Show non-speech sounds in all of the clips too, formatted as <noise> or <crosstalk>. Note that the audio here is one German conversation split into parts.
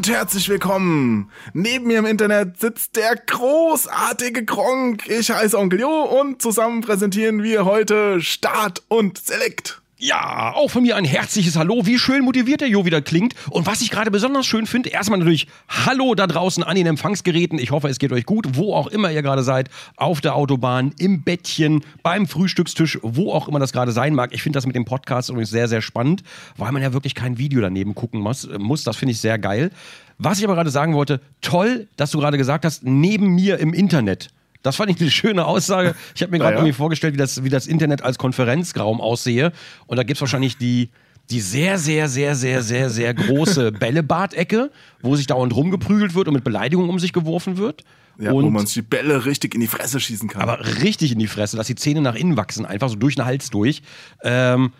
Und herzlich willkommen. Neben mir im Internet sitzt der großartige Gronk. Ich heiße Onkel Jo und zusammen präsentieren wir heute Start und Select. Ja, auch von mir ein herzliches Hallo. Wie schön motiviert der Jo wieder klingt. Und was ich gerade besonders schön finde, erstmal natürlich Hallo da draußen an den Empfangsgeräten. Ich hoffe, es geht euch gut, wo auch immer ihr gerade seid. Auf der Autobahn, im Bettchen, beim Frühstückstisch, wo auch immer das gerade sein mag. Ich finde das mit dem Podcast übrigens sehr, sehr spannend, weil man ja wirklich kein Video daneben gucken muss. muss. Das finde ich sehr geil. Was ich aber gerade sagen wollte, toll, dass du gerade gesagt hast, neben mir im Internet. Das fand ich eine schöne Aussage. Ich habe mir gerade Ja, irgendwie vorgestellt, wie das, wie das Internet als Konferenzraum aussehe. Und da gibt es wahrscheinlich die, die sehr, sehr, sehr, sehr, sehr, sehr große <laughs> Bällebad-Ecke, wo sich dauernd rumgeprügelt wird und mit Beleidigungen um sich geworfen wird. Ja, und wo man sich die Bälle richtig in die Fresse schießen kann. aber richtig in die Fresse, dass die Zähne nach innen wachsen, einfach so durch den Hals durch. Ähm,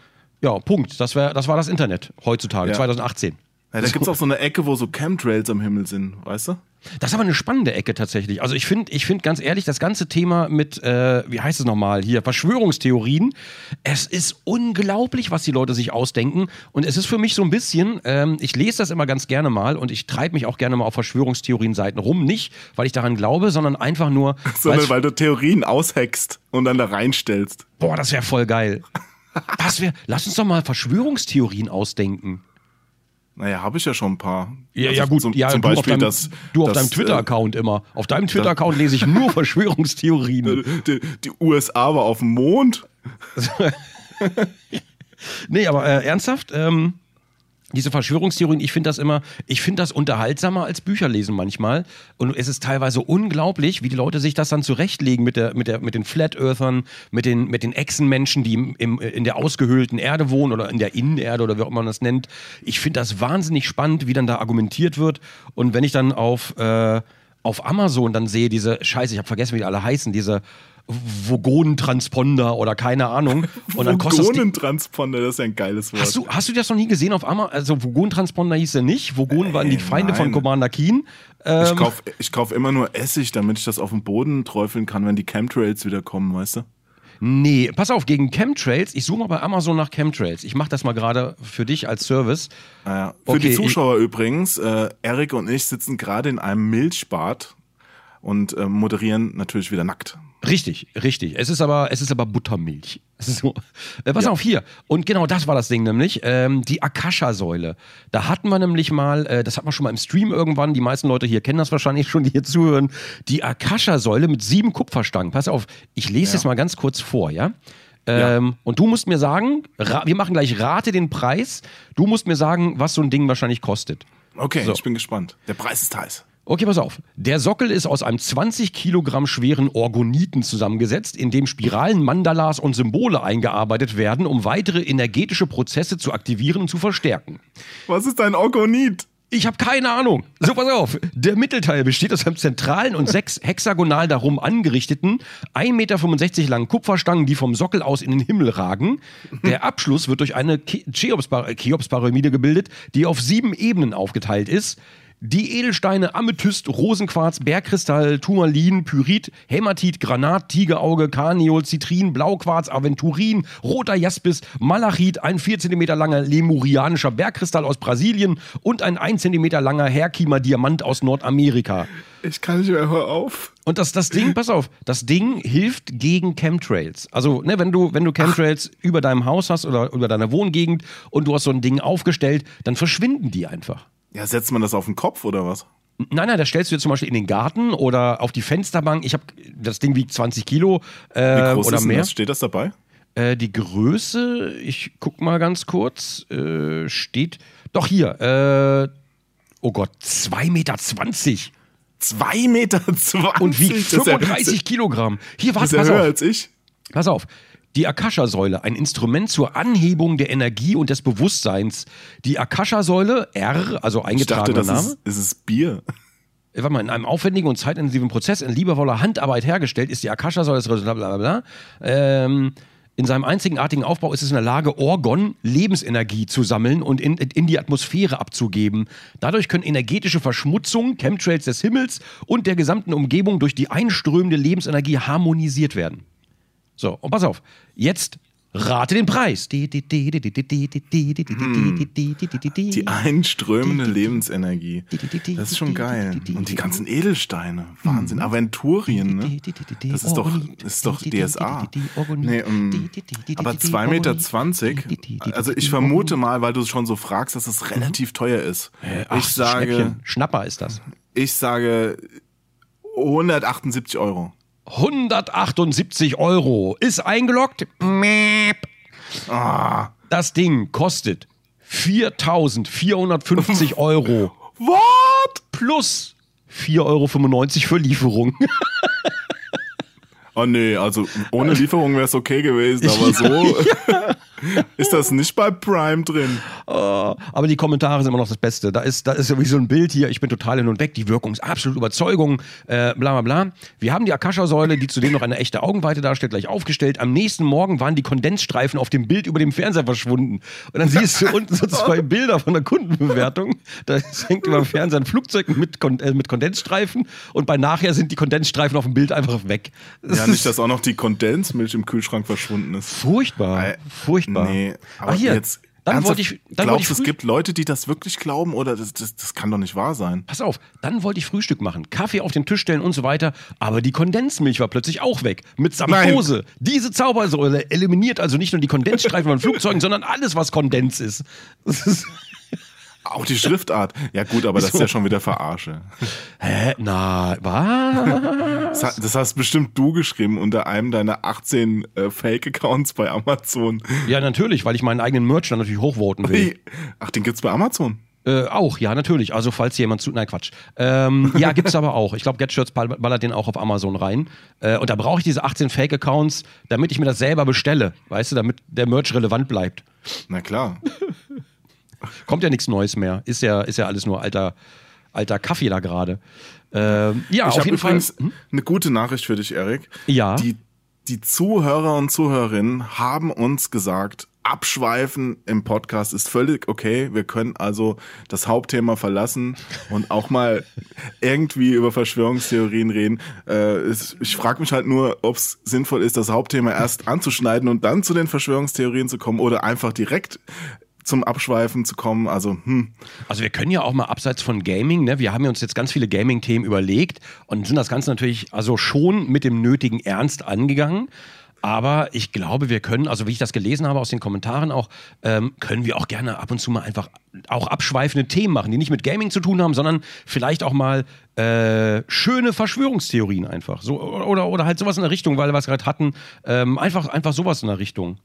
ja, Punkt. Das, wär, das war das Internet heutzutage, Ja. 2018. ja, da gibt's auch so eine Ecke, wo so Chemtrails am Himmel sind, weißt du? Das ist aber eine spannende Ecke tatsächlich. Also ich finde, ich finde ganz ehrlich, das ganze Thema mit, äh, wie heißt es nochmal hier, Verschwörungstheorien, es ist unglaublich, was die Leute sich ausdenken. Und es ist für mich so ein bisschen, ähm, ich lese das immer ganz gerne mal und ich treibe mich auch gerne mal auf Verschwörungstheorien-Seiten rum. Nicht, weil ich daran glaube, sondern einfach nur, <laughs> Sondern weil du Theorien aushackst und dann da reinstellst. boah, das wäre voll geil. Das wär, lass uns doch mal Verschwörungstheorien ausdenken. Naja, habe ich ja schon ein paar. Ja, Also ja gut, Zum, ja, zum du auf Beispiel deinem, das. du auf das, deinem Twitter-Account immer. Auf deinem Twitter-Account lese ich nur <laughs> Verschwörungstheorien. Äh, die, die USA war auf dem Mond. <laughs> Nee, aber äh, ernsthaft, ähm, diese Verschwörungstheorien, ich finde das immer, ich finde das unterhaltsamer als Bücher lesen manchmal. Und es ist teilweise unglaublich, wie die Leute sich das dann zurechtlegen mit, der, mit, der, mit den Flat Earthern, mit den, mit den Echsenmenschen, die im, im, in der ausgehöhlten Erde wohnen oder in der Innenerde oder wie auch immer man das nennt. Ich finde das wahnsinnig spannend, wie dann da argumentiert wird. Und wenn ich dann auf, äh, auf Amazon dann sehe, diese, scheiße, ich habe vergessen, wie die alle heißen, diese Vogonentransponder oder keine Ahnung. <laughs> Und dann kostet das Ding- Vogonentransponder, das ist ja ein geiles Wort. Hast du, hast du das noch nie gesehen auf Amazon? Also Vogon-Transponder hieß er nicht. Vogon waren die Feinde von nein. Commander Keen. ich Ähm, kaufe ich kauf immer nur Essig, damit ich das auf den Boden träufeln kann, wenn die Chemtrails wieder kommen, weißt du? nee, pass auf, gegen Chemtrails. Ich suche mal bei Amazon nach Chemtrails. Ich mache das mal gerade für dich als Service. Naja. Für Okay, die ich- Zuschauer übrigens, äh, Erik und ich sitzen gerade in einem Milchbad und äh, moderieren natürlich wieder nackt. Richtig, richtig. Es ist aber, es ist aber Buttermilch. <laughs> So. Äh, pass auf hier. Und genau das war das Ding nämlich. Ähm, die Akasha-Säule. Da hatten wir nämlich mal, äh, das hatten wir schon mal im Stream irgendwann. Die meisten Leute hier kennen das wahrscheinlich schon, die hier zuhören. Die Akasha-Säule mit sieben Kupferstangen. Pass auf, ich lese jetzt mal ganz kurz vor, ja? Ähm, Und du musst mir sagen, wir machen gleich Rate den Preis. Du musst mir sagen, was so ein Ding wahrscheinlich kostet. Okay, So. ich bin gespannt. Der Preis ist heiß. Okay, pass auf. Der Sockel ist aus einem 20 Kilogramm schweren Orgoniten zusammengesetzt, in dem Spiralen, Mandalas und Symbole eingearbeitet werden, um weitere energetische Prozesse zu aktivieren und zu verstärken. Was ist ein Orgonit? Ich habe keine Ahnung. So, pass auf. Der Mittelteil besteht aus einem zentralen und sechs hexagonal darum angerichteten, 1,65 Meter langen Kupferstangen, die vom Sockel aus in den Himmel ragen. Der Abschluss wird durch eine Cheops-Pyramide gebildet, die auf sieben Ebenen aufgeteilt ist. Die Edelsteine Amethyst, Rosenquarz, Bergkristall, Turmalin, Pyrit, Hämatit, Granat, Tigerauge, Karneol, Zitrin, Blauquarz, Aventurin, roter Jaspis, Malachit, ein 4 cm langer lemurianischer Bergkristall aus Brasilien und ein 1 cm langer Herkimer Diamant aus Nordamerika. Ich kann nicht mehr, hör auf. Und das, das Ding, pass auf, das Ding hilft gegen Chemtrails. Also, ne, wenn du, wenn du Chemtrails über deinem Haus hast oder über deiner Wohngegend und du hast so ein Ding aufgestellt, dann verschwinden die einfach. Ja, setzt man das auf den Kopf oder was? Nein, nein, das stellst du dir zum Beispiel in den Garten oder auf die Fensterbank. Ich habe, das Ding wiegt 20 Kilo Wie äh, groß oder ist mehr. das? Steht das dabei? Äh, die Größe, ich guck mal ganz kurz, äh, steht doch hier. Äh, oh Gott, 2,20 Meter. 2,20 Meter. Und wiegt Das ist ja- 35 Kilogramm. Hier, warte, ist ja pass höher auf. als ich. Pass auf. Die Akasha-Säule, ein Instrument zur Anhebung der Energie und des Bewusstseins. Die Akasha-Säule, R, also Ich dachte, eingetragener das Name. ist, ist es Bier. Äh, Warte mal, in einem aufwendigen und zeitintensiven Prozess in liebevoller Handarbeit hergestellt ist die Akasha-Säule das Resultat, bla bla bla. Ähm, in seinem einzigartigen Aufbau ist es in der Lage, Orgon, Lebensenergie zu sammeln und in, in die Atmosphäre abzugeben. Dadurch können energetische Verschmutzung, Chemtrails des Himmels und der gesamten Umgebung durch die einströmende Lebensenergie harmonisiert werden. So, und pass auf, jetzt rate den Preis. Die einströmende Lebensenergie. Das ist schon geil. Und die ganzen Edelsteine. Wahnsinn. Aventurien, ne? Das ist doch, das ist doch DSA. Nee, um, aber 2,20 Meter, also ich vermute mal, weil du es schon so fragst, dass es relativ teuer ist. Ich sage. Schnapper ist das. ich sage 178 Euro. 178 Euro ist eingeloggt. Ah, Das Ding kostet 4.450 <laughs> Euro what? plus 4,95 Euro für Lieferung. <laughs> Oh nee, also ohne Lieferung wäre es okay gewesen, aber <laughs> so <laughs> ist das nicht bei Prime drin. Oh, aber die Kommentare sind immer noch das Beste. Da ist, da ist wie so ein Bild hier, ich bin total hin und weg, die Wirkung ist absolut Überzeugung, äh, bla bla bla. Wir haben die Akasha-Säule, die zudem noch eine echte Augenweite darstellt, gleich aufgestellt. Am nächsten Morgen waren die Kondensstreifen auf dem Bild über dem Fernseher verschwunden. Und dann siehst du unten so zwei <laughs> Bilder von der Kundenbewertung. Da hängt über dem Fernseher ein Flugzeug mit, Kon äh, mit Kondensstreifen und bei nachher sind die Kondensstreifen auf dem Bild einfach weg. Ja, nicht, dass auch noch die Kondensmilch im Kühlschrank verschwunden ist. furchtbar, Äh, furchtbar. Nee, aber Ah, hier, jetzt. dann wollte ich, dann glaubst du, es gibt Leute, die das wirklich glauben oder das, das, das kann doch nicht wahr sein. Pass auf, dann wollte ich Frühstück machen, Kaffee auf den Tisch stellen und so weiter, aber die Kondensmilch war plötzlich auch weg. Mit. Dose. Diese Zaubersäule eliminiert also nicht nur die Kondensstreifen von Flugzeugen, <laughs> sondern alles, was Kondens ist. Das ist Auch die Schriftart. Ja gut, aber das ist ja schon wieder Verarsche. Hä? Na, was? Das, das hast bestimmt du geschrieben unter einem deiner 18 äh, Fake-Accounts bei Amazon. Ja, natürlich, weil ich meinen eigenen Merch dann natürlich hochvoten will. Ach, den gibt's bei Amazon. Äh, auch, ja, natürlich. Also, falls jemand zu. Nein, Quatsch. Ähm, ja, gibt's aber auch. Ich glaube, GetShirts ball- ballert den auch auf Amazon rein. Äh, und da brauche ich diese 18 Fake-Accounts, damit ich mir das selber bestelle. Weißt du, damit der Merch relevant bleibt. Na klar. <laughs> Kommt ja nichts Neues mehr. Ist ja, ist ja alles nur alter, alter Kaffee da gerade. Ähm, ja, Ich auf habe jeden Fall. übrigens eine gute Nachricht für dich, Erik. Ja. Die, die Zuhörer und Zuhörerinnen haben uns gesagt, Abschweifen im Podcast ist völlig okay. Wir können also das Hauptthema verlassen und auch mal irgendwie über Verschwörungstheorien reden. Äh, ich frage mich halt nur, ob es sinnvoll ist, das Hauptthema erst anzuschneiden und dann zu den Verschwörungstheorien zu kommen oder einfach direkt zum Abschweifen zu kommen. Also, hm. Also wir können ja auch mal abseits von Gaming, ne, wir haben ja uns jetzt ganz viele Gaming-Themen überlegt und sind das Ganze natürlich also schon mit dem nötigen Ernst angegangen. Aber ich glaube, wir können, also wie ich das gelesen habe aus den Kommentaren auch, ähm, können wir auch gerne ab und zu mal einfach auch abschweifende Themen machen, die nicht mit Gaming zu tun haben, sondern vielleicht auch mal äh, schöne Verschwörungstheorien einfach. So, oder, oder halt sowas in der Richtung, weil wir es gerade hatten. Ähm, einfach, einfach sowas in der Richtung.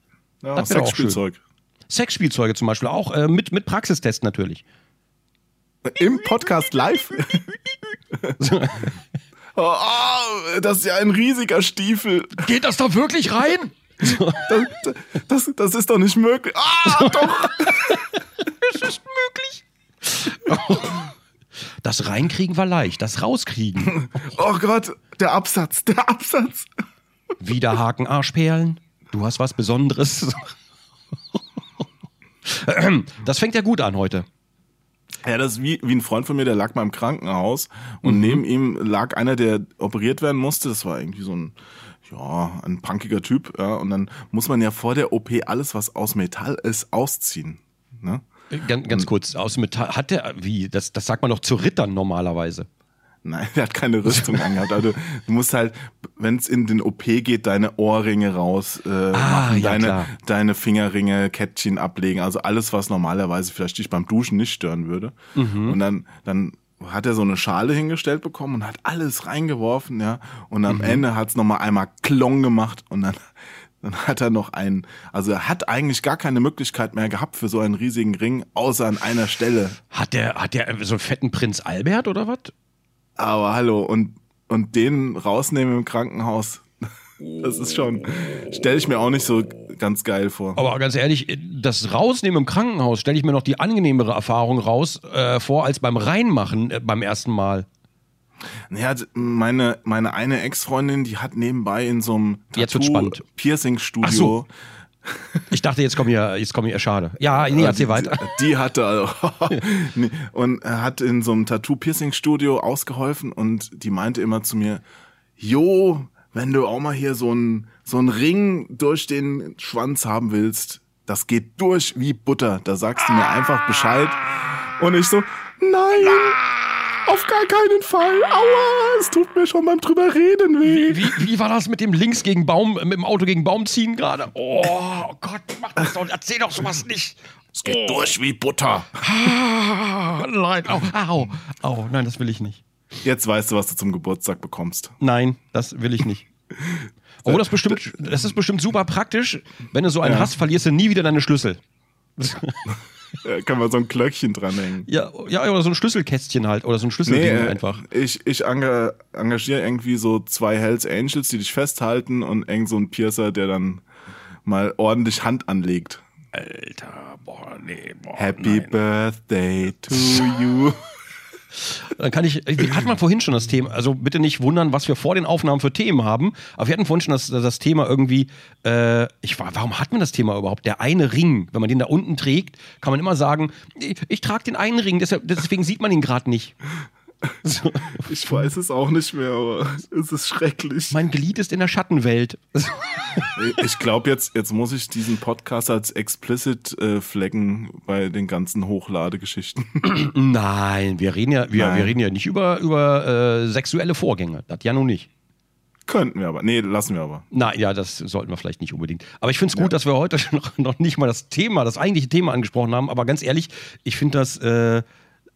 Ja, Das Sexspielzeug. Sexspielzeuge zum Beispiel auch, äh, mit, mit Praxistest natürlich. Im Podcast live? <laughs> oh, oh, das ist ja ein riesiger Stiefel. Geht das da wirklich rein? Das, das, das ist doch nicht möglich. Ah, <laughs> doch. Es ist möglich. Das Reinkriegen war leicht, das Rauskriegen. Oh Gott, der Absatz, der Absatz. Widerhaken Arschperlen. Du hast was Besonderes. <clears throat> Das fängt ja gut an heute. Ja, das ist wie, wie ein Freund von mir, der lag mal im Krankenhaus und neben ihm lag einer, der operiert werden musste. Das war irgendwie so ein, ja, ein punkiger Typ. Ja, und dann muss man ja vor der OP alles, was aus Metall ist, ausziehen. Ne? Ganz, ganz kurz, aus Metall. Hat der, wie, das, das sagt man doch zu Rittern normalerweise. Nein, der hat keine Rüstung angehabt. Also du musst halt, wenn es in den OP geht, deine Ohrringe raus äh, machen, Ah, ja, deine, klar. deine Fingerringe, Kettchen ablegen. Also alles, was normalerweise vielleicht dich beim Duschen nicht stören würde. Mhm. Und dann, dann hat er so eine Schale hingestellt bekommen und hat alles reingeworfen, ja. Und Mhm. am Ende hat's noch mal einmal Klong gemacht und dann, dann hat er noch einen, also er hat eigentlich gar keine Möglichkeit mehr gehabt für so einen riesigen Ring, außer an einer Stelle. Hat der, hat der so einen fetten Prinz Albert oder was? Aber hallo, und, und den rausnehmen im Krankenhaus. <laughs> Das ist schon, stelle ich mir auch nicht so ganz geil vor. Aber ganz ehrlich, das Rausnehmen im Krankenhaus stelle ich mir noch die angenehmere Erfahrung raus äh, vor als beim Reinmachen äh, beim ersten Mal. Naja, meine, meine eine Ex-Freundin, die hat nebenbei in so einem. Tattoo-Piercing-Studio. Ich dachte, jetzt kommt hier, jetzt kommt hier schade. Ja, nee, erzähl die, weiter. Die hatte also, <laughs> und er hat in so einem Tattoo-Piercing-Studio ausgeholfen und die meinte immer zu mir, Jo, wenn du auch mal hier so einen so einen Ring durch den Schwanz haben willst, das geht durch wie Butter. Da sagst du mir einfach Bescheid. Und ich so, nein, auf gar keinen Fall. Aua, es tut mir schon beim drüber reden weh. Wie, wie war das mit dem Links gegen Baum, mit dem Auto gegen Baum ziehen gerade? Oh, Gott, mach das doch, erzähl doch sowas nicht. Es geht durch wie Butter. Ah, nein, au, au, au, nein, das will ich nicht. Jetzt weißt du, was du zum Geburtstag bekommst. Nein, das will ich nicht. Oh, das, bestimmt, das ist bestimmt super praktisch. Wenn du so einen Ja. hast, verlierst du nie wieder deine Schlüssel. <laughs> Da kann man so ein Glöckchen dranhängen. Ja, ja, oder so ein Schlüsselkästchen halt. Oder so ein Schlüsselding äh, einfach. ich, ich enga engagiere irgendwie so zwei Hells Angels, die dich festhalten und irgend so ein Piercer, der dann mal ordentlich Hand anlegt. Alter, boah, nee, boah. Happy nein. Birthday to you. <laughs> Dann kann ich, wir hatten vorhin schon das Thema, also bitte nicht wundern, was wir vor den Aufnahmen für Themen haben, aber wir hatten vorhin schon das, das Thema irgendwie, äh, ich war, warum hat man das Thema überhaupt? Der eine Ring, wenn man den da unten trägt, kann man immer sagen, ich, ich trage den einen Ring, deshalb, deswegen sieht man ihn gerade nicht. <laughs> Ich weiß es auch nicht mehr, aber es ist schrecklich. mein Glied ist in der Schattenwelt. <laughs> Ich glaube, jetzt, jetzt muss ich diesen Podcast als explicit äh, flaggen bei den ganzen Hochladegeschichten. <clears throat> Nein, wir reden ja, wir, Nein. wir reden ja nicht über, über äh, sexuelle Vorgänge. Das ja nun nicht. Könnten wir aber. Nee, lassen wir aber. Na ja, das sollten wir vielleicht nicht unbedingt. Aber ich finde es gut, dass wir heute <laughs> noch, noch nicht mal das Thema, das eigentliche Thema angesprochen haben. Aber ganz ehrlich, ich finde das äh,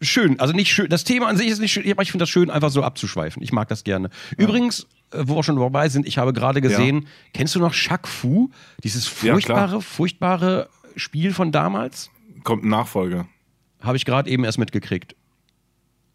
schön. Also nicht schön. Das Thema an sich ist nicht schön, aber ich finde das schön, einfach so abzuschweifen. Ich mag das gerne. Übrigens, äh, wo wir schon dabei sind, ich habe gerade gesehen, kennst du noch Shaq Fu? Dieses Ja, klar. furchtbare, furchtbare Spiel von damals? Kommt ein Nachfolger. Habe ich gerade eben erst mitgekriegt.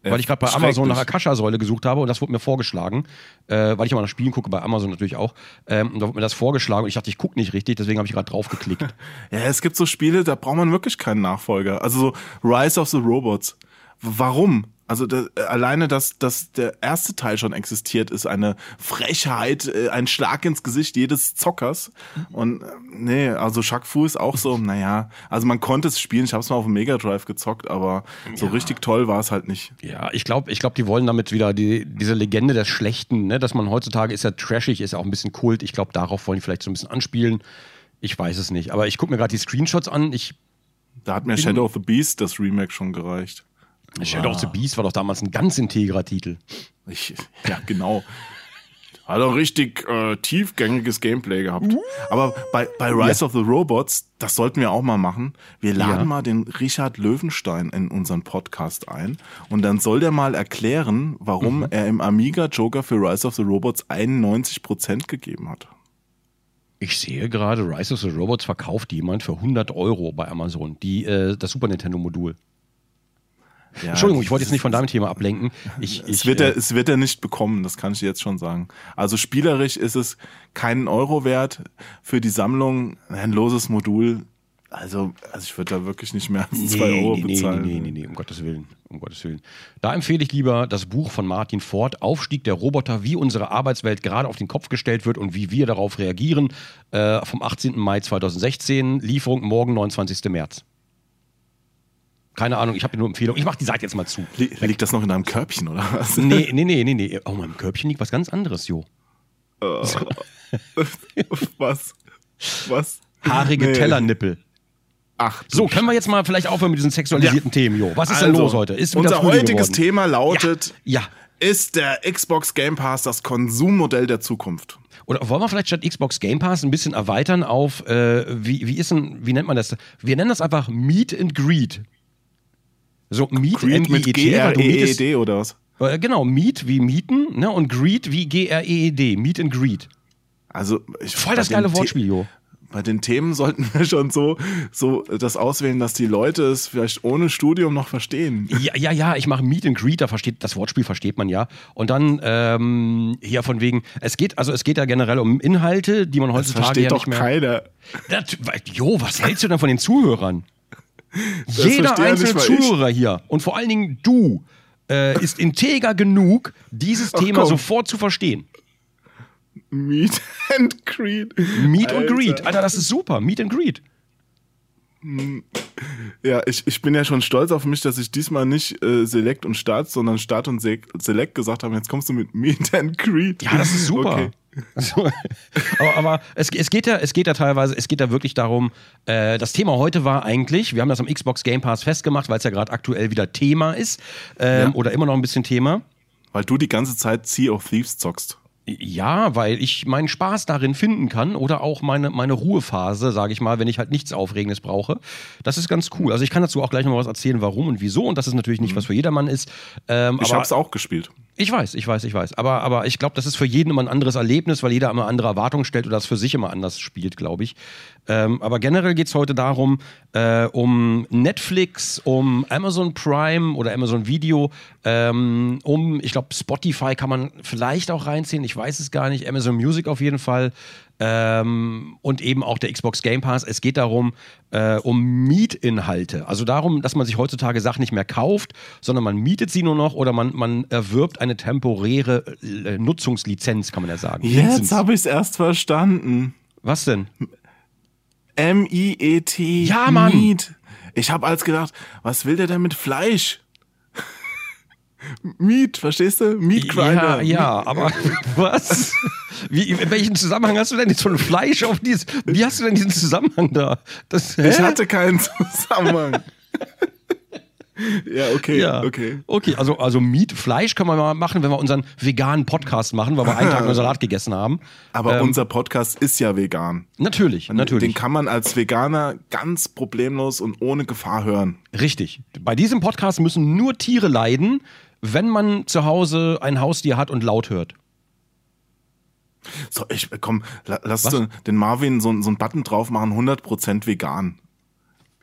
Ja, Weil ich gerade bei Amazon nach. Akasha-Säule gesucht habe und das wurde mir vorgeschlagen, äh, weil ich immer nach Spielen gucke, bei Amazon natürlich auch. Ähm, und da wurde mir das vorgeschlagen und ich dachte, ich gucke nicht richtig, deswegen habe ich gerade drauf geklickt. <laughs> Ja, es gibt so Spiele, da braucht man wirklich keinen Nachfolger. Also so Rise of the Robots. Warum? Also da, äh, alleine, dass, dass der erste Teil schon existiert, ist eine Frechheit, äh, ein Schlag ins Gesicht jedes Zockers. Und äh, nee, also Shaq Fu ist auch so, naja, also man konnte es spielen, ich habe es mal auf dem Mega Drive gezockt, aber so richtig toll war es halt nicht. Ja, ich glaube, ich glaub, die wollen damit wieder die, diese Legende des Schlechten, ne, dass man heutzutage ist ja trashig, ist ja auch ein bisschen Kult. Ich glaube, darauf wollen die vielleicht so ein bisschen anspielen. Ich weiß es nicht. Aber ich gucke mir gerade die Screenshots an. Ich, Da hat mir Shadow of the Beast das Remake schon gereicht. Shadow of the Beast war doch damals ein ganz integrer Titel. Ich, ja, genau. Hat auch richtig äh, tiefgängiges Gameplay gehabt. Aber bei, bei Rise of the Robots, das sollten wir auch mal machen. Wir laden Ja. mal den Richard Löwenstein in unseren Podcast ein und dann soll der mal erklären, warum Mhm. er im Amiga Joker für Rise of the Robots 91% gegeben hat. Ich sehe gerade, Rise of the Robots verkauft jemand für 100 Euro bei Amazon, die, äh, das Super Nintendo-Modul. Ja, Entschuldigung, ich wollte jetzt nicht von deinem Thema ablenken. <laughs> Ich, Es ich, wird, äh, er, es wird er nicht bekommen, das kann ich jetzt schon sagen. Also spielerisch ist es keinen Euro wert für die Sammlung, ein loses Modul. Also, also ich würde da wirklich nicht mehr als zwei Euro nee, bezahlen. Nee, nee, nee, nee, um Gottes Willen. Um Gottes Willen. Da empfehle ich lieber das Buch von Martin Ford, Aufstieg der Roboter, wie unsere Arbeitswelt gerade auf den Kopf gestellt wird und wie wir darauf reagieren, äh, vom 18. Mai 2016, Lieferung morgen, 29. März. Keine Ahnung, ich habe nur Empfehlung. Ich mache die Seite jetzt mal zu. Li- Liegt das noch in deinem Körbchen, oder was? Nee, nee, nee, nee, nee. Oh, meinem Körbchen liegt was ganz anderes, Jo. <laughs> was? Was? Haarige Nee. Tellernippel. Ach, So, können wir jetzt mal vielleicht aufhören mit diesen sexualisierten Themen, Jo. Was ist denn Also, los heute? Ist unser heutiges geworden. Thema lautet, Ja. ist der Xbox Game Pass das Konsummodell der Zukunft? Oder wollen wir vielleicht statt Xbox Game Pass ein bisschen erweitern auf, äh, wie, wie ist denn, wie nennt man das? Wir nennen das einfach Meet and Greet. So, Meet, Creed mit M-I-E-T, weil du mietest- G-R-E-E-D oder was? Äh, genau, Meet wie Mieten ne, und Greet wie G-R-E-E-D. Meet and Greet. Also, ich, Voll das geile Wortspiel, Jo. bei den Themen sollten wir schon so, so das auswählen, dass die Leute es vielleicht ohne Studium noch verstehen. Ja, ja, ja, ich mache Meet and Greet, da versteht, das Wortspiel versteht man ja. Und dann ähm, hier von wegen, es geht, also es geht ja generell um Inhalte, die man Das heutzutage versteht ja doch nicht mehr. keiner. Das, jo, was hältst du denn von den Zuhörern? Jeder einzelne ich. Zuhörer hier und vor allen Dingen du äh, ist integer genug, dieses Ach, Thema komm. sofort zu verstehen. Meet and Greet. Meet Alter. and Greet. Alter, das ist super. Meet and Greet. Ja, ich, ich bin ja schon stolz auf mich, dass ich diesmal nicht äh, Select und Start, sondern Start und Se Select gesagt habe. Jetzt kommst du mit Meet and Greet. Ja, das ist super. Okay. Also, aber aber es, es, geht ja, es geht ja teilweise, es geht ja wirklich darum, äh, das Thema heute war eigentlich, wir haben das am Xbox Game Pass festgemacht, weil es ja gerade aktuell wieder Thema ist ähm, Ja. oder immer noch ein bisschen Thema. Weil du die ganze Zeit Sea of Thieves zockst. Ja, weil ich meinen Spaß darin finden kann oder auch meine, meine Ruhephase, sage ich mal, wenn ich halt nichts Aufregendes brauche. Das ist ganz cool. Also ich kann dazu auch gleich noch was erzählen, warum und wieso. Und das ist natürlich nicht was für jedermann ist. Ähm, Ich aber hab's auch gespielt. Ich weiß, ich weiß, ich weiß. Aber, aber ich glaube, das ist für jeden immer ein anderes Erlebnis, weil jeder immer andere Erwartungen stellt oder das für sich immer anders spielt, glaube ich. Ähm, aber generell geht es heute darum, äh, um Netflix, um Amazon Prime oder Amazon Video, ähm, um, ich glaube, Spotify kann man vielleicht auch reinziehen, ich weiß es gar nicht, Amazon Music auf jeden Fall. Ähm, und eben auch der Xbox Game Pass. Es geht darum, äh, um Mietinhalte. Also darum, dass man sich heutzutage Sachen nicht mehr kauft, sondern man mietet sie nur noch oder man, man erwirbt eine temporäre äh, Nutzungslizenz, kann man ja sagen. Jetzt habe ich's erst verstanden. Was denn? M-I-E-T. Ja, Mann. Meat. Ich habe als gedacht, was will der denn mit Fleisch? Meat, verstehst du? Meat Ja, Grinder. ja, aber <laughs> was? Wie, in welchen Zusammenhang hast du denn jetzt von Fleisch auf dieses. Wie hast du denn diesen Zusammenhang da? Das? Ich hatte keinen Zusammenhang. ja, okay, Ja. okay. Okay, also, also Meat, Fleisch können wir mal machen, wenn wir unseren veganen Podcast machen, weil wir einen Tag <laughs> nur Salat gegessen haben. Aber Ähm, unser Podcast ist ja vegan. Natürlich, natürlich. Den kann man als Veganer ganz problemlos und ohne Gefahr hören. Richtig. Bei diesem Podcast müssen nur Tiere leiden, wenn man zu Hause ein Haustier hat und laut hört. So, ich komm, la, lass du den Marvin so, so einen Button drauf machen, 100% vegan.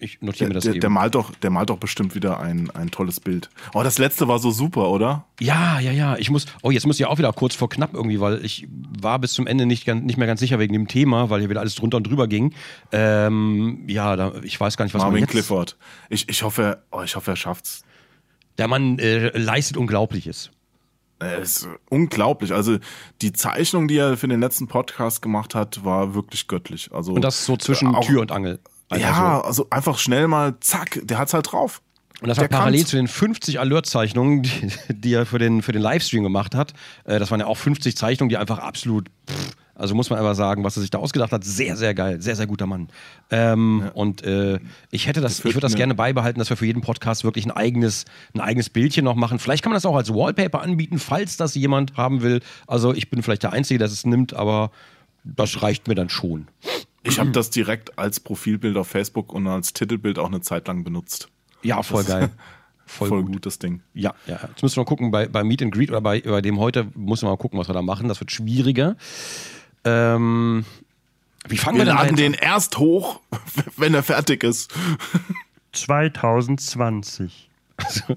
Ich notiere mir das der, eben. der, malt doch, der malt doch bestimmt wieder ein, ein tolles Bild. Oh, das letzte war so super, oder? ja, ja, ja. Ich muss. Oh, jetzt muss ich auch wieder kurz vor knapp irgendwie, weil ich war bis zum Ende nicht, nicht mehr ganz sicher wegen dem Thema, weil hier wieder alles drunter und drüber ging. Ähm, ja, da, ich weiß gar nicht, was man Marvin jetzt. Clifford. Ich, ich hoffe, oh, ich hoffe, er schafft's. Der Mann äh, leistet Unglaubliches. Es ist unglaublich. Also die Zeichnung, die er für den letzten Podcast gemacht hat, war wirklich göttlich. Also Und das so zwischen auch- Tür und Angel. Also ja, so. also einfach schnell mal, zack, der hat's halt drauf. Und das war parallel kann's. zu den 50 Alert-Zeichnungen, die, die er für den, für den Livestream gemacht hat. Äh, das waren ja auch 50 Zeichnungen, die einfach absolut, pff, also muss man einfach sagen, was er sich da ausgedacht hat, sehr, sehr geil, sehr, sehr guter Mann. Ähm, Und äh, ich hätte das, ich würde das gerne beibehalten, dass wir für jeden Podcast wirklich ein eigenes, ein eigenes Bildchen noch machen. Vielleicht kann man das auch als Wallpaper anbieten, falls das jemand haben will. Also ich bin vielleicht der Einzige, der es nimmt, aber das reicht mir dann schon. Ich habe das direkt als Profilbild auf Facebook und als Titelbild auch eine Zeit lang benutzt. Ja, voll geil. <laughs> Voll, Voll gut, das Ding. Ja, ja. Jetzt müssen wir mal gucken, bei, bei Meet and Greet oder bei, bei dem heute müssen wir mal gucken, was wir da machen. Das wird schwieriger. Ähm, wie fangen wir, Wir denn laden da den erst hoch, <laughs> wenn er fertig ist. 2020. <laughs>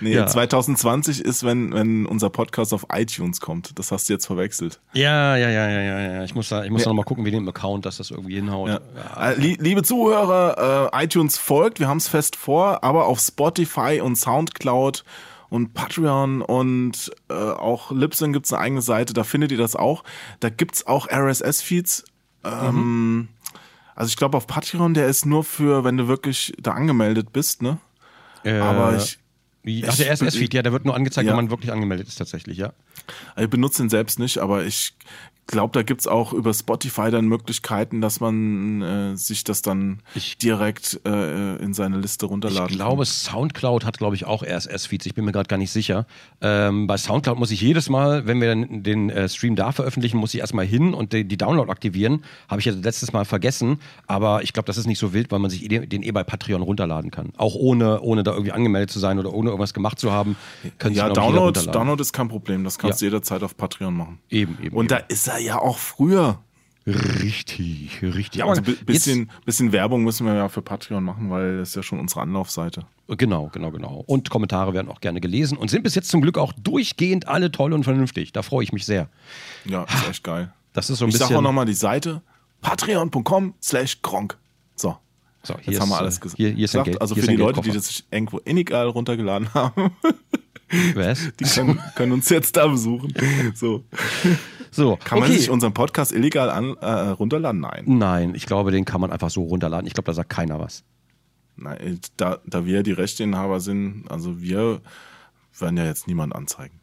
Nee, Ja. 2020 ist, wenn, wenn unser Podcast auf iTunes kommt. Das hast du jetzt verwechselt. Ja, ja, ja, ja, ja, ja. Ich muss da, ich muss da noch mal gucken, wie dem Account, dass das irgendwie hinhaut. Ja. Ja. Äh, lie- liebe Zuhörer, äh, iTunes folgt, wir haben es fest vor, aber auf Spotify und Soundcloud und Patreon und äh, auch Libsyn gibt's eine eigene Seite, da findet ihr das auch. Da gibt's auch RSS-Feeds. Ähm, Also ich glaube auf Patreon, der ist nur für, wenn du wirklich da angemeldet bist, ne? Äh, Aber ich, Ach, der RSS-Feed, ja, der wird nur angezeigt, Ja. wenn man wirklich angemeldet ist, tatsächlich, ja. ich benutze ihn selbst nicht, aber ich glaube, da gibt's auch über Spotify dann Möglichkeiten, dass man äh, sich das dann Ich- direkt äh, in seine Liste runterladen Ich glaube, Soundcloud hat, glaube ich, auch RSS-Feeds. Ich bin mir gerade gar nicht sicher. Ähm, bei Soundcloud muss ich jedes Mal, wenn wir dann den äh, Stream da veröffentlichen, muss ich erstmal hin und die, die Download aktivieren. Habe ich ja letztes Mal vergessen. Aber ich glaube, das ist nicht so wild, weil man sich eh- den eh bei Patreon runterladen kann. Auch ohne, ohne da irgendwie angemeldet zu sein oder ohne irgendwas gemacht zu haben. Ja, Download. Download ist kein Problem. Das kannst Ja. du jederzeit auf Patreon machen. Eben, eben. Und eben. da ist er ja auch früher. Richtig, richtig. Aber Also jetzt- bisschen, bisschen Werbung müssen wir ja für Patreon machen, weil das ist ja schon unsere Anlaufseite. Genau, genau, genau. Und Kommentare werden auch gerne gelesen und sind bis jetzt zum Glück auch durchgehend alle toll und vernünftig. Da freue ich mich sehr. Ja, ist echt geil. Das ist so ein Ich sag auch bisschen. nochmal die Seite patreon.com slash gronk. So, So, hier jetzt haben wir ist, alles äh, gesagt. Hier, hier ist ein Geld. Also für ist die ein Leute, die das irgendwo illegal runtergeladen haben, Was? die können, können uns jetzt da besuchen. So. So, Kann man okay. sich unseren Podcast illegal an, äh, runterladen? Nein. Nein, ich glaube, den kann man einfach so runterladen. Ich glaube, da sagt keiner was. Nein, da, da wir die Rechteinhaber sind, also wir werden ja jetzt niemand anzeigen.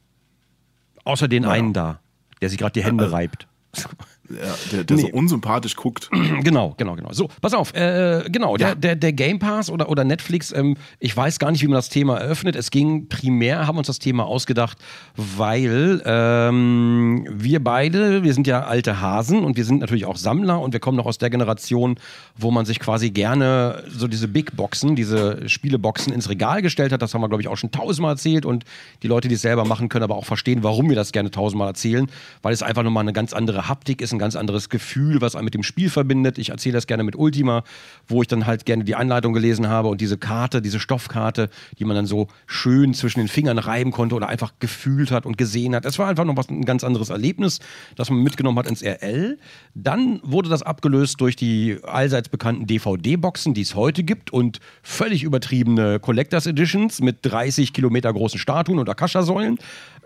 Außer den Naja. einen da, der sich gerade die Hände also- reibt. <laughs> Der der Nee. so unsympathisch guckt. <clears throat> Genau, genau, genau. So, pass auf, äh, genau, der, Ja. der, der Game Pass oder, oder Netflix, ähm, ich weiß gar nicht, wie man das Thema eröffnet. Es ging primär, haben wir uns das Thema ausgedacht, weil ähm, wir beide, wir sind ja alte Hasen und wir sind natürlich auch Sammler und wir kommen noch aus der Generation, wo man sich quasi gerne so diese Big Boxen, diese Spieleboxen ins Regal gestellt hat. Das haben wir, glaube ich, auch schon tausendmal erzählt und die Leute, die es selber machen, können aber auch verstehen, warum wir das gerne tausendmal erzählen, weil es einfach nochmal eine ganz andere Haptik ist, ein ganz anderes Gefühl, was einen mit dem Spiel verbindet. Ich erzähle das gerne mit Ultima, wo ich dann halt gerne die Anleitung gelesen habe und diese Karte, diese Stoffkarte, die man dann so schön zwischen den Fingern reiben konnte oder einfach gefühlt hat und gesehen hat. Es war einfach noch was, ein ganz anderes Erlebnis, das man mitgenommen hat ins RL. Dann wurde das abgelöst durch die allseits bekannten DVD-Boxen, die es heute gibt und völlig übertriebene Collectors Editions mit 30 Kilometer großen Statuen und Akasha-Säulen.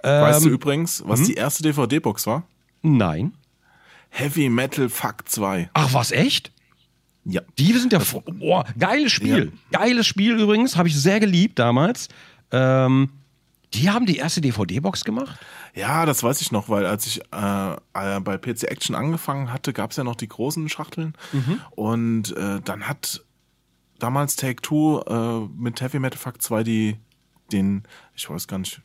weißt du Ähm, übrigens, hm? was die erste DVD-Box war? Nein. Heavy Metal Fuck 2. Ach, was, echt? Ja. Die sind ja. Boah, geiles Spiel. Geiles Spiel übrigens. Habe ich sehr geliebt damals. Ähm, die haben die erste DVD-Box gemacht? Ja, das weiß ich noch, weil als ich äh, äh, bei PC Action angefangen hatte, gab es ja noch die großen Schachteln. Und äh, dann hat damals Take Two äh, mit Heavy Metal Fuck 2 die, den, ich weiß gar nicht,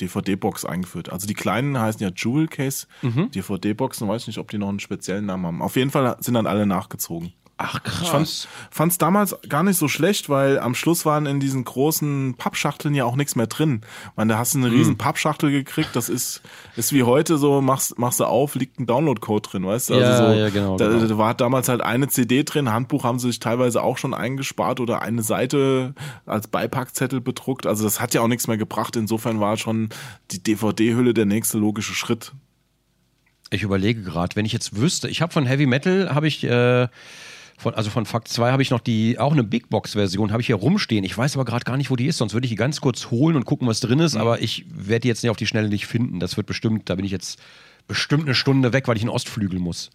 DVD-Box eingeführt. Also die kleinen heißen ja Jewel Case DVD-Boxen, weiß nicht, ob die noch einen speziellen Namen haben. Auf jeden Fall sind dann alle nachgezogen. Ach, Ich fand fand's damals gar nicht so schlecht, weil am Schluss waren in diesen großen Pappschachteln ja auch nichts mehr drin. Man, da hast du eine Hm. riesen Pappschachtel gekriegt, das ist, ist wie heute so, machst, machst du auf, liegt ein Download-Code drin, weißt du? Also Ja, so, ja, genau, Da, genau. da war damals halt eine CD drin, Handbuch haben sie sich teilweise auch schon eingespart oder eine Seite als Beipackzettel bedruckt. Also das hat ja auch nichts mehr gebracht. Insofern war schon die DVD-Hülle der nächste logische Schritt. Ich überlege gerade, wenn ich jetzt wüsste, ich habe von Heavy Metal, habe ich, äh, von, also von Fakt 2 habe ich noch die, auch eine Big Box-Version, habe ich hier rumstehen. Ich weiß aber gerade gar nicht, wo die ist, sonst würde ich die ganz kurz holen und gucken, was drin ist, aber ich werde die jetzt nicht auf die Schnelle nicht finden. Das wird bestimmt, da bin ich jetzt bestimmt eine Stunde weg, weil ich in den Ostflügel muss.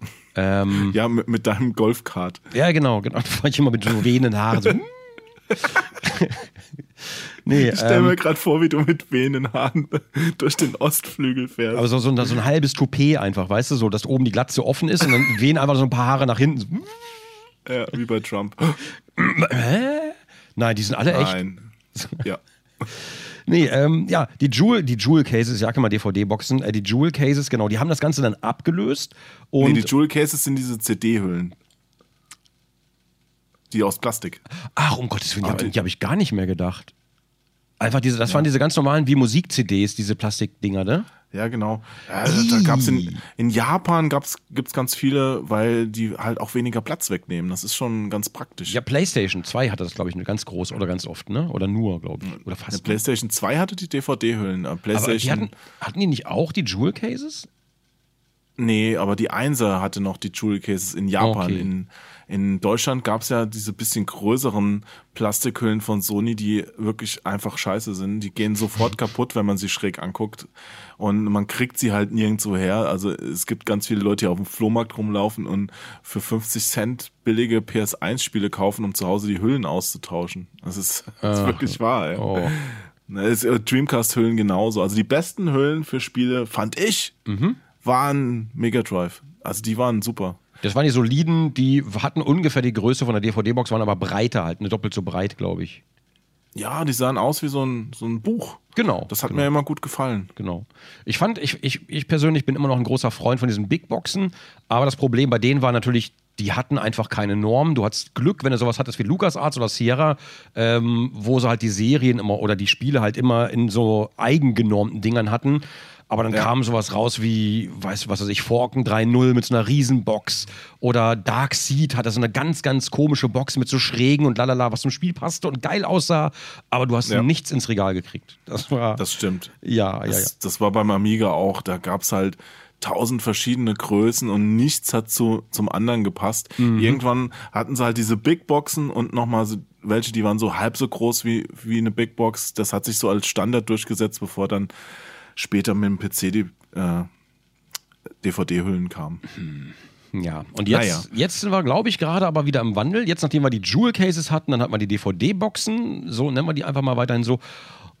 <laughs> Ähm, Ja, mit, mit deinem Golfkart. ja, genau, genau. <laughs> Da fahre ich immer mit so wehenden Haaren. So. <laughs> nee, Ich stell ähm, mir gerade vor, wie du mit wehenden Haaren durch den Ostflügel fährst. aber so, so, ein, so ein halbes Toupet einfach, weißt du, so, dass oben die Glatze offen ist und dann wehen einfach so ein paar Haare nach hinten. Ja, wie bei Trump. Hä? Nein, die sind alle echt. Nein. Ja. <laughs> Nee, ähm, ja, die Jewel, die Jewel Cases, ich sag immer DVD-Boxen, äh, die Jewel Cases, genau, die haben das Ganze dann abgelöst und nee, die Jewel Cases sind diese CD-Hüllen. Die aus Plastik. ach, um Gottes Willen, Ah, die, die- die habe ich gar nicht mehr gedacht. Einfach diese, das waren diese ganz normalen wie Musik-CDs, diese Plastikdinger, ne? Ja, genau. Ja, da gab's in, in Japan gab's, gibt's ganz viele, weil die halt auch weniger Platz wegnehmen. Das ist schon ganz praktisch. Ja, PlayStation 2 hatte das, glaube ich, ganz groß oder ganz oft, ne? Oder nur, glaube ich. Oder fast. PlayStation 2 hatte die DVD-Hüllen. Aber die PlayStation. hatten, hatten die nicht auch die Jewel Cases? Nee, aber die Einser hatte noch die Jewel Cases in Japan. Okay. In, in Deutschland gab's ja diese bisschen größeren Plastikhüllen von Sony, die wirklich einfach scheiße sind. Die gehen sofort kaputt, wenn man sie schräg anguckt. Und man kriegt sie halt nirgendwo her. Also es gibt ganz viele Leute, die auf dem Flohmarkt rumlaufen und für 50 Cent billige PS1-Spiele kaufen, um zu Hause die Hüllen auszutauschen. Das ist, <laughs> das ist wirklich wahr. Ey. Oh. Es- äh, Dreamcast-Hüllen genauso. Also die besten Hüllen für Spiele, fand ich, Mhm. waren Mega Drive. Also die waren super. Das waren die soliden, die hatten ungefähr die Größe von der DVD-Box, waren aber breiter halt, eine doppelt so breit, glaube ich. Ja, die sahen aus wie so ein, so ein Buch. Genau. Das hat genau. mir immer gut gefallen. Genau. Ich fand, ich, ich, ich persönlich bin immer noch ein großer Freund von diesen Big Boxen, aber das Problem bei denen war natürlich, die hatten einfach keine Norm. Du hattest Glück, wenn du sowas hattest wie LucasArts oder Sierra, ähm, wo sie halt die Serien immer oder die Spiele halt immer in so eigengenormten Dingern hatten. Aber dann Ja. kam sowas raus wie, weißt du, was weiß ich, Forken 3.0 mit so einer Riesenbox. Oder Dark Seed hatte so eine ganz, ganz komische Box mit so Schrägen und lalala, was zum Spiel passte und geil aussah. Aber du hast Ja. nichts ins Regal gekriegt. Das war. Das stimmt. ja, ja, ja. Das, das war beim Amiga auch. Da gab's halt tausend verschiedene Größen und nichts hat zu, zum anderen gepasst. Mhm. Irgendwann hatten sie halt diese Big Boxen und nochmal so, welche, die waren so halb so groß wie, wie eine Big Box. Das hat sich so als Standard durchgesetzt, bevor dann später mit dem PC die äh, DVD-Hüllen kamen. Ja, und jetzt, Naja. jetzt sind wir, glaube ich, gerade aber wieder im Wandel. Jetzt, nachdem wir die Jewel Cases hatten, dann hat man die DVD-Boxen, so nennen wir die einfach mal weiterhin so.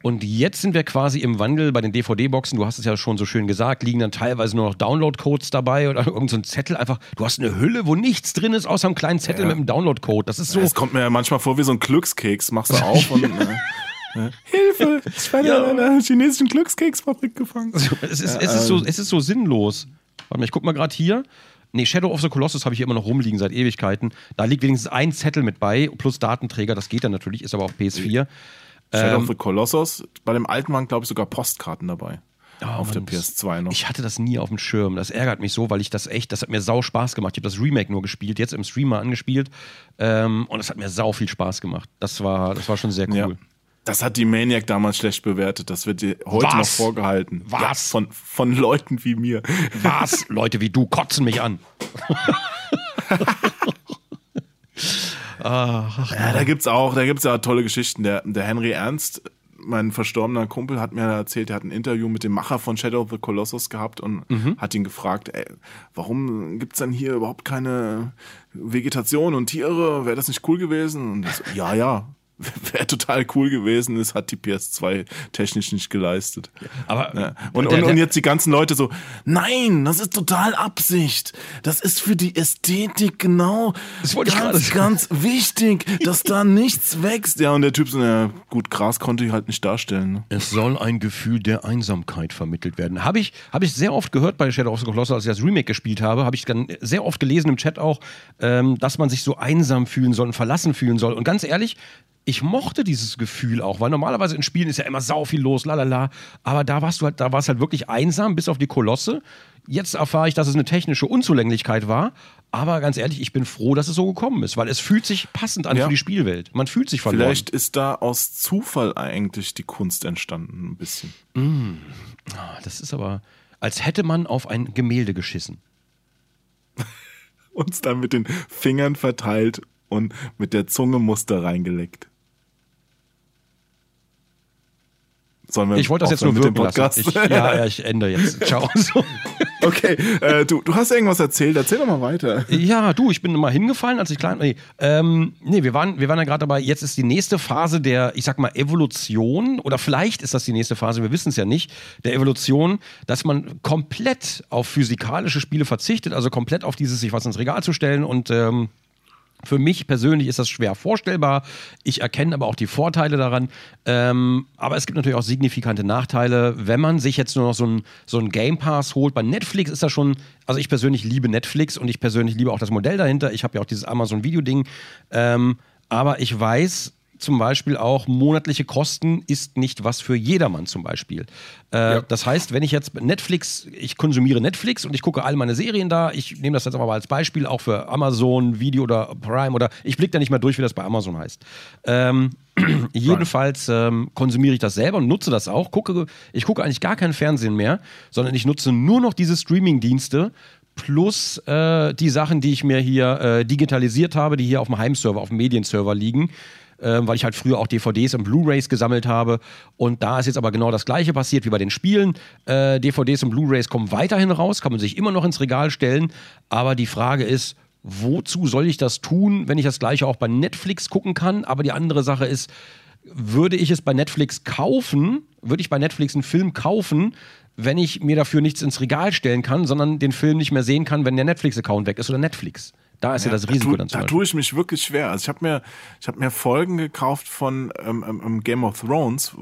Und jetzt sind wir quasi im Wandel bei den DVD-Boxen. Du hast es ja schon so schön gesagt, liegen dann teilweise nur noch Download-Codes dabei oder <laughs> irgendein so Zettel. Einfach, du hast eine Hülle, wo nichts drin ist, außer einem kleinen Zettel Ja. mit einem Download-Code. Das ist so. Es kommt mir ja manchmal vor wie so ein Glückskeks. Machst du <laughs> auf und. Äh, äh, <laughs> Hilfe! Ich werde Ja. in einer chinesischen Glückskeksfabrik gefangen. <laughs> es, ist, es, ist so, es ist so sinnlos. Warte mal, ich guck mal gerade hier. Nee, Shadow of the Colossus habe ich hier immer noch rumliegen seit Ewigkeiten. Da liegt wenigstens ein Zettel mit bei, plus Datenträger. Das geht dann natürlich, ist aber auf PS4. Shadow Ähm, of the Colossus. Bei dem alten waren, glaube ich, sogar Postkarten dabei. auf Mann, der PS2 noch. Ich hatte das nie auf dem Schirm. Das ärgert mich so, weil ich das echt, das hat mir sau Spaß gemacht. Ich habe das Remake nur gespielt, jetzt im Stream mal angespielt. Ähm, und es hat mir sau viel Spaß gemacht. Das war, das war schon sehr cool. Ja. Das hat die Maniac damals schlecht bewertet. Das wird dir heute Was? noch vorgehalten. Was? Ja, von, von Leuten wie mir. Was? <laughs> Leute wie du kotzen mich an. <laughs> Ja, da gibt's auch, da gibt's ja tolle Geschichten. Der, der Henry Ernst, mein verstorbener Kumpel, hat mir erzählt, er hat ein Interview mit dem Macher von Shadow of the Colossus gehabt und hat ihn gefragt, ey, warum gibt's denn hier überhaupt keine Vegetation und Tiere? Wäre das nicht cool gewesen? Und so, ja, ja. <laughs> Wäre total cool gewesen, es hat die PS2 technisch nicht geleistet. Aber Ja. Und, der- und, und jetzt die ganzen Leute so, nein, das ist total Absicht. Das ist für die Ästhetik genau Das wollte ich ganz, sagen. ganz wichtig, dass da <laughs> nichts wächst. Ja, und der Typ so, na gut, Gras konnte ich halt nicht darstellen. Ne? Es soll ein Gefühl der Einsamkeit vermittelt werden. Habe ich, hab ich sehr oft gehört bei Shadow of the Colossus, als ich das Remake gespielt habe, habe ich dann sehr oft gelesen im Chat auch, ähm, dass man sich so einsam fühlen soll und verlassen fühlen soll. Und ganz ehrlich, ich mochte dieses Gefühl auch, weil normalerweise in Spielen ist ja immer sau viel los, lalala. Aber da warst du halt, da war es halt wirklich einsam, bis auf die Kolosse. Jetzt erfahre ich, dass es eine technische Unzulänglichkeit war. Aber ganz ehrlich, ich bin froh, dass es so gekommen ist, weil es fühlt sich passend an Ja. für die Spielwelt. Man fühlt sich verloren. Vielleicht ist da aus Zufall eigentlich die Kunst entstanden, ein bisschen. Das ist aber, als hätte man auf ein Gemälde geschissen. <laughs> Uns dann mit den Fingern verteilt und mit der Zunge Muster reingeleckt. Sollen wir Ich wollte das jetzt nur aufhören wirken lassen. Ich, ja, ja, <laughs> ich ändere jetzt. Ciao. <laughs> Okay, äh, du, du hast irgendwas erzählt, erzähl doch mal weiter. Ja, du, ich bin mal hingefallen, als ich klein Nee, ähm, nee wir, waren, wir waren ja gerade dabei, jetzt ist die nächste Phase der, ich sag mal, Evolution, oder vielleicht ist das die nächste Phase, wir wissen es ja nicht, der Evolution, dass man komplett auf physikalische Spiele verzichtet, also komplett auf dieses, sich was ins Regal zu stellen und ähm, Für mich persönlich ist das schwer vorstellbar. Ich erkenne aber auch die Vorteile daran. Ähm, aber es gibt natürlich auch signifikante Nachteile, wenn man sich jetzt nur noch so einen so Game Pass holt. Bei Netflix ist das schon, also ich persönlich liebe Netflix und ich persönlich liebe auch das Modell dahinter. Ich habe ja auch dieses Amazon-Video-Ding. Ähm, aber ich weiß, zum Beispiel auch monatliche Kosten ist nicht was für jedermann zum Beispiel. Äh, Das heißt, wenn ich jetzt Netflix, ich konsumiere Netflix und ich gucke all meine Serien da, ich nehme das jetzt aber mal als Beispiel, auch für Amazon, Video oder Prime oder ich blicke da nicht mehr durch, wie das bei Amazon heißt. Ähm, <clears throat> jedenfalls ähm, konsumiere ich das selber und nutze das auch. Gucke, ich gucke eigentlich gar kein Fernsehen mehr, sondern ich nutze nur noch diese Streaming-Dienste plus äh, die Sachen, die ich mir hier äh, digitalisiert habe, die hier auf dem Heimserver, auf dem Medienserver liegen ähm, weil ich halt früher auch DVDs und Blu-rays gesammelt habe. Und da ist jetzt aber genau das Gleiche passiert wie bei den Spielen. Äh, DVDs und Blu-rays kommen weiterhin raus, kann man sich immer noch ins Regal stellen. Aber die Frage ist, wozu soll ich das tun, wenn ich das Gleiche auch bei Netflix gucken kann? Aber die andere Sache ist, würde ich es bei Netflix kaufen, würde ich bei Netflix einen Film kaufen, wenn ich mir dafür nichts ins Regal stellen kann, sondern den Film nicht mehr sehen kann, wenn der Netflix-Account weg ist oder Netflix. Da ist ja, das Risiko da, tu- dann zum Da Beispiel. tue ich mich wirklich schwer. Also ich habe mir, ich habe mir Folgen gekauft von ähm, ähm, Game of Thrones,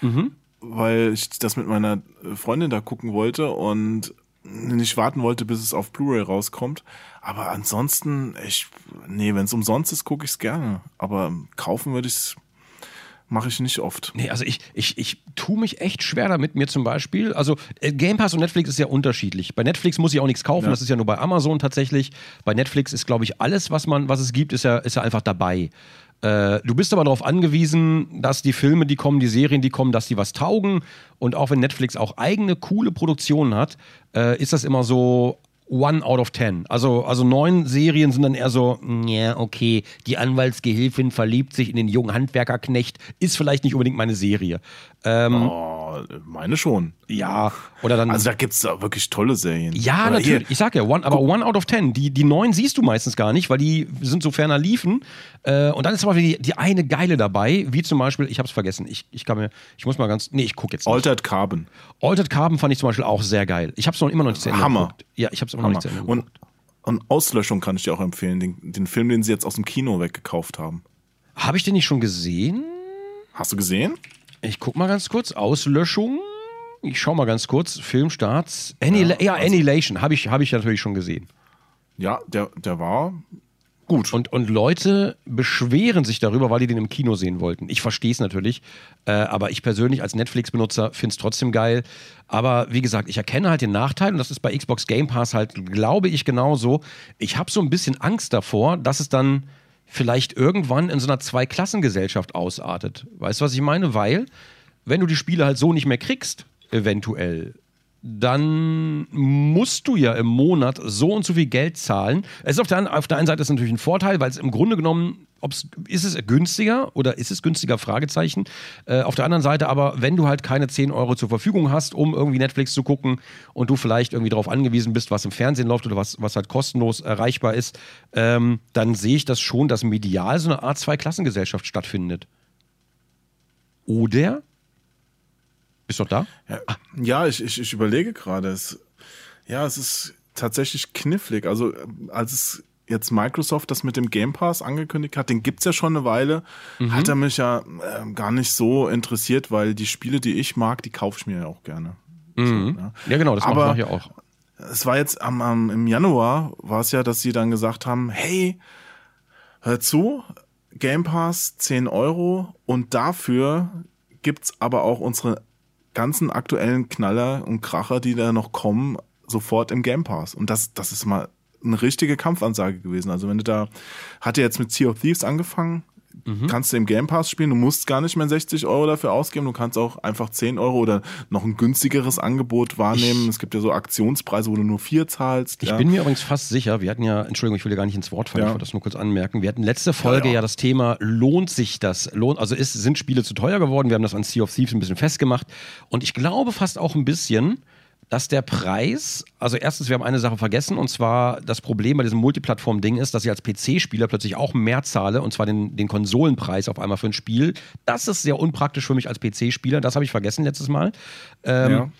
Mhm. weil ich das mit meiner Freundin da gucken wollte und nicht warten wollte, bis es auf Blu-ray rauskommt. Aber ansonsten, ich, nee, wenn es umsonst ist, gucke ich es gerne. Aber kaufen würde ich es mache ich nicht oft. Nee, also ich, ich, ich tue mich echt schwer damit, mir zum Beispiel, also äh, Game Pass und Netflix ist ja unterschiedlich. Bei Netflix muss ich auch nichts kaufen, Ja. das ist ja nur bei Amazon tatsächlich. Bei Netflix ist, glaube ich, alles, was man, was es gibt, ist ja, ist ja einfach dabei. Äh, du bist aber darauf angewiesen, dass die Filme, die kommen, die Serien, die kommen, dass die was taugen. Und auch wenn Netflix auch eigene coole Produktionen hat, äh, ist das immer so one out of ten. Also, also neun Serien sind dann eher so, ja, okay, die Anwaltsgehilfin verliebt sich in den jungen Handwerkerknecht, ist vielleicht nicht unbedingt meine Serie. Ähm, Oh, meine schon. Ja, oder dann. Also da gibt es wirklich tolle Serien. ja, Oder natürlich. hier, Ich sag ja, one, aber one out of ten. Die, die neun siehst du meistens gar nicht, weil die sind so ferner liefen. Äh, und dann ist zum Beispiel die, die eine geile dabei, wie zum Beispiel, ich hab's vergessen, ich, ich kann mir, ich muss mal ganz, nee, ich guck jetzt nicht. Altered Carbon. Altered Carbon fand ich zum Beispiel auch sehr geil. Ich hab's noch immer noch nicht zu Ende Hammer. geguckt. Ja, ich hab's immer noch nicht zu Ende Und, und Auslöschung kann ich dir auch empfehlen. Den, den Film, den sie jetzt aus dem Kino weggekauft haben. Habe ich den nicht schon gesehen? Hast du gesehen? Ich guck mal ganz kurz. Auslöschung. Ich schau mal ganz kurz. Filmstarts. Annihila ja, also- Annihilation. Habe ich, hab ich natürlich schon gesehen. Ja, der, der war gut. Und, und Leute beschweren sich darüber, weil die den im Kino sehen wollten. Ich verstehe es natürlich. Äh, aber ich persönlich als Netflix-Benutzer finde es trotzdem geil. Aber wie gesagt, ich erkenne halt den Nachteil. Und das ist bei Xbox Game Pass halt, glaube ich, genauso. Ich habe so ein bisschen Angst davor, dass es dann vielleicht irgendwann in so einer Zweiklassengesellschaft ausartet. Weißt du, was ich meine? Weil, wenn du die Spiele halt so nicht mehr kriegst, eventuell, dann musst du ja im Monat so und so viel Geld zahlen. Es ist auf der, auf der einen Seite ist es natürlich ein Vorteil, weil es im Grunde genommen, ob's, ist es günstiger oder ist es günstiger, Fragezeichen. Äh, auf der anderen Seite aber, wenn du halt keine 10 Euro zur Verfügung hast, um irgendwie Netflix zu gucken und du vielleicht irgendwie darauf angewiesen bist, was im Fernsehen läuft oder was, was halt kostenlos erreichbar ist, ähm, dann sehe ich das schon, dass medial so eine Art Zweiklassengesellschaft stattfindet. Oder? Bist du doch da? Ja, ja ich, ich, ich überlege gerade. Es, ja, es ist tatsächlich knifflig. Also, als es jetzt Microsoft das mit dem Game Pass angekündigt hat, den gibt's ja schon eine Weile, Mhm. hat er mich ja äh, gar nicht so interessiert, weil die Spiele, die ich mag, die kaufe ich mir ja auch gerne. Mhm. Ja, genau, das mache ich auch. Es war jetzt am, am, im Januar, war es ja, dass sie dann gesagt haben, hey, hör zu, Game Pass 10 Euro und dafür gibt's aber auch unsere ganzen aktuellen Knaller und Kracher, die da noch kommen, sofort im Game Pass. Und das, das ist mal eine richtige Kampfansage gewesen. Also wenn du da, hat ja jetzt mit Sea of Thieves angefangen, kannst du im Game Pass spielen, du musst gar nicht mehr 60 Euro dafür ausgeben, du kannst auch einfach 10 Euro oder noch ein günstigeres Angebot wahrnehmen. Ich- es gibt ja so Aktionspreise, wo du nur 4 zahlst. Ich ja. bin mir übrigens fast sicher, wir hatten ja, Entschuldigung, ich will dir gar nicht ins Wort fallen, Ja. ich wollte das nur kurz anmerken. Wir hatten letzte Folge ja, ja. das Thema, lohnt sich das? Lohnt, also ist, sind Spiele zu teuer geworden? Wir haben das an Sea of Thieves ein bisschen festgemacht. Und ich glaube fast auch ein bisschen, dass der Preis, also erstens, wir haben eine Sache vergessen, und zwar das Problem bei diesem Multiplattform-Ding ist, dass ich als PC-Spieler plötzlich auch mehr zahle, und zwar den, den Konsolenpreis auf einmal für ein Spiel. Das ist sehr unpraktisch für mich als PC-Spieler, das habe ich vergessen letztes Mal. Ähm, Ja.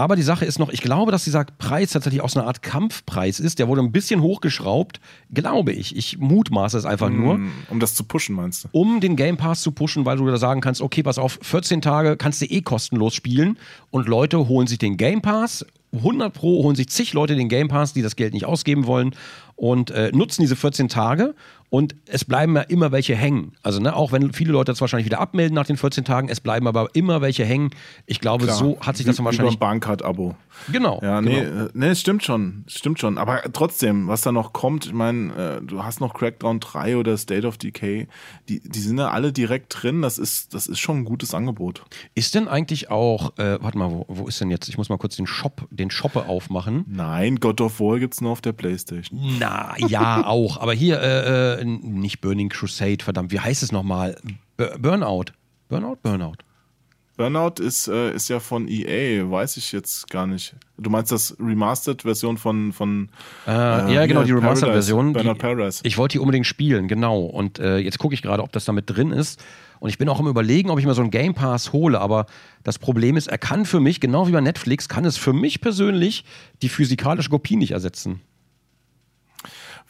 Aber die Sache ist noch, ich glaube, dass dieser Preis tatsächlich auch so eine Art Kampfpreis ist. Der wurde ein bisschen hochgeschraubt, glaube ich. Ich mutmaße es einfach nur, Um das zu pushen, meinst du? um den Game Pass zu pushen, weil du da sagen kannst, okay, pass auf, 14 Tage kannst du eh kostenlos spielen und Leute holen sich den Game Pass. 100 Pro holen sich zig Leute den Game Pass, die das Geld nicht ausgeben wollen und äh, nutzen diese 14 Tage und es bleiben ja immer welche hängen. Also ne, auch wenn viele Leute das wahrscheinlich wieder abmelden nach den 14 Tagen, es bleiben aber immer welche hängen. Ich glaube, Klar. so hat sich das dann Wie- wahrscheinlich... Wie beim Bahncard-Abo. Genau. Ja, nee, genau. äh, nee, es stimmt schon, stimmt schon. Aber trotzdem, was da noch kommt, ich meine, äh, du hast noch Crackdown 3 oder State of Decay, die, die sind ja alle direkt drin. Das ist, das ist schon ein gutes Angebot. Ist denn eigentlich auch, äh, warte mal, wo, wo ist denn jetzt? Ich muss mal kurz den Shop, den Shoppe aufmachen. Nein, God of War gibt's nur auf der Playstation. Na, ja, <laughs> auch. Aber hier, äh, äh, nicht Burning Crusade, verdammt, wie heißt es nochmal? B Burnout. Burnout? Burnout. Burnout ist, äh, ist ja von EA, weiß ich jetzt gar nicht. Du meinst das Remastered-Version von, von Äh, ja, genau, die Remastered-Version. Burnout Paradise. Ich wollte die unbedingt spielen, genau. Und äh, jetzt gucke ich gerade, ob das damit drin ist. Und ich bin auch im Überlegen, ob ich mir so einen Game Pass hole. Aber das Problem ist, er kann für mich, genau wie bei Netflix, kann es für mich persönlich die physikalische Kopie nicht ersetzen.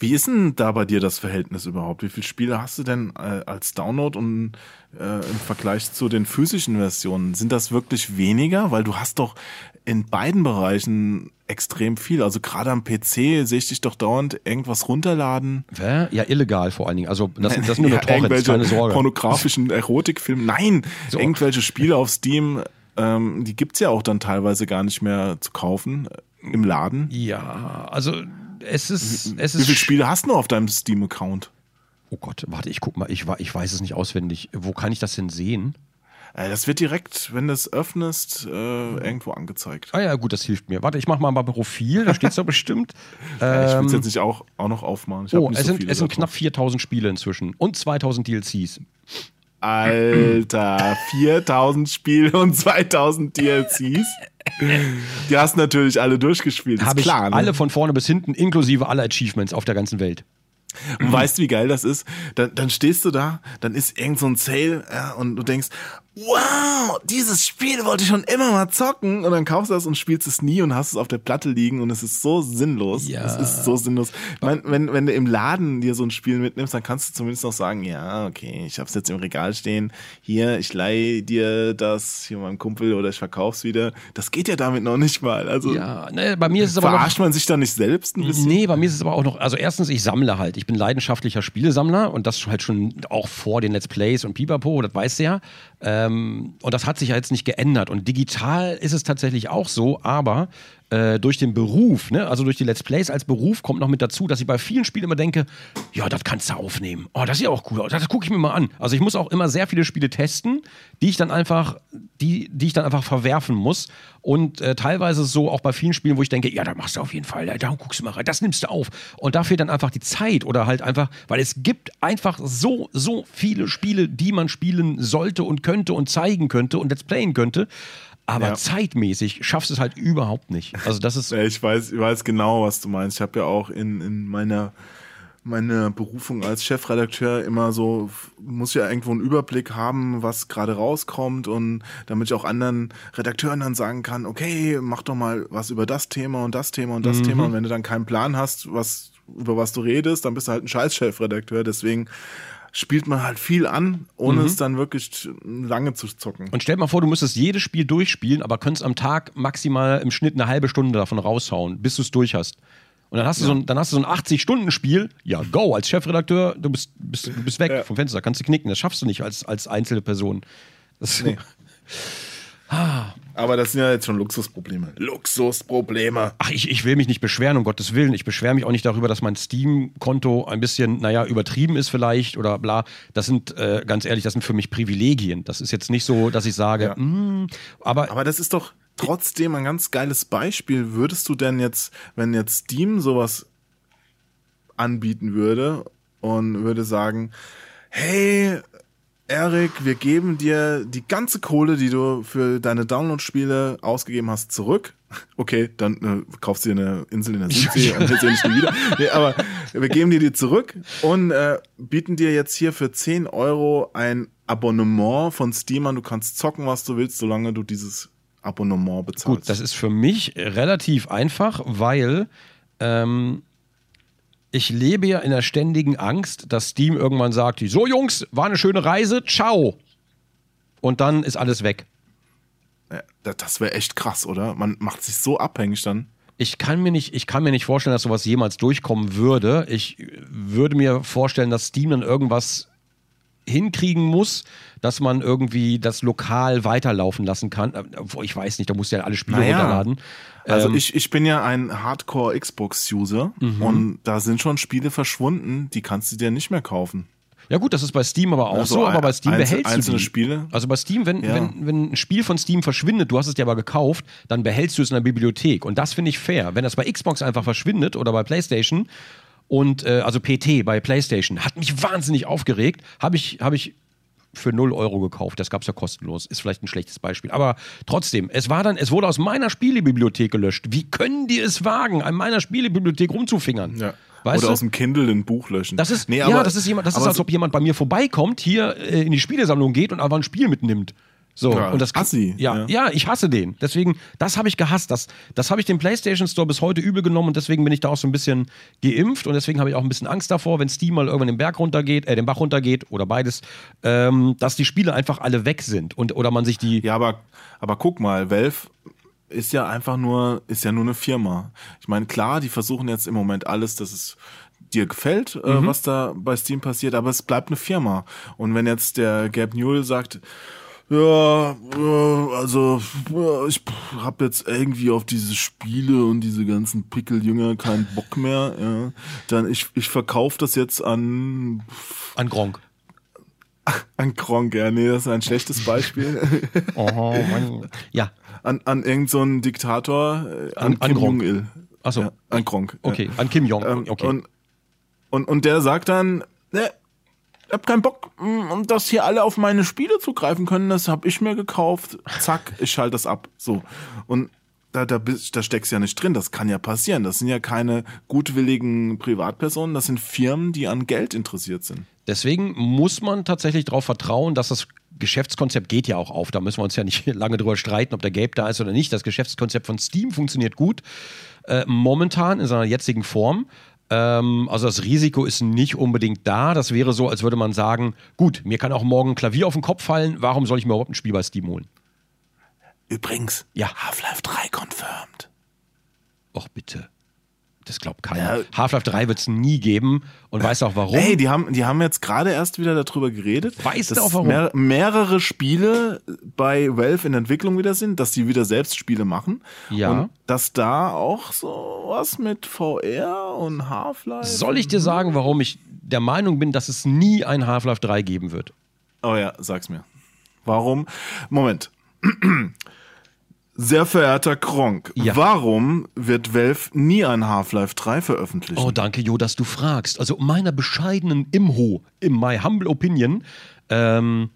Wie ist denn da bei dir das Verhältnis überhaupt? Wie viele Spiele hast du denn äh, als Download und äh, im Vergleich zu den physischen Versionen? Sind das wirklich weniger? Weil du hast doch in beiden Bereichen extrem viel. Also gerade am PC sehe ich dich doch dauernd irgendwas runterladen. Hä? Ja, illegal vor allen Dingen. Also das, das sind nur <laughs> ja, Torrents, keine Sorge. pornografischen <laughs> Erotikfilme. Nein, so. irgendwelche Spiele auf Steam, ähm, die gibt's ja auch dann teilweise gar nicht mehr zu kaufen äh, im Laden. Ja, also es ist... Es ist Wie viele Spiele hast du auf deinem Steam-Account? Oh Gott, warte, ich guck mal, ich, ich weiß es nicht auswendig. Wo kann ich das denn sehen? Äh, das wird direkt, wenn du es öffnest, äh, irgendwo angezeigt. Ah ja, gut, das hilft mir. Warte, ich mach mal mal Profil, da steht es doch bestimmt. <laughs> ja, ich will es jetzt nicht auch, auch noch aufmachen. Ich oh, es, so sind, es sind knapp 4000 Spiele inzwischen und 2000 DLCs. Alter, 4000 Spiele und 2000 DLCs. <laughs> Die hast natürlich alle durchgespielt. Habe ich klar, ne? alle von vorne bis hinten, inklusive aller Achievements auf der ganzen Welt. Und weißt, wie geil das ist? Dann, dann stehst du da, dann ist irgend so ein Sale, ja, und du denkst, wow, dieses Spiel wollte ich schon immer mal zocken. Und dann kaufst du das und spielst es nie und hast es auf der Platte liegen und es ist so sinnlos. Ja. Es ist so sinnlos. Ich mein, wenn, wenn du im Laden dir so ein Spiel mitnimmst, dann kannst du zumindest noch sagen, ja, okay, ich hab's jetzt im Regal stehen. Hier, ich leih dir das hier meinem Kumpel oder ich verkauf's wieder. Das geht ja damit noch nicht mal. Also, ja, ne, bei mir ist es aber Verarscht noch, man sich da nicht selbst ein bisschen? Nee, bei mir ist es aber auch noch, also erstens, ich sammle halt. Ich bin leidenschaftlicher Spielesammler und das halt schon auch vor den Let's Plays und Pipapo, das weißt du ja. Ähm, und das hat sich ja jetzt nicht geändert. Und digital ist es tatsächlich auch so, aber äh, durch den Beruf, ne, also durch die Let's Plays als Beruf kommt noch mit dazu, dass ich bei vielen Spielen immer denke, ja, das kannst du aufnehmen. Oh, das ist ja auch cool. Das gucke ich mir mal an. Also ich muss auch immer sehr viele Spiele testen, die ich dann einfach, die, die ich dann einfach verwerfen muss. Und äh, teilweise so auch bei vielen Spielen, wo ich denke, ja, da machst du auf jeden Fall, da guckst du mal rein, das nimmst du auf. Und da fehlt dann einfach die Zeit oder halt einfach, weil es gibt einfach so, so viele Spiele, die man spielen sollte und könnte und zeigen könnte und Let's Playen könnte aber ja. zeitmäßig schaffst du es halt überhaupt nicht. Also das ist. <laughs> Ich weiß, ich weiß genau, was du meinst. Ich habe ja auch in, in meiner meine Berufung als Chefredakteur immer so, muss ja irgendwo einen Überblick haben, was gerade rauskommt und damit ich auch anderen Redakteuren dann sagen kann, okay, mach doch mal was über das Thema und das Thema und das mhm. Thema und wenn du dann keinen Plan hast, was, über was du redest, dann bist du halt ein scheiß Chefredakteur, deswegen spielt man halt viel an, ohne mhm. es dann wirklich lange zu zocken. Und stell dir mal vor, du müsstest jedes Spiel durchspielen, aber könntest am Tag maximal im Schnitt eine halbe Stunde davon raushauen, bis du es durch hast. Und dann hast du ja. so ein, dann hast du so ein 80-Stunden-Spiel. Ja, go, als Chefredakteur, du bist, bist, du bist weg ja. vom Fenster, kannst du knicken. Das schaffst du nicht als, als einzelne Person. Das nee. <laughs> ah. Aber das sind ja jetzt schon Luxusprobleme. Luxusprobleme. Ach, ich, ich will mich nicht beschweren, um Gottes Willen. Ich beschwere mich auch nicht darüber, dass mein Steam-Konto ein bisschen, naja, übertrieben ist vielleicht oder bla. Das sind, äh, ganz ehrlich, das sind für mich Privilegien. Das ist jetzt nicht so, dass ich sage, ja. mm, aber. Aber das ist doch trotzdem ein ganz geiles Beispiel. Würdest du denn jetzt, wenn jetzt Steam sowas anbieten würde und würde sagen, hey, Erik, wir geben dir die ganze Kohle, die du für deine Download-Spiele ausgegeben hast, zurück. Okay, dann äh, kaufst du dir eine Insel in der Südsee <laughs> und jetzt nicht wieder. Nee, aber wir geben dir die zurück und äh, bieten dir jetzt hier für 10 Euro ein Abonnement von Steam an. Du kannst zocken, was du willst, solange du dieses Abonnement bezahlst. Gut, das ist für mich relativ einfach, weil ähm, ich lebe ja in der ständigen Angst, dass Steam irgendwann sagt, so Jungs, war eine schöne Reise, ciao. Und dann ist alles weg. Das wäre echt krass, oder? Man macht sich so abhängig dann. Ich kann, mir nicht, ich kann mir nicht vorstellen, dass sowas jemals durchkommen würde. Ich würde mir vorstellen, dass Steam dann irgendwas hinkriegen muss, dass man irgendwie das lokal weiterlaufen lassen kann. Ich weiß nicht, da muss ja alle Spiele naja. runterladen. Also ähm, ich, ich bin ja ein Hardcore Xbox-User mhm. und da sind schon Spiele verschwunden, die kannst du dir nicht mehr kaufen. Ja gut, das ist bei Steam aber auch also so, aber bei Steam einzel behältst einzelne du die. Spiele. Also bei Steam, wenn, ja. wenn, wenn ein Spiel von Steam verschwindet, du hast es dir aber gekauft, dann behältst du es in der Bibliothek. Und das finde ich fair. Wenn das bei Xbox einfach verschwindet oder bei PlayStation und äh, also PT bei PlayStation, hat mich wahnsinnig aufgeregt, habe ich, hab ich für 0 Euro gekauft. Das gab es ja kostenlos. Ist vielleicht ein schlechtes Beispiel. Aber trotzdem, es war dann, es wurde aus meiner Spielebibliothek gelöscht. Wie können die es wagen, an meiner Spielebibliothek rumzufingern? Ja. Weißt Oder du? aus dem Kindle ein Buch löschen. Das ist, nee, aber, ja, das ist jemand, das ist, als ob jemand bei mir vorbeikommt, hier äh, in die Spielesammlung geht und einfach ein Spiel mitnimmt. So, ja, und das Assi, ja, ja, ja, ich hasse den. Deswegen, das habe ich gehasst. Das, das habe ich dem PlayStation Store bis heute übel genommen und deswegen bin ich da auch so ein bisschen geimpft und deswegen habe ich auch ein bisschen Angst davor, wenn Steam mal irgendwann den Berg runtergeht, äh, den Bach runtergeht oder beides, ähm, dass die Spiele einfach alle weg sind und oder man sich die. Ja, aber, aber guck mal, Valve ist ja einfach nur, ist ja nur eine Firma. Ich meine, klar, die versuchen jetzt im Moment alles, dass es dir gefällt, äh, Mhm. was da bei Steam passiert, aber es bleibt eine Firma. Und wenn jetzt der Gabe Newell sagt, ja, also ich hab jetzt irgendwie auf diese Spiele und diese ganzen Pickeljünger keinen Bock mehr, ja, dann ich, ich verkaufe das jetzt an An Gronk. an Kronk, ja, nee, das ist ein schlechtes Beispiel. <laughs> Oh, Mann. Ja, an, an irgendeinen so einen Diktator, äh, an, An- Kim Gronk. Jong-il. Achso. Ja, an Kronk. okay. An Kim Jong. Ähm, okay. und, und, und der sagt dann, ne, hab keinen Bock, mm, dass hier alle auf meine Spiele zugreifen können, das hab ich mir gekauft. Zack, ich schalte das ab. So. Und da, da, da steckst ja nicht drin, das kann ja passieren. Das sind ja keine gutwilligen Privatpersonen, das sind Firmen, die an Geld interessiert sind. Deswegen muss man tatsächlich darauf vertrauen, dass das Geschäftskonzept geht ja auch auf. Da müssen wir uns ja nicht <laughs> lange drüber streiten, ob der Gabe da ist oder nicht. Das Geschäftskonzept von Steam funktioniert gut. Äh, momentan in seiner jetzigen Form. Ähm, also das Risiko ist nicht unbedingt da. Das wäre so, als würde man sagen, gut, mir kann auch morgen ein Klavier auf den Kopf fallen. Warum soll ich mir überhaupt ein Spiel bei Steam holen? Übrigens, Ja. Half-Life 3 confirmed. Och bitte. Das glaubt keiner. Ja. Half-Life 3 wird es nie geben und weißt auch warum. Ey, die haben, die haben jetzt gerade erst wieder darüber geredet, Weißt du auch warum? Mehr, mehrere Spiele bei Valve in Entwicklung wieder sind, dass die wieder selbst Spiele machen. Ja. Und dass da auch so was mit VR und Half-Life. Soll ich dir sagen, warum ich der Meinung bin, dass es nie ein Half-Life 3 geben wird? Oh ja, sag's mir. Warum? Moment. Sehr verehrter Kronk, Ja. warum wird Valve nie ein Half-Life 3 veröffentlichen? Oh, danke, Jo, dass du fragst. Also meiner bescheidenen Imho, in my humble opinion, ähm,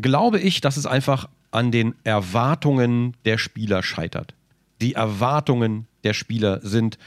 glaube ich, dass es einfach an den Erwartungen der Spieler scheitert. Die Erwartungen der Spieler sind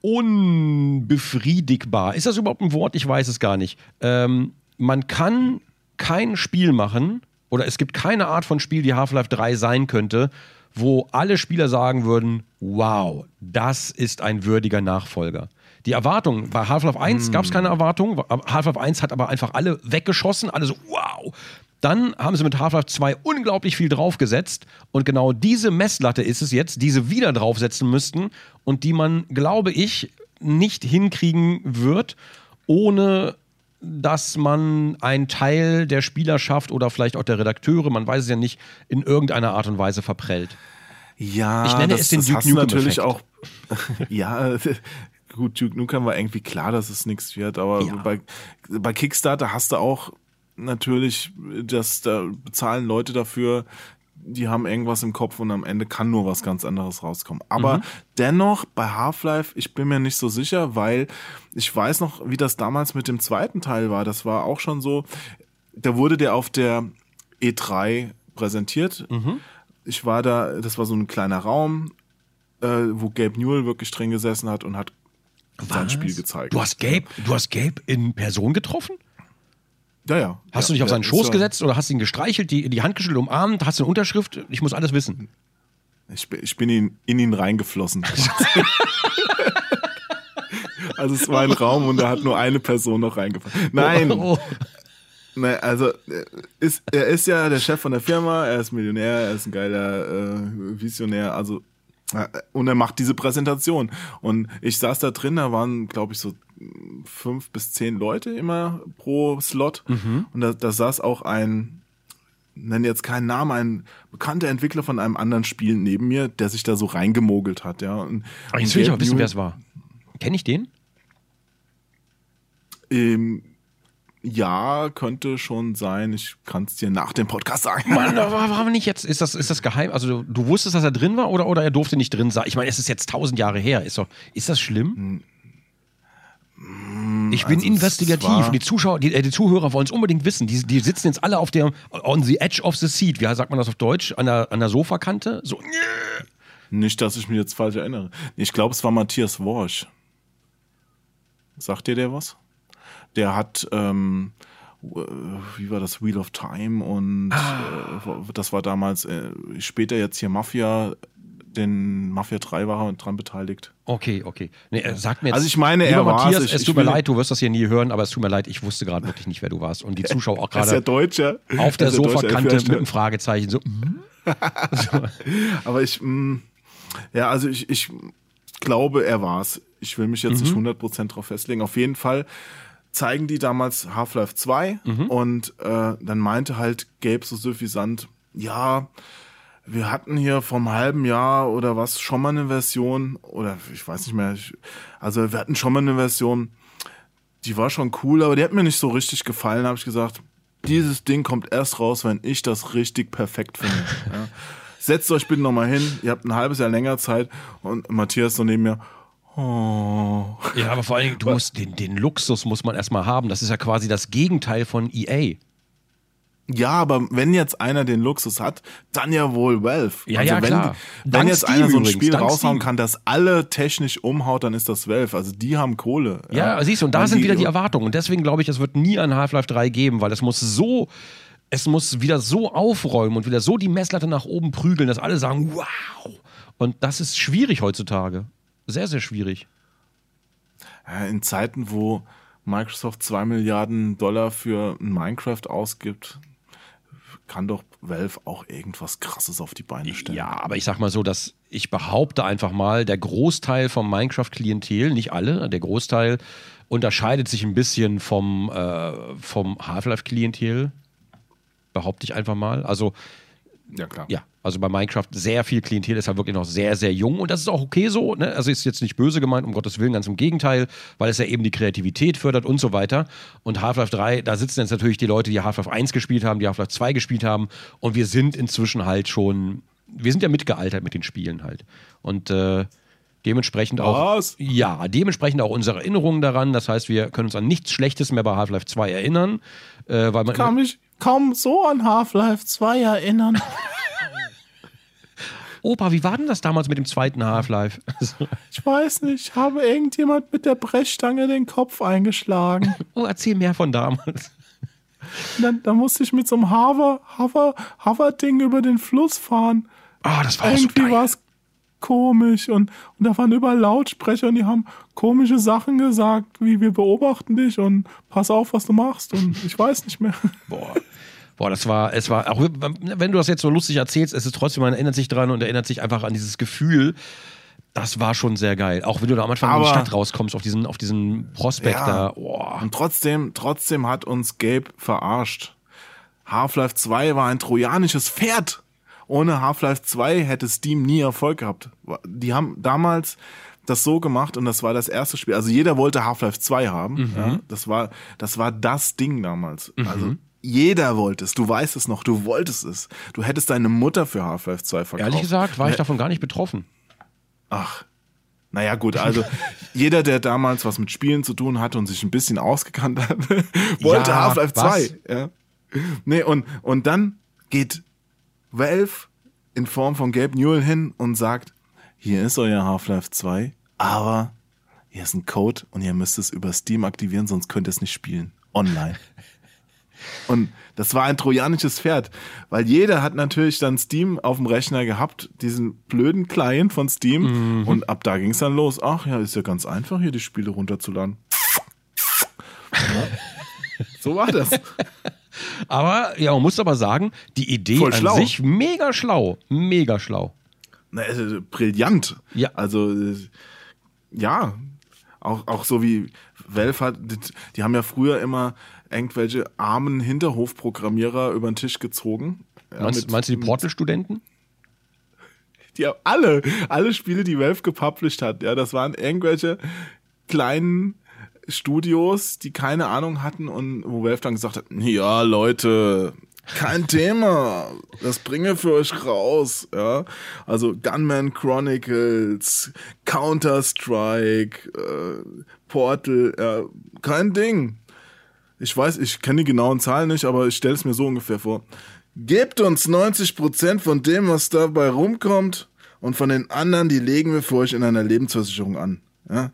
unbefriedigbar. Ist das überhaupt ein Wort? Ich weiß es gar nicht. Ähm, man kann kein Spiel machen, oder es gibt keine Art von Spiel, die Half-Life 3 sein könnte, wo alle Spieler sagen würden, wow, das ist ein würdiger Nachfolger. Die Erwartung, bei Half-Life 1 gab es keine Erwartung, Half-Life 1 hat aber einfach alle weggeschossen, alle so, wow. Dann haben sie mit Half-Life 2 unglaublich viel draufgesetzt und genau diese Messlatte ist es jetzt, die sie wieder draufsetzen müssten und die man, glaube ich, nicht hinkriegen wird, ohne dass man einen Teil der Spielerschaft oder vielleicht auch der Redakteure, man weiß es ja nicht, in irgendeiner Art und Weise verprellt. Ja, Ich nenne das, es den das Duke du natürlich auch. <laughs> ja, <laughs> gut, Duke Nukem war irgendwie klar, dass es nichts wird, aber Ja. bei, bei Kickstarter hast du auch natürlich, dass da bezahlen Leute dafür, die haben irgendwas im Kopf und am Ende kann nur was ganz anderes rauskommen. Aber Mhm. dennoch bei Half-Life, ich bin mir nicht so sicher, weil ich weiß noch, wie das damals mit dem zweiten Teil war. Das war auch schon so, da wurde der auf der E3 präsentiert. Mhm. Ich war da, das war so ein kleiner Raum, äh, wo Gabe Newell wirklich drin gesessen hat und hat sein Spiel gezeigt. Du hast Gabe, du hast Gabe in Person getroffen? Ja, ja. Hast ja, du dich auf seinen Schoß gesetzt oder hast ihn gestreichelt, die, die Hand geschüttelt, umarmt, hast du eine Unterschrift? Ich muss alles wissen. Ich, bin- ich bin in, in ihn reingeflossen. <laughs> also es war ein Raum und da hat nur eine Person noch reingefallen. Nein, Oh, nein also äh, ist, er ist ja der Chef von der Firma, er ist Millionär, er ist ein geiler äh, Visionär, also äh, und er macht diese Präsentation. Und ich saß da drin, da waren, glaube ich, so fünf bis zehn Leute immer pro Slot. Und da, da saß auch ein, nenne jetzt keinen Namen, ein bekannter Entwickler von einem anderen Spiel neben mir, der sich da so reingemogelt hat, ja. Und, Aber jetzt will ich aber wissen, wer es war. Kenne ich den? Ähm, ja, könnte schon sein. Ich kann es dir nach dem Podcast sagen. Mann, warum nicht jetzt? Ist das, ist das geheim? Also du, du wusstest, dass er drin war oder, oder er durfte nicht drin sein? Ich meine, es ist jetzt tausend Jahre her. Ist, doch, ist das schlimm? Ich bin also es investigativ. Die Zuschauer, die, äh, die Zuhörer wollen es unbedingt wissen. Die, die sitzen jetzt alle auf der on the edge of the seat. Wie sagt man das auf Deutsch? An der, an der Sofakante? So. Nicht, dass ich mich jetzt falsch erinnere. Ich glaube, es war Matthias Worsch. Sagt dir der was? Der hat, ähm, äh, wie war das, Wheel of Time und äh, das war damals, äh, später jetzt hier Mafia, den Mafia 3 war er dran beteiligt. Okay, okay. Nee, äh, sag mir jetzt. Also ich meine, er Ich- es ich tut mir leid, du wirst das hier nie hören, aber es tut mir leid, ich wusste gerade wirklich nicht, wer du warst. Und die Zuschauer auch Er gerade auf der Er Deutscher, Sofakante mit einem Fragezeichen so. hm? <laughs> Aber ich, mh, ja, also ich, ich glaube, er war's. Ich will mich jetzt nicht 100% drauf festlegen. Auf jeden Fall zeigen die damals Half-Life 2 und äh, dann meinte halt Gabe so suffisant, ja, wir hatten hier vom halben Jahr oder was schon mal eine Version oder ich weiß nicht mehr, ich, also wir hatten schon mal eine Version, die war schon cool, aber die hat mir nicht so richtig gefallen, habe ich gesagt. Dieses Ding kommt erst raus, wenn ich das richtig perfekt finde. <laughs> ja. Setzt euch bitte nochmal hin, ihr habt ein halbes Jahr länger Zeit und Matthias so neben mir, oh. Ja, aber vor allen Dingen, du musst den, den Luxus muss man erstmal haben. Das ist ja quasi das Gegenteil von EA. Ja, aber wenn jetzt einer den Luxus hat, dann ja wohl Valve. Ja, ja, wenn, klar. Wenn Dank jetzt Steam einer so ein übrigens, Spiel dank raushauen kann, das alle technisch umhaut, dann ist das Valve. Also die haben Kohle. Ja, siehst du, und da Weil sind wieder die Erwartungen. Und deswegen glaube ich, es wird nie ein Half-Life 3 geben, weil es muss so, es muss wieder so aufräumen und wieder so die Messlatte nach oben prügeln, dass alle sagen, wow. Und das ist schwierig heutzutage. Sehr, sehr schwierig. Ja, in Zeiten, wo Microsoft zwei Milliarden Dollar für Minecraft ausgibt, kann doch Valve auch irgendwas Krasses auf die Beine stellen. Ja, aber ich sag mal so, dass ich behaupte einfach mal, der Großteil vom Minecraft-Klientel, nicht alle, der Großteil unterscheidet sich ein bisschen vom, äh, vom Half-Life-Klientel. Behaupte ich einfach mal. Also, ja klar. ja, also bei Minecraft sehr viel Klientel ist halt wirklich noch sehr, sehr jung und das ist auch okay so. Ne? Also ist jetzt nicht böse gemeint, um Gottes Willen, ganz im Gegenteil, weil es ja eben die Kreativität fördert und so weiter. Und Half-Life 3, da sitzen jetzt natürlich die Leute, die Half-Life 1 gespielt haben, die Half-Life 2 gespielt haben und wir sind inzwischen halt schon, wir sind ja mitgealtert mit den Spielen halt. Und äh, dementsprechend auch. Was? Ja, dementsprechend auch unsere Erinnerungen daran. Das heißt, wir können uns an nichts Schlechtes mehr bei Half-Life 2 erinnern. Äh, weil man kann mich kaum so an Half-Life 2 erinnern. <laughs> Opa, wie war denn das damals mit dem zweiten Half-Life? <laughs> Ich weiß nicht, habe irgendjemand mit der Brechstange den Kopf eingeschlagen. <laughs> oh, erzähl mehr von damals. Dann, dann musste ich mit so einem Hover, Hover, Hover-Ding über den Fluss fahren. Ah, das war so Irgendwie geil. war es komisch und, und da waren überall Lautsprecher und die haben komische Sachen gesagt, wie wir beobachten dich und pass auf, was du machst und <laughs> ich weiß nicht mehr. Boah. Boah, das war, es war, auch wenn du das jetzt so lustig erzählst, es ist trotzdem, man erinnert sich dran und erinnert sich einfach an dieses Gefühl. Das war schon sehr geil. Auch wenn du da am Anfang in die Aber- Stadt rauskommst, auf diesen, auf diesen Prospekt Ja. da. Boah. Und trotzdem, trotzdem hat uns Gabe verarscht. Half-Life 2 war ein trojanisches Pferd. Ohne Half-Life 2 hätte Steam nie Erfolg gehabt. Die haben damals das so gemacht und das war das erste Spiel. Also jeder wollte Half-Life 2 haben. Ja, das war, das war das Ding damals. Also jeder wollte es. Du weißt es noch. Du wolltest es. Du hättest deine Mutter für Half-Life 2 verkauft. Ehrlich gesagt war ich davon gar nicht betroffen. Ach. Naja, gut, also <laughs> jeder, der damals was mit Spielen zu tun hatte und sich ein bisschen ausgekannt hat, <laughs> wollte Ja, Half-Life was? 2. Ja. Nee, und, und dann geht Valve in Form von Gabe Newell hin und sagt, hier ist euer Half-Life 2, aber hier ist ein Code und ihr müsst es über Steam aktivieren, sonst könnt ihr es nicht spielen. Online. <laughs> Und das war ein trojanisches Pferd, weil jeder hat natürlich dann Steam auf dem Rechner gehabt, diesen blöden Client von Steam. Und ab da ging es dann los. Ach ja, ist ja ganz einfach, hier die Spiele runterzuladen. <laughs> Ja. So war das. Aber, ja, man muss aber sagen, die Idee Voll an schlau. sich mega schlau. Mega schlau. Na, also, brillant. Ja. Also, ja. Auch, auch so wie Valve hat, die, die haben ja früher immer irgendwelche armen Hinterhofprogrammierer über den Tisch gezogen. Meinst, mit- meinst du die Portal-Studenten? Die haben alle, alle Spiele, die Valve gepublished hat, ja, das waren irgendwelche kleinen Studios, die keine Ahnung hatten und wo Valve dann gesagt hat, ja, Leute, kein Thema, das bringe für euch raus, ja. Also Gunman Chronicles, Counter-Strike, äh, Portal, ja, kein Ding. Ich weiß, ich kenne die genauen Zahlen nicht, aber ich stelle es mir so ungefähr vor. Gebt uns 90% von dem, was dabei rumkommt, und von den anderen, die legen wir für euch in einer Lebensversicherung an. Ja?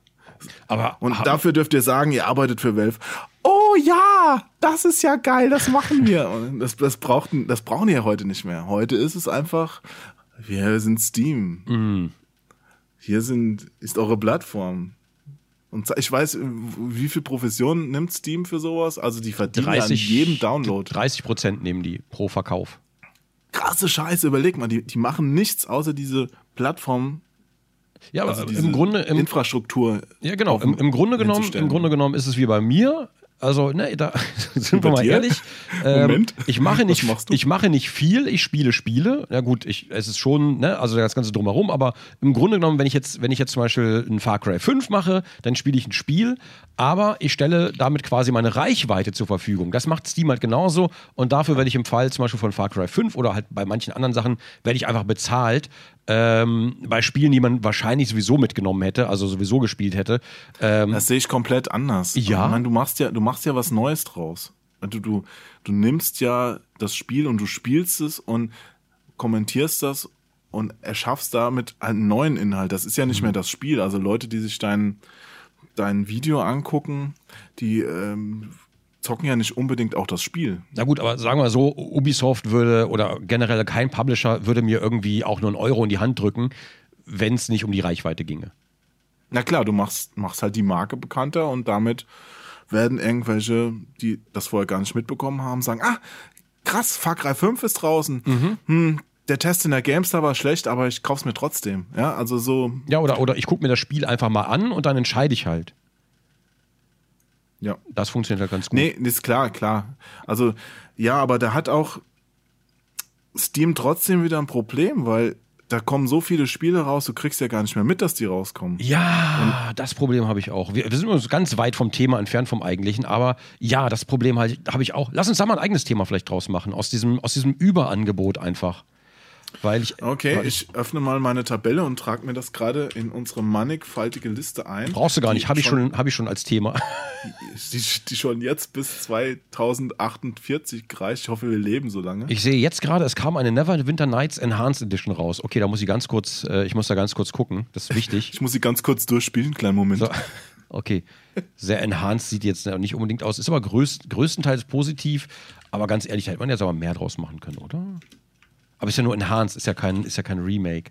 Aber Und dafür dürft ihr sagen, ihr arbeitet für Valve. Oh ja, das ist ja geil, das machen wir. Und das, das, braucht, das brauchen die ja heute nicht mehr. Heute ist es einfach, wir sind Steam. Hier sind, ist eure Plattform. Und ich weiß, wie viel Profession nimmt Steam für sowas? Also die verdienen 30, an jedem Download. 30 Prozent nehmen die pro Verkauf. krasse Scheiße. Überleg mal, die, die machen nichts außer diese Plattform. Ja, aber Also diese im Grunde, im, Infrastruktur. ja genau, im, im Grunde genommen, im Grunde genommen ist es wie bei mir. Also, ne, da <laughs> sind wir mal dir? ehrlich. Ähm, Moment. ich mache nicht, Was machst du? ich mache nicht viel, ich spiele Spiele. Ja gut, ich, es ist schon, ne, also das Ganze drumherum, aber im Grunde genommen, wenn ich jetzt, wenn ich jetzt zum Beispiel ein Far Cry 5 mache, dann spiele ich ein Spiel, aber ich stelle damit quasi meine Reichweite zur Verfügung. Das macht Steam halt genauso und dafür werde ich im Fall zum Beispiel von Far Cry 5 oder halt bei manchen anderen Sachen, werde ich einfach bezahlt. Ähm, bei Spielen, die man wahrscheinlich sowieso mitgenommen hätte, also sowieso gespielt hätte. Ähm, Das sehe ich komplett anders. Ja? Ich meine, du machst ja, du machst ja was Neues draus. Du, du, du nimmst ja das Spiel und du spielst es und kommentierst das und erschaffst damit einen neuen Inhalt. Das ist ja Mhm. nicht mehr das Spiel. Also Leute, die sich dein, dein Video angucken, die ähm, zocken ja nicht unbedingt auch das Spiel. Na gut, aber sagen wir so, Ubisoft würde oder generell kein Publisher würde mir irgendwie auch nur einen Euro in die Hand drücken, wenn es nicht um die Reichweite ginge. Na klar, du machst, machst halt die Marke bekannter und damit werden irgendwelche, die das vorher gar nicht mitbekommen haben, sagen, ah, krass, Far Cry 5 ist draußen. Hm, der Test in der GameStar war schlecht, aber ich kauf's mir trotzdem. Ja, also so, Ja, oder, oder ich gucke mir das Spiel einfach mal an und dann entscheide ich halt. Ja. Das funktioniert halt ganz gut. Nee, ist klar, klar. Also, ja, aber da hat auch Steam trotzdem wieder ein Problem, weil da kommen so viele Spiele raus, du kriegst ja gar nicht mehr mit, dass die rauskommen. Ja, das Problem habe ich auch. Wir, wir sind uns ganz weit vom Thema entfernt vom eigentlichen, aber ja, das Problem halt, habe ich auch. Lass uns da mal ein eigenes Thema vielleicht draus machen, aus diesem, aus diesem Überangebot einfach. Weil ich. Okay, weil ich öffne mal meine Tabelle und trage mir das gerade in unsere mannigfaltige Liste ein. Brauchst du gar nicht, habe ich, schon, hab ich schon als Thema. Die, die schon jetzt bis 2048 reicht. Ich hoffe, wir leben so lange. Ich sehe jetzt gerade, es kam eine Neverwinter Nights Enhanced Edition raus. Okay, da muss ich ganz kurz, äh, ich muss da ganz kurz gucken. Das ist wichtig. <laughs> Ich muss sie ganz kurz durchspielen, kleinen Moment. So, okay. Sehr enhanced sieht jetzt nicht unbedingt aus. Ist aber größt, größtenteils positiv. Aber ganz ehrlich, da hätte man jetzt aber mehr draus machen können, oder? Aber ist ja nur enhanced, ist ja kein, ist ja kein Remake.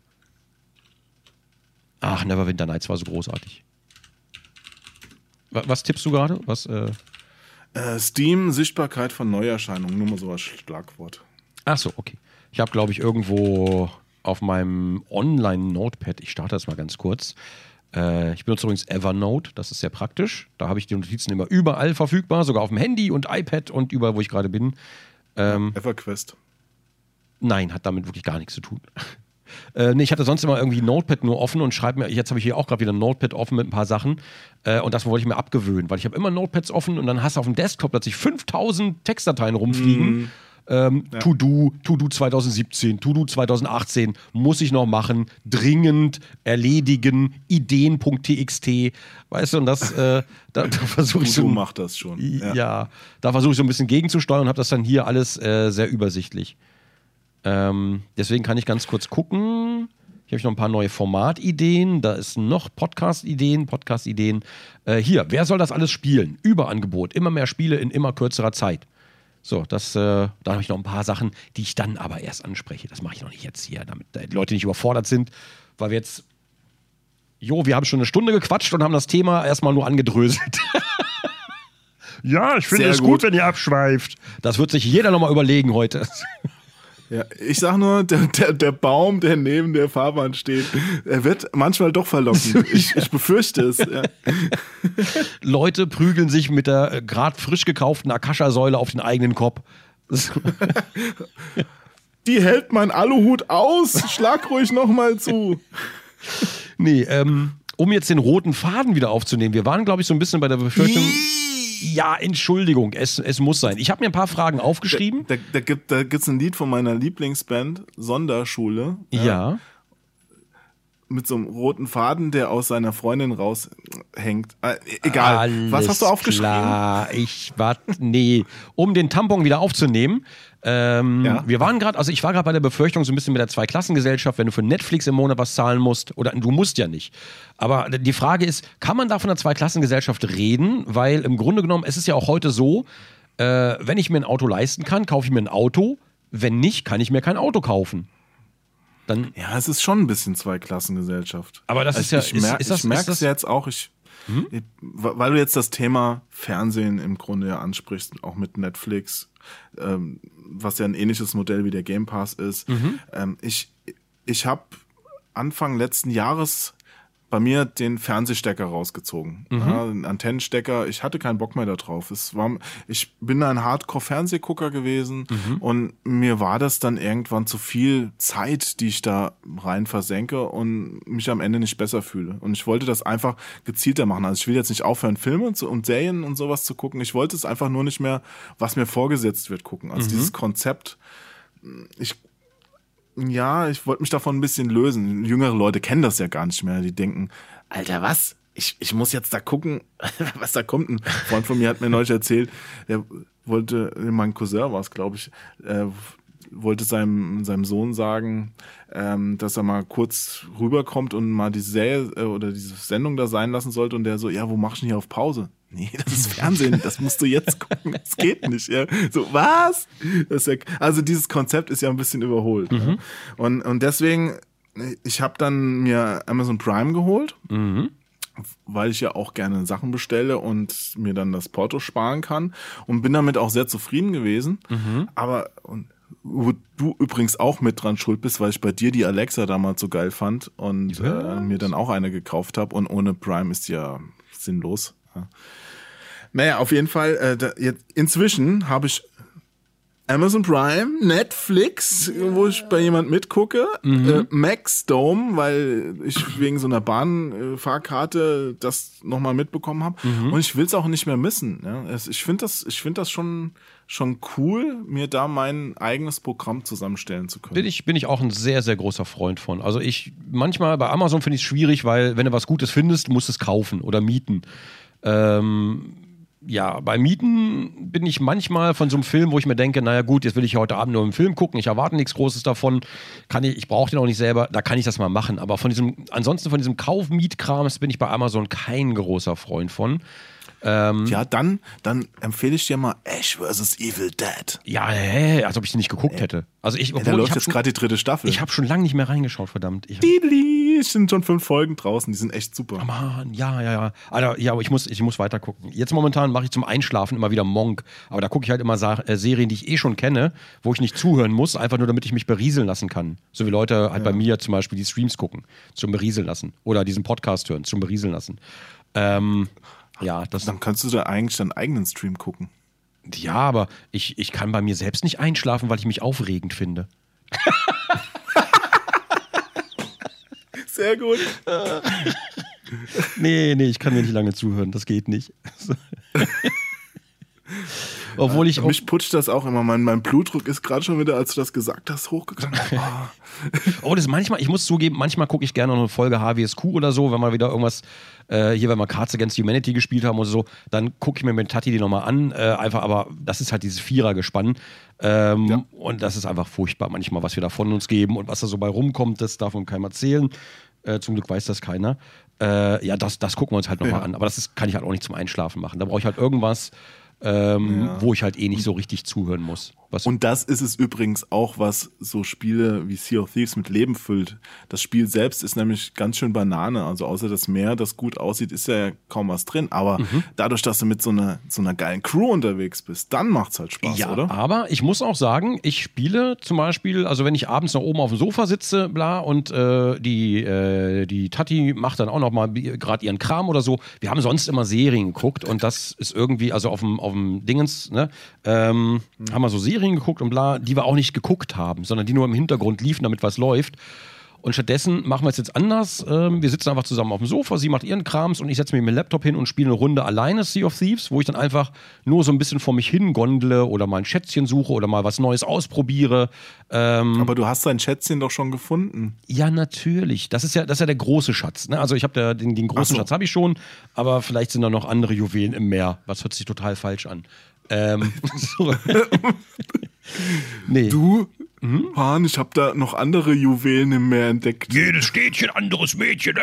Ach, Neverwinter Nights war so großartig. Was, was tippst du gerade? Was, äh Äh, Steam, Sichtbarkeit von Neuerscheinungen, nur mal so als Schlagwort. Ach so, okay. Ich habe, glaube ich, irgendwo auf meinem Online-Notepad, ich starte das mal ganz kurz. Äh, ich benutze übrigens Evernote, das ist sehr praktisch. Da habe ich die Notizen immer überall verfügbar, sogar auf dem Handy und iPad und überall, wo ich gerade bin. Ähm, EverQuest. Nein, hat damit wirklich gar nichts zu tun. <laughs> Äh, nee, ich hatte sonst immer irgendwie Notepad nur offen und schreibe mir, jetzt habe ich hier auch gerade wieder ein Notepad offen mit ein paar Sachen. Äh, und das wollte ich mir abgewöhnen, weil ich habe immer Notepads offen und dann hast du auf dem Desktop plötzlich 5000 Textdateien rumfliegen. Ähm, To-Do, To-Do 2017, To-Do 2018, muss ich noch machen, dringend, erledigen, ideen.txt, weißt du, und das, äh, <laughs> da, da versuche ich Du so. machst das schon. Ja, da versuche ich so ein bisschen gegenzusteuern und habe das dann hier alles äh, sehr übersichtlich. Ähm, deswegen kann ich ganz kurz gucken. Hier habe ich noch ein paar neue Formatideen. Da ist noch Podcast-Ideen, Podcast-Ideen. Äh, hier, wer soll das alles spielen? Überangebot, immer mehr Spiele in immer kürzerer Zeit. So, das, äh, da habe ich noch ein paar Sachen, die ich dann aber erst anspreche. Das mache ich noch nicht jetzt hier, damit die Leute nicht überfordert sind, weil wir jetzt. Jo, wir haben schon eine Stunde gequatscht und haben das Thema erstmal nur angedröselt. <laughs> ja, ich finde es gut, gut. wenn ihr abschweift. Das wird sich jeder nochmal überlegen heute. Ja, ich sag nur, der, der, der Baum, der neben der Fahrbahn steht, er wird manchmal doch verlocken. <laughs> Ich, ich befürchte es. Ja. <laughs> Leute prügeln sich mit der äh, gerade frisch gekauften Akasha-Säule auf den eigenen Kopf. <laughs> Die hält mein Aluhut aus. Schlag ruhig nochmal zu. Nee, ähm, um jetzt den roten Faden wieder aufzunehmen. Wir waren, glaube ich, so ein bisschen bei der Befürchtung. Ja, Entschuldigung, es, es muss sein. Ich habe mir ein paar Fragen aufgeschrieben. Da, da gibt da gibt's ein Lied von meiner Lieblingsband, Sonderschule. ja. Mit so einem roten Faden, der aus seiner Freundin raushängt. Äh, egal. Was hast du aufgeschrieben? Klar, ich war. Nee, um den Tampon wieder aufzunehmen. Ähm, Ja. Wir waren gerade, also ich war gerade bei der Befürchtung so ein bisschen mit der Zweiklassengesellschaft, wenn du für Netflix im Monat was zahlen musst, oder du musst ja nicht. Aber die Frage ist, kann man da von einer Zweiklassengesellschaft reden? Weil im Grunde genommen, es ist ja auch heute so, äh, wenn ich mir ein Auto leisten kann, kaufe ich mir ein Auto. Wenn nicht, kann ich mir kein Auto kaufen. Dann, Ja, es ist schon ein bisschen Zweiklassengesellschaft. Aber das ist ja- Ich, mer ich merke es jetzt auch, ich, ich, weil du jetzt das Thema Fernsehen im Grunde ja ansprichst, auch mit Netflix. ähm, was ja ein ähnliches Modell wie der Game Pass ist. Ähm, ich ich habe Anfang letzten Jahres bei mir den Fernsehstecker rausgezogen. Ja, einen Antennenstecker. Ich hatte keinen Bock mehr darauf. Es war, ich bin ein Hardcore-Fernsehgucker gewesen und mir war das dann irgendwann zu viel Zeit, die ich da rein versenke und mich am Ende nicht besser fühle. Und ich wollte das einfach gezielter machen. Also ich will jetzt nicht aufhören, Filme zu- und Serien und sowas zu gucken. Ich wollte es einfach nur nicht mehr, was mir vorgesetzt wird, gucken. Also dieses Konzept, ich ja, ich wollte mich davon ein bisschen lösen. Jüngere Leute kennen das ja gar nicht mehr. Die denken, Alter, was? Ich, ich muss jetzt da gucken, <laughs> was da kommt. Ein Freund von mir hat mir neulich erzählt, der wollte, mein Cousin war es, glaube ich, äh, wollte seinem, seinem Sohn sagen, ähm, dass er mal kurz rüberkommt und mal die Serie äh, oder diese Sendung da sein lassen sollte. Und der so, ja, wo machst du denn hier auf Pause? Nee, <laughs> das ist Fernsehen, das musst du jetzt gucken, das geht nicht. Ja. So, was? Ja, also dieses Konzept ist ja ein bisschen überholt. Ja. Und, und deswegen, ich habe dann mir Amazon Prime geholt, weil ich ja auch gerne Sachen bestelle und mir dann das Porto sparen kann und bin damit auch sehr zufrieden gewesen. Aber und, wo du übrigens auch mit dran schuld bist, weil ich bei dir die Alexa damals so geil fand und äh, mir dann auch eine gekauft habe und ohne Prime ist ja sinnlos. Ja. Naja, auf jeden Fall, äh, da, jetzt, inzwischen habe ich Amazon Prime, Netflix, wo ich bei jemand mitgucke, äh, Maxdome, weil ich wegen so einer Bahnfahrkarte das nochmal mitbekommen habe. Und ich will es auch nicht mehr missen. Ja. Ich finde das, ich finde das schon, schon cool, mir da mein eigenes Programm zusammenstellen zu können. Bin ich, bin ich auch ein sehr, sehr großer Freund von. Also ich, manchmal bei Amazon finde ich es schwierig, weil wenn du was Gutes findest, musst du es kaufen oder mieten. Ähm, ja, bei Mieten bin ich manchmal von so einem Film, wo ich mir denke, naja gut, jetzt will ich heute Abend nur einen Film gucken, ich erwarte nichts Großes davon, kann ich, ich brauche den auch nicht selber, da kann ich das mal machen. Aber von diesem, ansonsten von diesem Kauf-Miet-Krams bin ich bei Amazon kein großer Freund von. Ja, dann, dann empfehle ich dir mal Ash vs. Evil Dead. Ja, hä, als ob ich den nicht geguckt hätte. Also ich, Ja, da obwohl, ich läuft habe jetzt gerade die dritte Staffel. ich hab schon lange nicht mehr reingeschaut, verdammt. Ich, es sind schon fünf Folgen draußen, die sind echt super. Mann, ja, ja, ja. Alter, ja, aber ich muss, ich muss weiter gucken. Jetzt momentan mache ich zum Einschlafen immer wieder Monk. Aber da gucke ich halt immer Sa äh, Serien, die ich eh schon kenne, wo ich nicht zuhören muss, einfach nur damit ich mich berieseln lassen kann. So wie Leute halt bei mir zum Beispiel die Streams gucken, zum Berieseln lassen. Oder diesen Podcast hören, zum Berieseln lassen. Ähm, ja, das, Dann kannst du da eigentlich deinen eigenen Stream gucken. ja, aber ich, ich kann bei mir selbst nicht einschlafen, weil ich mich aufregend finde. Sehr gut. Nee, nee, ich kann mir nicht lange zuhören, das geht nicht. <laughs> Obwohl ich Mich putscht das auch immer. Mein, mein Blutdruck ist gerade schon wieder, als du das gesagt hast, hochgegangen. Ah. <laughs> Oh, das ist manchmal, ich muss zugeben, manchmal gucke ich gerne noch eine Folge HWSQ oder so, wenn mal wieder irgendwas, äh, hier, wenn wir Cards Against Humanity gespielt haben oder so, dann gucke ich mir mit Tati die nochmal an. Äh, einfach, aber das ist halt dieses Vierergespann. Ähm, Ja. Und das ist einfach furchtbar manchmal, was wir da von uns geben und was da so bei rumkommt, das darf man keinem erzählen. Äh, zum Glück weiß das keiner. Äh, ja, das, das gucken wir uns halt nochmal Ja. an. Aber das ist, kann ich halt auch nicht zum Einschlafen machen. Da brauche ich halt irgendwas, ähm, wo ich halt eh nicht so richtig zuhören muss. Was, Und das ist es übrigens auch, was so Spiele wie Sea of Thieves mit Leben füllt. Das Spiel selbst ist nämlich ganz schön Banane. Also außer das Meer, das gut aussieht, ist ja kaum was drin. Aber Mhm. dadurch, dass du mit so einer, so einer geilen Crew unterwegs bist, dann macht's halt Spaß, ja, oder? aber ich muss auch sagen, ich spiele zum Beispiel, also wenn ich abends noch oben auf dem Sofa sitze, bla, und äh, die, äh, die Tati macht dann auch noch mal gerade ihren Kram oder so. Wir haben sonst immer Serien geguckt und das ist irgendwie, also auf dem, auf dem Dingens, ne, ähm, haben wir so Serien geguckt und bla, die wir auch nicht geguckt haben, sondern die nur im Hintergrund liefen, damit was läuft. Und stattdessen machen wir es jetzt anders. Ähm, wir sitzen einfach zusammen auf dem Sofa, sie macht ihren Krams und ich setze mir meinen Laptop hin und spiele eine Runde alleine Sea of Thieves, wo ich dann einfach nur so ein bisschen vor mich hin gondle oder mal ein Schätzchen suche oder mal was Neues ausprobiere. Ähm, Aber du hast dein Schätzchen doch schon gefunden. ja, natürlich. Das ist ja, das ist ja der große Schatz. Ne? Also ich habe den, den großen so. Schatz habe ich schon, aber vielleicht sind da noch andere Juwelen im Meer. Was hört sich total falsch an. <laughs> Ähm, so. <laughs> nee. Du, Mhm. Han, ich habe da noch andere Juwelen im Meer entdeckt. Jedes Städtchen, anderes Mädchen. <laughs>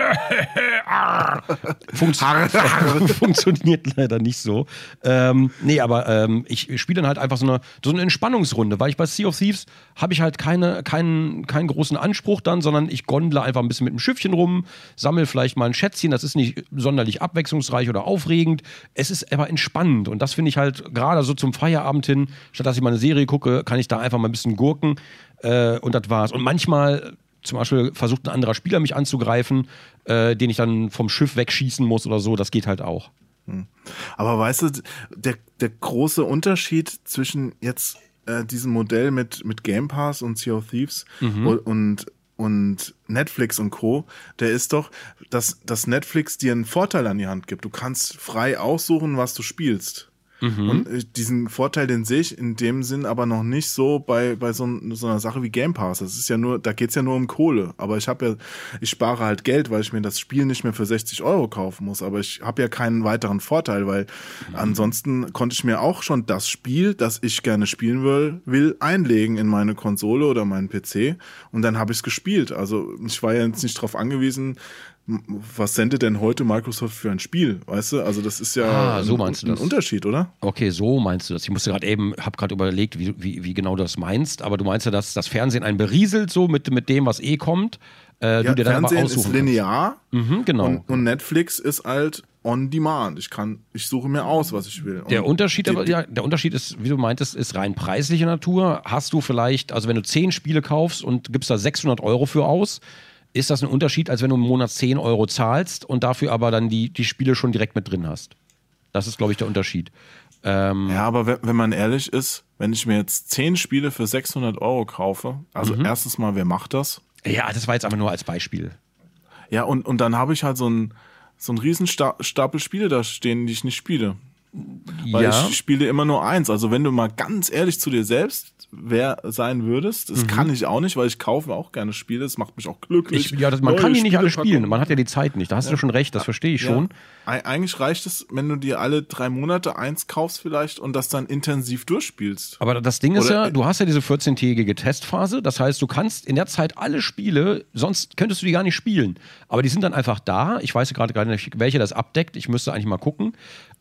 Funkt <laughs> funktioniert leider nicht so. Ähm, nee, aber ähm, ich spiele dann halt einfach so eine, so eine Entspannungsrunde, weil ich bei Sea of Thieves habe ich halt keine, keinen, keinen großen Anspruch dann, sondern ich gondle einfach ein bisschen mit dem Schiffchen rum, sammle vielleicht mal ein Schätzchen. Das ist nicht sonderlich abwechslungsreich oder aufregend. Es ist aber entspannend und das finde ich halt gerade so zum Feierabend hin, statt dass ich mal eine Serie gucke, kann ich da einfach mal ein bisschen gurken äh, und das war's. Und manchmal zum Beispiel versucht ein anderer Spieler mich anzugreifen, äh, den ich dann vom Schiff wegschießen muss oder so, das geht halt auch. Hm. Aber weißt du, der, der große Unterschied zwischen jetzt äh, diesem Modell mit, mit Game Pass und Sea of Thieves mhm. und, und Netflix und Co., der ist doch, dass, dass Netflix dir einen Vorteil an die Hand gibt. Du kannst frei aussuchen, was du spielst. Mhm. Und äh, diesen Vorteil, den sehe ich in dem Sinn aber noch nicht so bei, bei so, so einer Sache wie Game Pass. Das ist ja nur, da geht's ja nur um Kohle. Aber ich habe ja, ich spare halt Geld, weil ich mir das Spiel nicht mehr für 60 Euro kaufen muss. Aber ich habe ja keinen weiteren Vorteil, weil mhm. ansonsten konnte ich mir auch schon das Spiel, das ich gerne spielen will, will einlegen in meine Konsole oder meinen PC. Und dann habe ich es gespielt. Also ich war ja jetzt nicht darauf angewiesen, was sendet denn heute Microsoft für ein Spiel? Weißt du, also das ist ja ah, so ein, ein Unterschied, oder? Okay, so meinst du das. Ich musste gerade eben, habe gerade überlegt, wie, wie, wie genau du das meinst, aber du meinst ja, dass das Fernsehen einen berieselt so mit, mit dem, was eh kommt. Äh, ja, du dir dann Fernsehen aber ist linear mhm, genau. Und, und, Netflix ist halt on demand. Ich kann, ich suche mir aus, was ich will. Und der Unterschied, aber, ja, der Unterschied ist, wie du meintest, ist rein preislicher Natur. Hast du vielleicht, also wenn du zehn Spiele kaufst und gibst da 600 Euro für aus, ist das ein Unterschied, als wenn du im Monat 10 Euro zahlst und dafür aber dann die, die Spiele schon direkt mit drin hast. Das ist, glaube ich, der Unterschied. Ähm ja, aber wenn, wenn man ehrlich ist, wenn ich mir jetzt 10 Spiele für 600 Euro kaufe, also mhm. erstens mal, wer macht das? Ja, das war jetzt einfach nur als Beispiel. Ja, und, und dann habe ich halt so einen so einen riesen Stapel Spiele da stehen, die ich nicht spiele. Weil ja. ich spiele immer nur eins. Also wenn du mal ganz ehrlich zu dir selbst wer sein würdest, das mhm. kann ich auch nicht, weil ich kaufe auch gerne Spiele. Das macht mich auch glücklich. Ich, ja, das, man Neue kann die nicht alle spielen. Man hat ja die Zeit nicht. Da hast ja. du schon recht. Das verstehe ich ja. schon. Eigentlich reicht es, wenn du dir alle drei Monate eins kaufst vielleicht und das dann intensiv durchspielst. Aber das Ding ist Oder ja, du hast ja diese 14-tägige Testphase. Das heißt, du kannst in der Zeit alle Spiele, sonst könntest du die gar nicht spielen. Aber die sind dann einfach da. Ich weiß gerade gar nicht, welche das abdeckt. Ich müsste eigentlich mal gucken.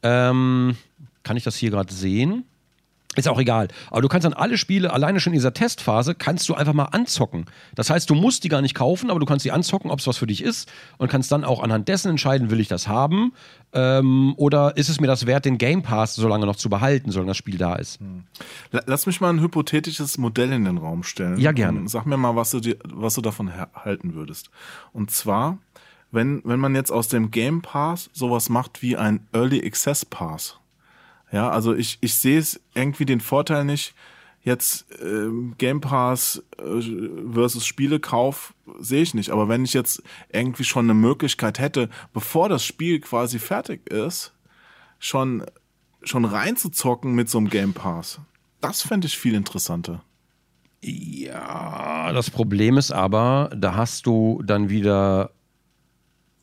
Ähm, kann ich das hier gerade sehen? Ist auch egal. Aber du kannst dann alle Spiele, alleine schon in dieser Testphase, kannst du einfach mal anzocken. Das heißt, du musst die gar nicht kaufen, aber du kannst sie anzocken, ob es was für dich ist und kannst dann auch anhand dessen entscheiden, will ich das haben ähm, oder ist es mir das wert, den Game Pass so lange noch zu behalten, solange das Spiel da ist. Hm. Lass mich mal ein hypothetisches Modell in den Raum stellen. Ja, gerne. Sag mir mal, was du, dir, was du davon halten würdest. Und zwar, wenn, wenn man jetzt aus dem Game Pass sowas macht wie ein Early Access Pass. Ja, also ich, ich sehe es irgendwie den Vorteil nicht, jetzt äh, Game Pass äh, versus Spielekauf sehe ich nicht. Aber wenn ich jetzt irgendwie schon eine Möglichkeit hätte, bevor das Spiel quasi fertig ist, schon, schon reinzuzocken mit so einem Game Pass, das fände ich viel interessanter. Ja, das Problem ist aber, da hast du dann wieder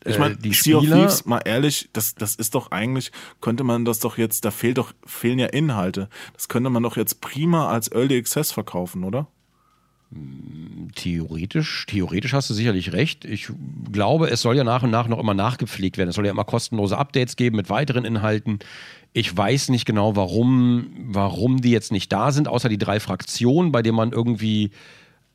ich meine, äh, die Sea Spieler, of Thieves, mal ehrlich, das, das ist doch eigentlich, könnte man das doch jetzt, da fehlt doch, fehlen ja Inhalte. Das könnte man doch jetzt prima als Early Access verkaufen, oder? Theoretisch, theoretisch hast du sicherlich recht. Ich glaube, es soll ja nach und nach noch immer nachgepflegt werden. Es soll ja immer kostenlose Updates geben mit weiteren Inhalten. Ich weiß nicht genau, warum, warum die jetzt nicht da sind, außer die drei Fraktionen, bei denen man irgendwie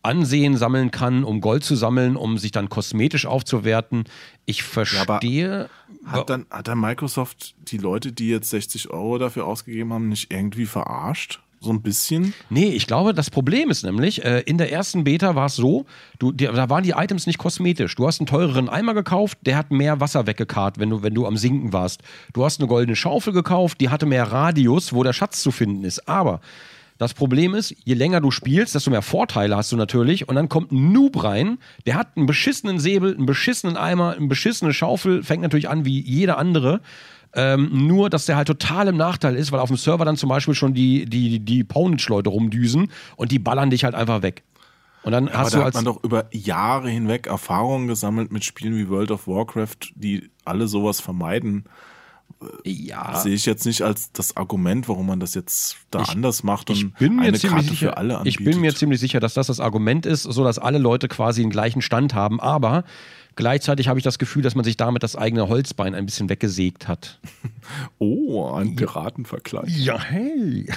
Ansehen sammeln kann, um Gold zu sammeln, um sich dann kosmetisch aufzuwerten. Ich verstehe. Ja, hat, dann, hat dann Microsoft die Leute, die jetzt 60 Euro dafür ausgegeben haben, nicht irgendwie verarscht? So ein bisschen? Nee, ich glaube, das Problem ist nämlich, äh, in der ersten Beta war es so, du, die, da waren die Items nicht kosmetisch. Du hast einen teureren Eimer gekauft, der hat mehr Wasser weggekarrt, wenn du, wenn du am Sinken warst. Du hast eine goldene Schaufel gekauft, die hatte mehr Radius, wo der Schatz zu finden ist. Aber das Problem ist, je länger du spielst, desto mehr Vorteile hast du natürlich. Und dann kommt ein Noob rein, der hat einen beschissenen Säbel, einen beschissenen Eimer, eine beschissene Schaufel, fängt natürlich an wie jeder andere. Ähm, nur, dass der halt total im Nachteil ist, weil auf dem Server dann zum Beispiel schon die, die, die Ponage-Leute rumdüsen und die ballern dich halt einfach weg. Und dann ja, hast aber du da hat man doch über Jahre hinweg Erfahrungen gesammelt mit Spielen wie World of Warcraft, die alle sowas vermeiden. Ja. sehe ich jetzt nicht als das Argument, warum man das jetzt da anders macht und Ich bin mir eine ziemlich Karte sicher, für alle ich anbietet. bin mir ziemlich sicher, dass das das Argument ist, so dass alle Leute quasi den gleichen Stand haben. Aber gleichzeitig habe ich das Gefühl, dass man sich damit das eigene Holzbein ein bisschen weggesägt hat. <laughs> oh, ein Piratenvergleich. Ja, hey. <laughs>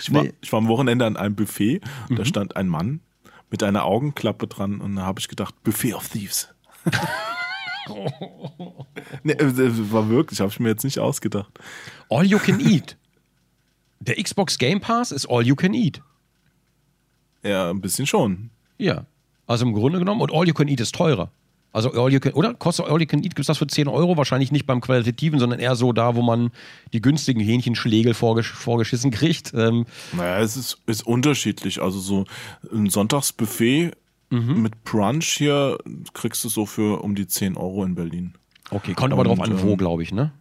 Ich war, Nee. ich war am Wochenende an einem Buffet, Mhm. da stand ein Mann mit einer Augenklappe dran und da habe ich gedacht, Buffet of Thieves. <laughs> nee, äh, war wirklich, habe ich mir jetzt nicht ausgedacht. All you can eat. Der Xbox Game Pass ist all you can eat. Ja, ein bisschen schon. Ja. Also im Grunde genommen, und all you can eat ist teurer. Also all you can, oder? Kostet all you can eat, gibt es das für 10 Euro? Wahrscheinlich nicht beim Qualitativen, sondern eher so da, wo man die günstigen Hähnchenschlägel vorgesch vorgeschissen kriegt. Ähm, Naja, es ist, ist unterschiedlich. Also so ein Sonntagsbuffet Mhm. mit Brunch hier kriegst du so für um die 10 Euro in Berlin. okay, kommt aber drauf an, wo, ähm, glaube ich, ne?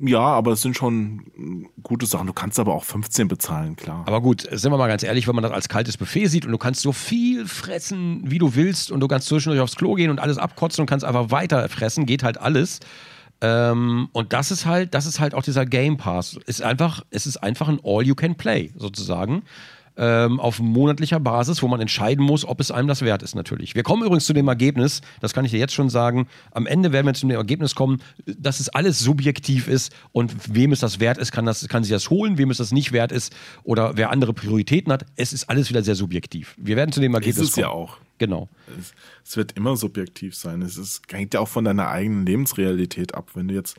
Ja, aber es sind schon gute Sachen. Du kannst aber auch 15 bezahlen, klar. Aber gut, sind wir mal ganz ehrlich, wenn man das als kaltes Buffet sieht und du kannst so viel fressen, wie du willst und du kannst zwischendurch aufs Klo gehen und alles abkotzen und kannst einfach weiter fressen, geht halt alles. Ähm, und das ist halt, das ist halt auch dieser Game Pass. Ist einfach, es ist einfach ein All-You-Can-Play sozusagen. Ähm, auf monatlicher Basis, wo man entscheiden muss, ob es einem das wert ist, natürlich. Wir kommen übrigens zu dem Ergebnis, das kann ich dir jetzt schon sagen. Am Ende werden wir zu dem Ergebnis kommen, dass es alles subjektiv ist und wem es das wert ist, kann, das, kann sich das holen, wem es das nicht wert ist oder wer andere Prioritäten hat. Es ist alles wieder sehr subjektiv. Wir werden zu dem Ergebnis es kommen. ja auch. Genau. Es, es wird immer subjektiv sein. Es ist, hängt ja auch von deiner eigenen Lebensrealität ab. Wenn du jetzt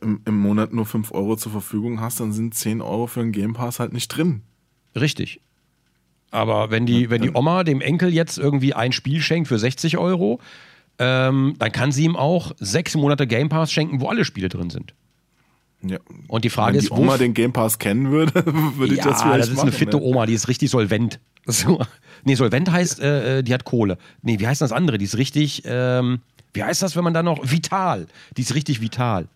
im, im Monat nur 5 Euro zur Verfügung hast, dann sind 10 Euro für einen Game Pass halt nicht drin. Richtig. Aber wenn die, wenn die Oma dem Enkel jetzt irgendwie ein Spiel schenkt für 60 Euro, ähm, dann kann sie ihm auch sechs Monate Game Pass schenken, wo alle Spiele drin sind. Ja. Und die Frage Wenn die ist, Oma wo den Game Pass kennen würde, <laughs> würde ich ja, das vielleicht das ist machen. eine fitte ne? Oma, die ist richtig solvent. <laughs> So. Nee, solvent heißt, äh, äh, die hat Kohle. Nee, wie heißt das andere? Die ist richtig, ähm, wie heißt das, wenn man da noch, vital. Die ist richtig vital.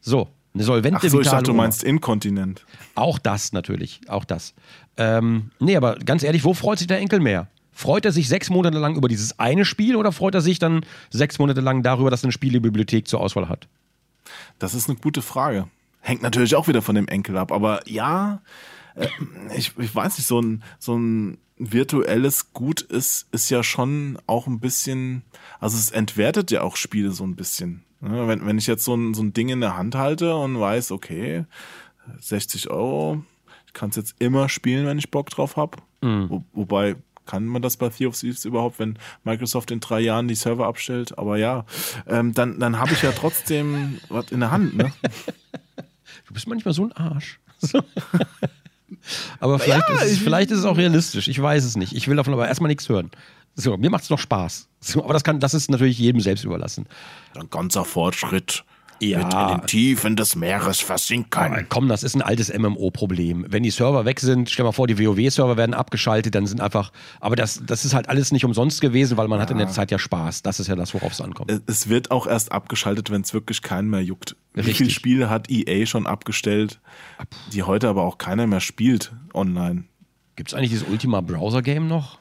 So, eine solvente, Ach so, ich vitale dachte, du Oma. meinst inkontinent. Auch das natürlich, auch das. Ähm, nee, aber ganz ehrlich, wo freut sich der Enkel mehr? Freut er sich sechs Monate lang über dieses eine Spiel oder freut er sich dann sechs Monate lang darüber, dass er eine Spielebibliothek zur Auswahl hat? Das ist eine gute Frage. Hängt natürlich auch wieder von dem Enkel ab. Aber ja, äh, ich, ich weiß nicht, so ein, so ein virtuelles Gut ist, ist ja schon auch ein bisschen, also es entwertet ja auch Spiele so ein bisschen. Wenn, wenn ich jetzt so ein, so ein Ding in der Hand halte und weiß, okay, 60 Euro, kann es jetzt immer spielen, wenn ich Bock drauf habe. Wo, wobei, kann man das bei Sea of Thieves überhaupt, wenn Microsoft in drei Jahren die Server abstellt? Aber ja, ähm, dann, dann habe ich ja trotzdem <laughs> was in der Hand, ne? <laughs> Du bist manchmal so ein Arsch. <laughs> Aber vielleicht, Ja, ist es, ich- vielleicht ist es auch realistisch. Ich weiß es nicht. Ich will davon aber erstmal nichts hören. So, mir macht es noch Spaß. So, aber das, kann, das ist natürlich jedem selbst überlassen. Ein ganzer Fortschritt. Ja. Wird in den Tiefen des Meeres versinken. Komm, das ist ein altes MMO-Problem. Wenn die Server weg sind, stell mal vor, die WoW-Server werden abgeschaltet, dann sind einfach. Aber das, das ist halt alles nicht umsonst gewesen, weil man hat in der Zeit ja Spaß. Das ist ja das, worauf es ankommt. Es- wird auch erst abgeschaltet, wenn es wirklich keinen mehr juckt. Wie Richtig. viele Spiele hat EA schon abgestellt, die heute aber auch keiner mehr spielt online? Gibt es eigentlich dieses Ultima Browser-Game noch?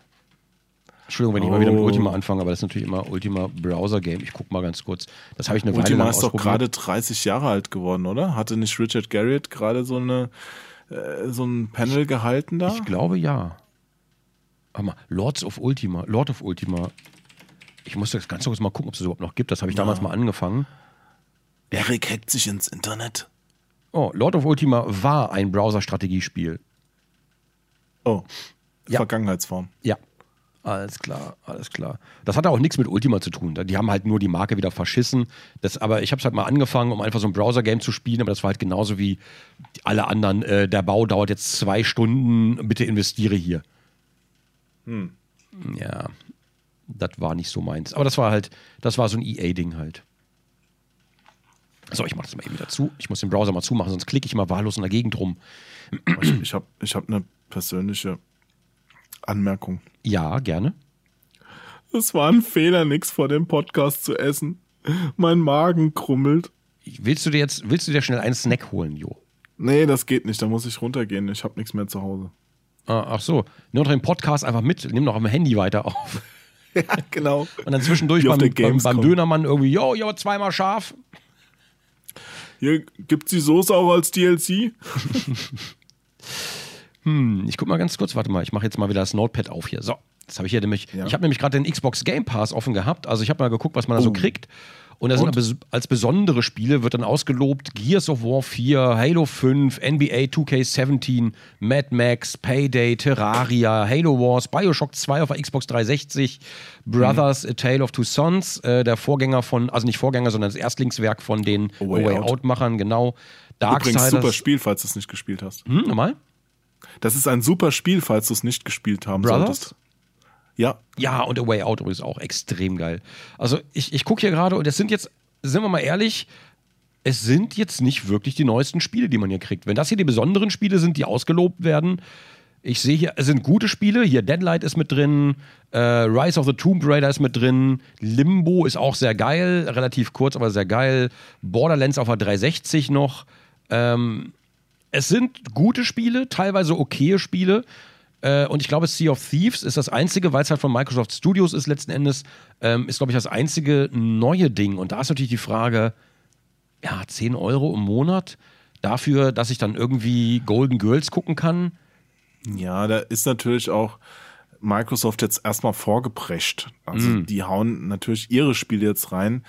Entschuldigung, wenn ich mal wieder mit Oh. Ultima anfange, aber das ist natürlich immer Ultima Browser-Game. Ich guck mal ganz kurz. Das habe ich eine Weile Ultima lang ist doch gerade 30 Jahre alt geworden, oder? Hatte nicht Richard Garriott gerade so eine äh, so ein Panel gehalten da? Ich glaube ja. Warte mal, Lords of Ultima, Lord of Ultima. Ich muss das ganz kurz mal gucken, ob es überhaupt noch gibt. Das habe ich damals mal angefangen. Eric hackt sich ins Internet. Oh, Lord of Ultima war ein Browser-Strategiespiel. Oh, Ja. Vergangenheitsform. Ja. Alles klar, alles klar. Das hatte auch nichts mit Ultima zu tun. Die haben halt nur die Marke wieder verschissen. Das, aber ich habe es halt mal angefangen, um einfach so ein Browser-Game zu spielen, aber das war halt genauso wie alle anderen. Äh, der Bau dauert jetzt zwei Stunden, bitte investiere hier. Ja, das war nicht so meins. Aber das war halt, das war so ein EA-Ding halt. So, ich mache das mal eben wieder zu. Ich muss den Browser mal zumachen, sonst klicke ich mal wahllos in der Gegend rum. Ich, ich habe ich hab eine persönliche Anmerkung. Ja, gerne. Es war ein Fehler, nichts vor dem Podcast zu essen. Mein Magen krummelt. Willst du dir jetzt, willst du dir schnell einen Snack holen, Jo? Nee, das geht nicht. Da muss ich runtergehen. Ich habe nichts mehr zu Hause. Ah, Ach so, nimm doch den Podcast einfach mit, nimm doch am Handy weiter auf. <laughs> Ja, genau. Und dann zwischendurch beim, beim, beim. Dönermann irgendwie, yo, yo, zweimal scharf. Hier gibt's die Soße auch als DLC? <laughs> hm, ich guck mal ganz kurz, warte mal, ich mache jetzt mal wieder das Notepad auf hier. So, das habe ich hier nämlich. Ja. Ich habe nämlich gerade den Xbox Game Pass offen gehabt. Also ich habe mal geguckt, was man da so Oh. kriegt. Und da sind Und? als besondere Spiele wird dann ausgelobt Gears of War 4, Halo 5, NBA 2K17, Mad Max, Payday, Terraria, Halo Wars, Bioshock 2 auf der Xbox 360, Brothers, A Tale of Two Sons, äh, der Vorgänger von, also nicht Vorgänger, sondern das Erstlingswerk von den A Way Way Out. Out-Machern, genau. Übrigens Darksiders. super Spiel, falls du es nicht gespielt hast. Hm, nochmal? Das ist ein super Spiel, falls du es nicht gespielt haben Brothers? solltest. Ja, Ja, und A Way Out übrigens auch extrem geil. Also ich, ich gucke hier gerade und es sind jetzt, sind wir mal ehrlich, es sind jetzt nicht wirklich die neuesten Spiele, die man hier kriegt. Wenn das hier die besonderen Spiele sind, die ausgelobt werden, ich sehe hier, es sind gute Spiele. Hier Deadlight ist mit drin, äh, Rise of the Tomb Raider ist mit drin, Limbo ist auch sehr geil, relativ kurz, aber sehr geil. Borderlands auf der 360 noch. Ähm, es sind gute Spiele, teilweise okaye Spiele. Äh, und ich glaube, Sea of Thieves ist das einzige, weil es halt von Microsoft Studios ist letzten Endes, ähm, ist, glaube ich, das einzige neue Ding. Und da ist natürlich die Frage, ja, 10 Euro im Monat dafür, dass ich dann irgendwie Golden Girls gucken kann. Ja, da ist natürlich auch Microsoft jetzt erstmal vorgeprescht. Also Mm. die hauen natürlich ihre Spiele jetzt rein.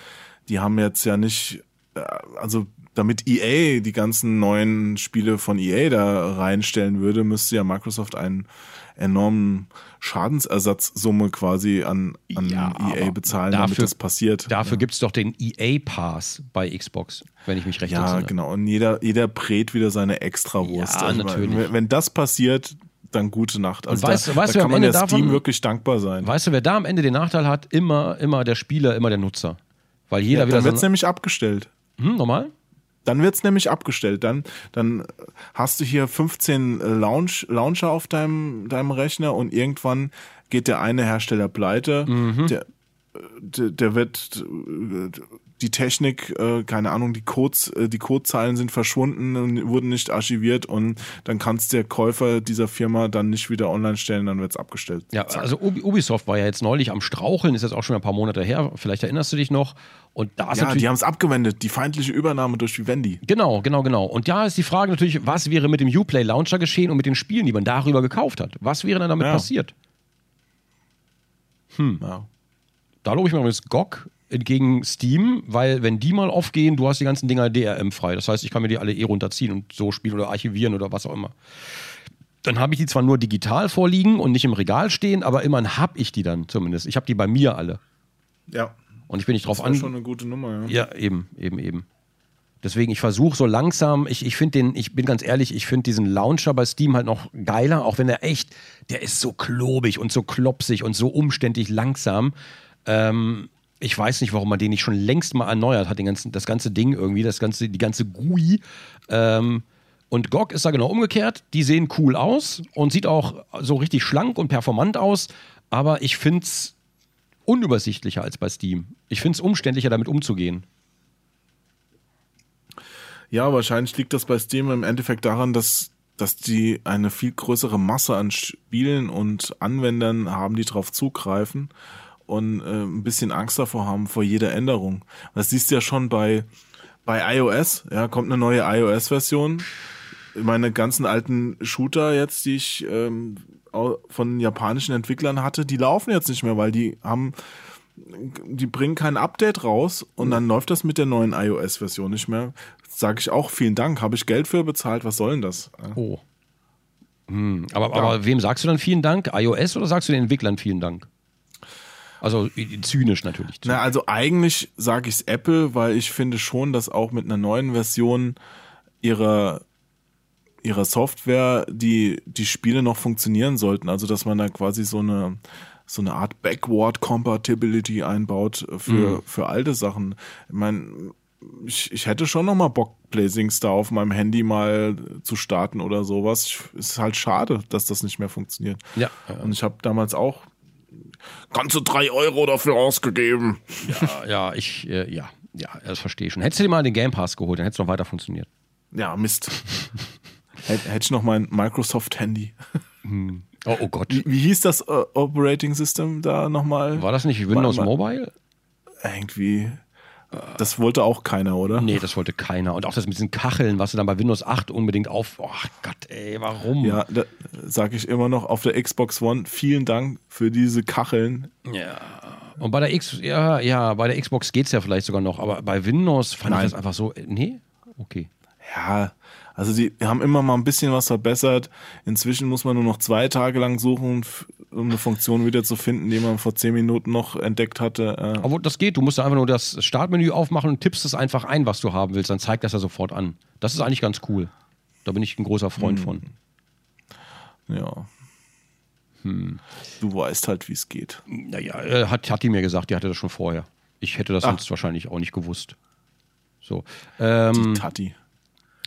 Die haben jetzt ja nicht, äh, also damit EA die ganzen neuen Spiele von EA da reinstellen würde, müsste ja Microsoft einen enormen Schadensersatzsumme quasi an, an Ja, EA bezahlen, damit dafür- das passiert. Dafür gibt es doch den EA Pass bei Xbox, wenn ich mich recht Ja, entsinne. genau. Und jeder, jeder brät wieder seine Extrawurst. Ja, Also, natürlich. Wenn, wenn das passiert, dann gute Nacht. Also weißt da, weißt da kann man Ende ja Steam davon- wirklich dankbar sein. Weißt du, wer da am Ende den Nachteil hat? Immer, immer der Spieler, immer der Nutzer. Weil jeder Ja, wieder dann so. wird's nämlich abgestellt. Hm, normal? Dann wird's nämlich abgestellt. Dann, dann hast du hier 15 Launch, Launcher auf deinem, deinem Rechner und irgendwann geht der eine Hersteller pleite. Mhm. Der, der, der wird äh, die Technik, äh, keine Ahnung, die Codes, äh, die Codezeilen sind verschwunden und wurden nicht archiviert und dann kannst der Käufer dieser Firma dann nicht wieder online stellen, dann wird's abgestellt. Ja, Zack. also Ubi- Ubisoft war ja jetzt neulich am Straucheln, ist jetzt auch schon ein paar Monate her, vielleicht erinnerst du dich noch. Und da ist ja, natürlich. die haben es abgewendet, die feindliche Übernahme durch Vivendi. Genau, genau, genau. Und da ist die Frage natürlich, was wäre mit dem Uplay Launcher geschehen und mit den Spielen, die man darüber gekauft hat? Was wäre dann damit Ja. passiert? Ja. Da lobe ich mir übrigens GOG entgegen Steam, weil wenn die mal aufgehen, du hast die ganzen Dinger DRM frei. Das heißt, ich kann mir die alle eh runterziehen und so spielen oder archivieren oder was auch immer. Dann habe ich die zwar nur digital vorliegen und nicht im Regal stehen, aber immerhin habe ich die dann zumindest. Ich habe die bei mir alle. Ja. Und ich bin nicht drauf Das war an. schon eine gute Nummer, ja. Ja, eben, eben, eben. Deswegen, ich versuche so langsam, ich, ich finde den, ich bin ganz ehrlich, ich finde diesen Launcher bei Steam halt noch geiler, auch wenn er echt, der ist so klobig und so klopsig und so umständlich langsam. Ähm, ich weiß nicht, warum man den nicht schon längst mal erneuert hat, den ganzen, das ganze Ding irgendwie, das ganze, die ganze GUI. Ähm, und GOG ist da genau umgekehrt. Die sehen cool aus und sieht auch so richtig schlank und performant aus, aber ich finde es unübersichtlicher als bei Steam. Ich finde es umständlicher, damit umzugehen. Ja, wahrscheinlich liegt das bei Steam im Endeffekt daran, dass, dass die eine viel größere Masse an Spielen und Anwendern haben, die darauf zugreifen und äh, ein bisschen Angst davor haben vor jeder Änderung. Das siehst du ja schon bei, bei iOS, ja, kommt eine neue iOS-Version. Meine ganzen alten Shooter jetzt, die ich ähm, von japanischen Entwicklern hatte, die laufen jetzt nicht mehr, weil die haben die bringen kein Update raus und dann läuft das mit der neuen iOS-Version nicht mehr. Sage ich auch, vielen Dank, habe ich Geld für bezahlt, was soll denn das? Oh. Hm, aber, aber wem sagst du dann vielen Dank? iOS oder sagst du den Entwicklern vielen Dank? Also i- zynisch natürlich. Na, also eigentlich sage ich es Apple, weil ich finde schon, dass auch mit einer neuen Version ihrer ihrer Software die die Spiele noch funktionieren sollten. Also dass man da quasi so eine so eine Art Backward Compatibility einbaut für für alte Sachen. Ich meine, ich, ich hätte schon noch mal Bock, Blazing Star auf meinem Handy mal zu starten oder sowas. Ich, es ist halt schade, dass das nicht mehr funktioniert. Ja. Und ich habe damals auch ganze drei Euro dafür ausgegeben. Ja, ja, ich, äh, ja, ja, das verstehe ich schon. Hättest du dir mal den Game Pass geholt, dann hätte es noch weiter funktioniert. Ja, Mist. Hätte ich noch mein Microsoft-Handy. Oh, oh Gott. Wie, wie hieß das äh, Operating System da nochmal? War das nicht Windows Warte mal. Mobile? Irgendwie. Das wollte auch keiner, oder? Nee, das wollte keiner. Und auch das mit diesen Kacheln, was du dann bei Windows 8 unbedingt auf. Oh Gott, ey, warum? Ja, da sage ich immer noch auf der Xbox One vielen Dank für diese Kacheln. Ja. Und bei der X, ja, ja, bei der Xbox geht's ja vielleicht sogar noch, aber bei Windows fand Nein. ich das einfach so. Nee? Okay. Ja, also die haben immer mal ein bisschen was verbessert. Inzwischen muss man nur noch zwei Tage lang suchen, um eine Funktion wieder zu finden, die man vor zehn Minuten noch entdeckt hatte. Äh, Aber das geht, du musst einfach nur das Startmenü aufmachen und tippst es einfach ein, was du haben willst, dann zeigt das ja sofort an. Das ist eigentlich ganz cool. Da bin ich ein großer Freund Hm. von. ja. Hm. Du weißt halt, wie es geht. Naja, äh, hat, hat die mir gesagt, die hatte das schon vorher. Ich hätte das Ah. sonst wahrscheinlich auch nicht gewusst. So. Ähm, Die Tati.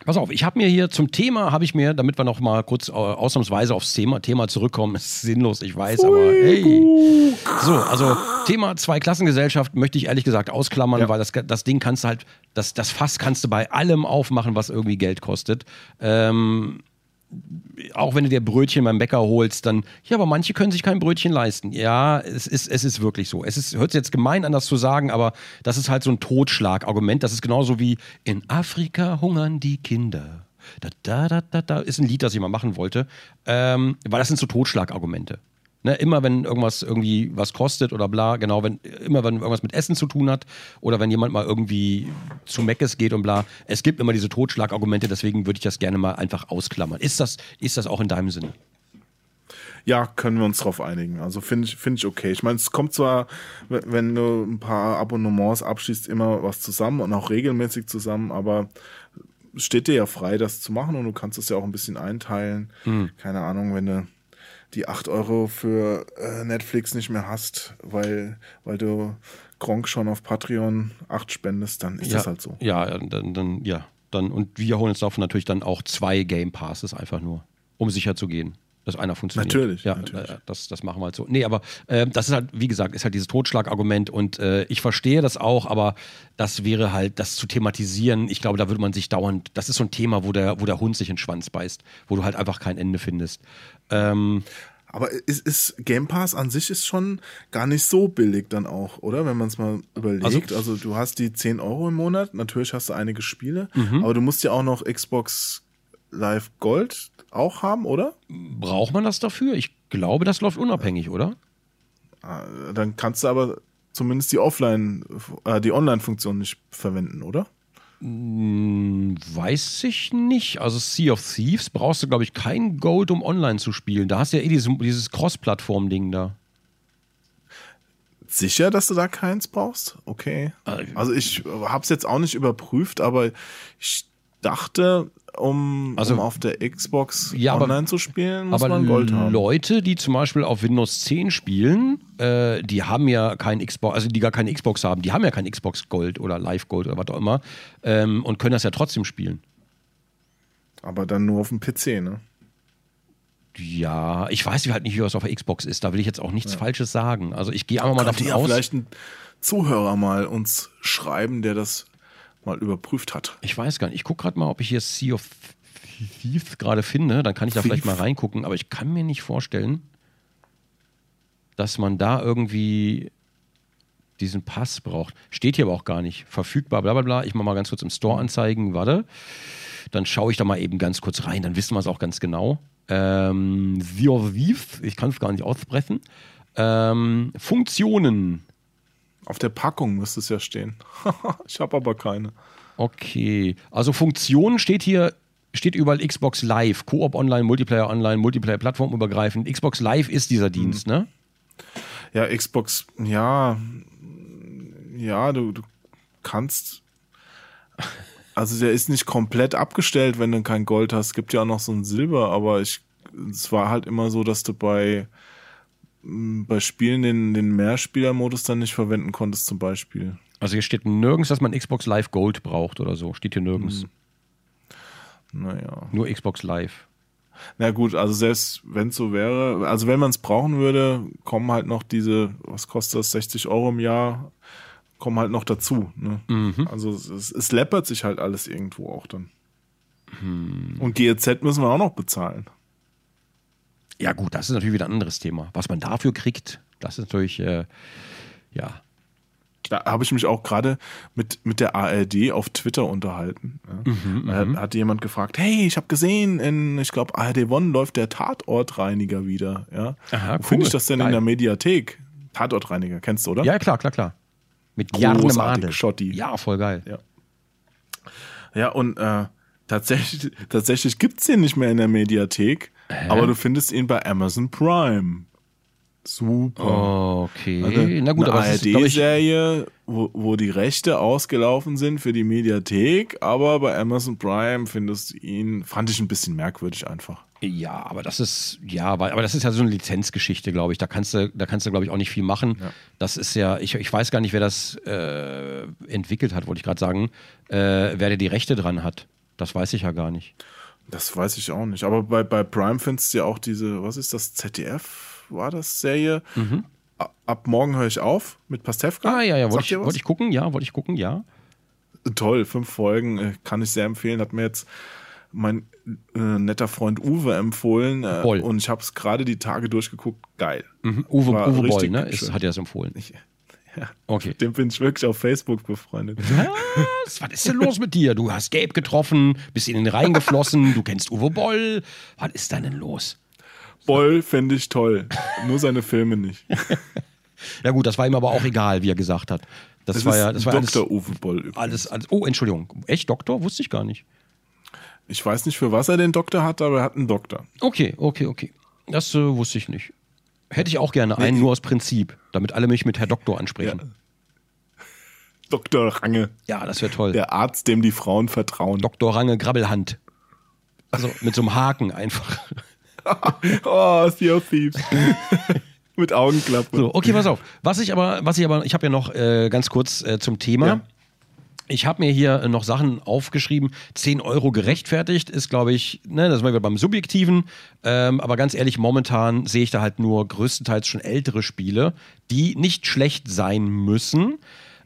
Pass auf, ich habe mir hier zum Thema, habe ich mir, damit wir noch mal kurz äh, ausnahmsweise aufs Thema, Thema zurückkommen, <laughs> ist sinnlos, ich weiß, aber hey. So, also Thema Zweiklassengesellschaft möchte ich ehrlich gesagt ausklammern, Ja. weil das, das Ding kannst du halt, das, das Fass kannst du bei allem aufmachen, was irgendwie Geld kostet. Ähm, auch wenn du dir Brötchen beim Bäcker holst, dann, ja, aber manche können sich kein Brötchen leisten. Ja, es ist, es ist wirklich so. Es ist, hört sich jetzt gemein an, das zu sagen, aber das ist halt so ein Totschlagargument. Das ist genauso wie in Afrika hungern die Kinder. Da, da, da, da, da ist ein Lied, das ich mal machen wollte, ähm, weil das sind so Totschlagargumente. Ne, immer wenn irgendwas irgendwie was kostet oder bla, genau, wenn immer wenn irgendwas mit Essen zu tun hat oder wenn jemand mal irgendwie zu Meckes geht und bla, es gibt immer diese Totschlagargumente, deswegen würde ich das gerne mal einfach ausklammern. Ist das, ist das auch in deinem Sinne? Ja, können wir uns drauf einigen. Also finde ich, finde ich okay. Ich meine, es kommt zwar, wenn du ein paar Abonnements abschließt, immer was zusammen und auch regelmäßig zusammen, aber steht dir ja frei, das zu machen und du kannst es ja auch ein bisschen einteilen. Keine Ahnung, wenn du die 8 Euro für äh, Netflix nicht mehr hast, weil, weil du Gronk schon auf Patreon 8 spendest, dann ist ja, das halt so. Ja, dann, dann, ja. Dann, und wir holen uns davon natürlich dann auch zwei Game Passes einfach nur, um sicher zu gehen, dass einer funktioniert. Natürlich, Ja, natürlich. äh, das, das machen wir halt so. Nee, aber äh, das ist halt, wie gesagt, ist halt dieses Totschlagargument und äh, ich verstehe das auch, aber das wäre halt, das zu thematisieren, ich glaube, da würde man sich dauernd, das ist so ein Thema, wo der, wo der Hund sich in den Schwanz beißt, wo du halt einfach kein Ende findest. Ähm, Aber ist, ist Game Pass an sich ist schon gar nicht so billig dann auch, oder? Wenn man es mal überlegt. Also, du hast die 10 Euro im Monat, natürlich hast du einige Spiele, aber du musst ja auch noch Xbox Live Gold auch haben, oder? braucht man das dafür? Ich glaube, das läuft unabhängig, oder? Ah, Dann kannst du aber zumindest die Offline, äh, die Online-Funktion nicht verwenden, oder? Hm, Weiß ich nicht. Also Sea of Thieves brauchst du, glaube ich, kein Gold, um online zu spielen. Da hast du ja eh dieses, dieses Cross-Plattform-Ding da. Sicher, dass du da keins brauchst? Okay. Äh, Also ich habe es jetzt auch nicht überprüft, aber ich dachte, um, Also- um auf der Xbox Ja, aber- online zu spielen, muss Aber man Gold haben. Leute, die zum Beispiel auf Windows 10 spielen, äh, die haben ja kein Xbox, also die gar keine Xbox haben, die haben ja kein Xbox Gold oder Live Gold oder was auch immer ähm, und können das ja trotzdem spielen. Aber dann nur auf dem PC, ne? Ja, ich weiß halt nicht, wie das auf der Xbox ist. Da will ich jetzt auch nichts Falsches sagen. Also ich gehe einfach mal Könnte davon ja aus. vielleicht ein Zuhörer mal uns schreiben, der das mal überprüft hat. Ich weiß gar nicht. Ich gucke gerade mal, ob ich hier Sea of Thieves gerade finde. Dann kann ich da Thief. vielleicht mal reingucken. Aber ich kann mir nicht vorstellen, dass man da irgendwie diesen Pass braucht. Steht hier aber auch gar nicht. Verfügbar, bla bla bla. Ich mache mal ganz kurz im Store anzeigen. Warte. Dann schaue ich da mal eben ganz kurz rein. Dann wissen wir es auch ganz genau. Ähm, Sea of Thieves. Ich kann es gar nicht aussprechen. Ähm, Funktionen. Auf der Packung müsste es ja stehen. <laughs> ich habe aber keine. Okay. Also Funktionen steht hier, steht überall Xbox Live. Koop Online, Multiplayer Online, Multiplayer plattformübergreifend. Xbox Live ist dieser Dienst, ne? Ja, Xbox, ja, ja, du, du kannst. Also der ist nicht komplett abgestellt, wenn du kein Gold hast. Es gibt ja auch noch so ein Silber, aber ich, es war halt immer so, dass du bei, bei Spielen den, den Mehrspielermodus dann nicht verwenden konntest, zum Beispiel. Also hier steht nirgends, dass man Xbox Live Gold braucht oder so. Steht hier nirgends. Naja. Nur Xbox Live. Na gut, also selbst wenn es so wäre, also wenn man es brauchen würde, kommen halt noch diese, was kostet das, 60 Euro im Jahr, kommen halt noch dazu. Ne? Also es, es, es läppert sich halt alles irgendwo auch dann. Und GEZ müssen wir auch noch bezahlen. Ja gut, das ist natürlich wieder ein anderes Thema. Was man dafür kriegt, das ist natürlich, äh, ja. Da habe ich mich auch gerade mit, mit der ARD auf Twitter unterhalten. Ja. Mhm, da hat jemand gefragt, hey, ich habe gesehen, in, ich glaube, ARD One läuft der Tatortreiniger wieder. Ja. Aha, Wo finde cool. ich das denn Geil. in der Mediathek? Tatortreiniger, kennst du, oder? Ja, klar, klar, klar. Mit Jarne. Schotti. Ja, voll geil. Ja. Ja, und äh, tatsächlich, tatsächlich gibt's den nicht mehr in der Mediathek, aber du findest ihn bei Amazon Prime. Super. Okay. Also, Na gut, eine aber es ARD-Serie, wo, wo die Rechte ausgelaufen sind für die Mediathek, aber bei Amazon Prime findest du ihn, fand ich ein bisschen merkwürdig einfach. Ja, aber das ist, ja, weil, aber das ist ja so eine Lizenzgeschichte, glaube ich. Da kannst du, da kannst du, glaube ich, auch nicht viel machen. Das ist ja, ich, ich weiß gar nicht, wer das äh, entwickelt hat, wollte ich gerade sagen, äh, wer der die Rechte dran hat. Das weiß ich ja gar nicht. Das weiß ich auch nicht. Aber bei, bei Prime findest du ja auch diese, was ist das, ZDF war das Serie? A- Ab morgen höre ich auf mit Pastewka. Mhm. Ah, ja, ja, wollte ich, wollte ich gucken, ja, wollte ich gucken, ja. Toll, fünf Folgen, äh, kann ich sehr empfehlen. Hat mir jetzt mein äh, netter Freund Uwe empfohlen. Äh, und ich habe es gerade die Tage durchgeguckt. Geil. Mhm. Uwe, War Uwe Boll, ne? Ist, hat er das empfohlen. Ich, ja, <laughs> Okay. dem bin ich wirklich auf Facebook befreundet. Was? Was ist denn los mit dir? Du hast Gabe getroffen, bist in den Rhein geflossen, du kennst Uwe Boll. Was ist denn denn los? Boll fände ich toll. Nur seine Filme nicht. <laughs> Ja gut, das war ihm aber auch egal, wie er gesagt hat. Das, Das war ja, das war alles, Dr. Uwe Boll. übrigens. alles, alles. Oh, Entschuldigung. Echt Doktor? Wusste ich gar nicht. Ich weiß nicht, für was er den Doktor hat, aber er hat einen Doktor. Okay, okay, okay. Das äh, wusste ich nicht. Hätte ich auch gerne einen, Nee. nur aus Prinzip, damit alle mich mit Herr Doktor ansprechen. <laughs> Dr. Range. Ja, das wäre toll. Der Arzt, dem die Frauen vertrauen. Dr. Range Grabbelhand. Also mit so einem Haken einfach. <laughs> oh, Sea of Thieves. Mit Augenklappe. So, okay, pass auf. Was ich aber, was ich aber, ich habe ja noch äh, ganz kurz äh, zum Thema. Ja. Ich habe mir hier äh, noch Sachen aufgeschrieben. 10 Euro gerechtfertigt ist, glaube ich, ne, das sind wir wieder beim Subjektiven. Ähm, aber ganz ehrlich, momentan sehe ich da halt nur größtenteils schon ältere Spiele, die nicht schlecht sein müssen.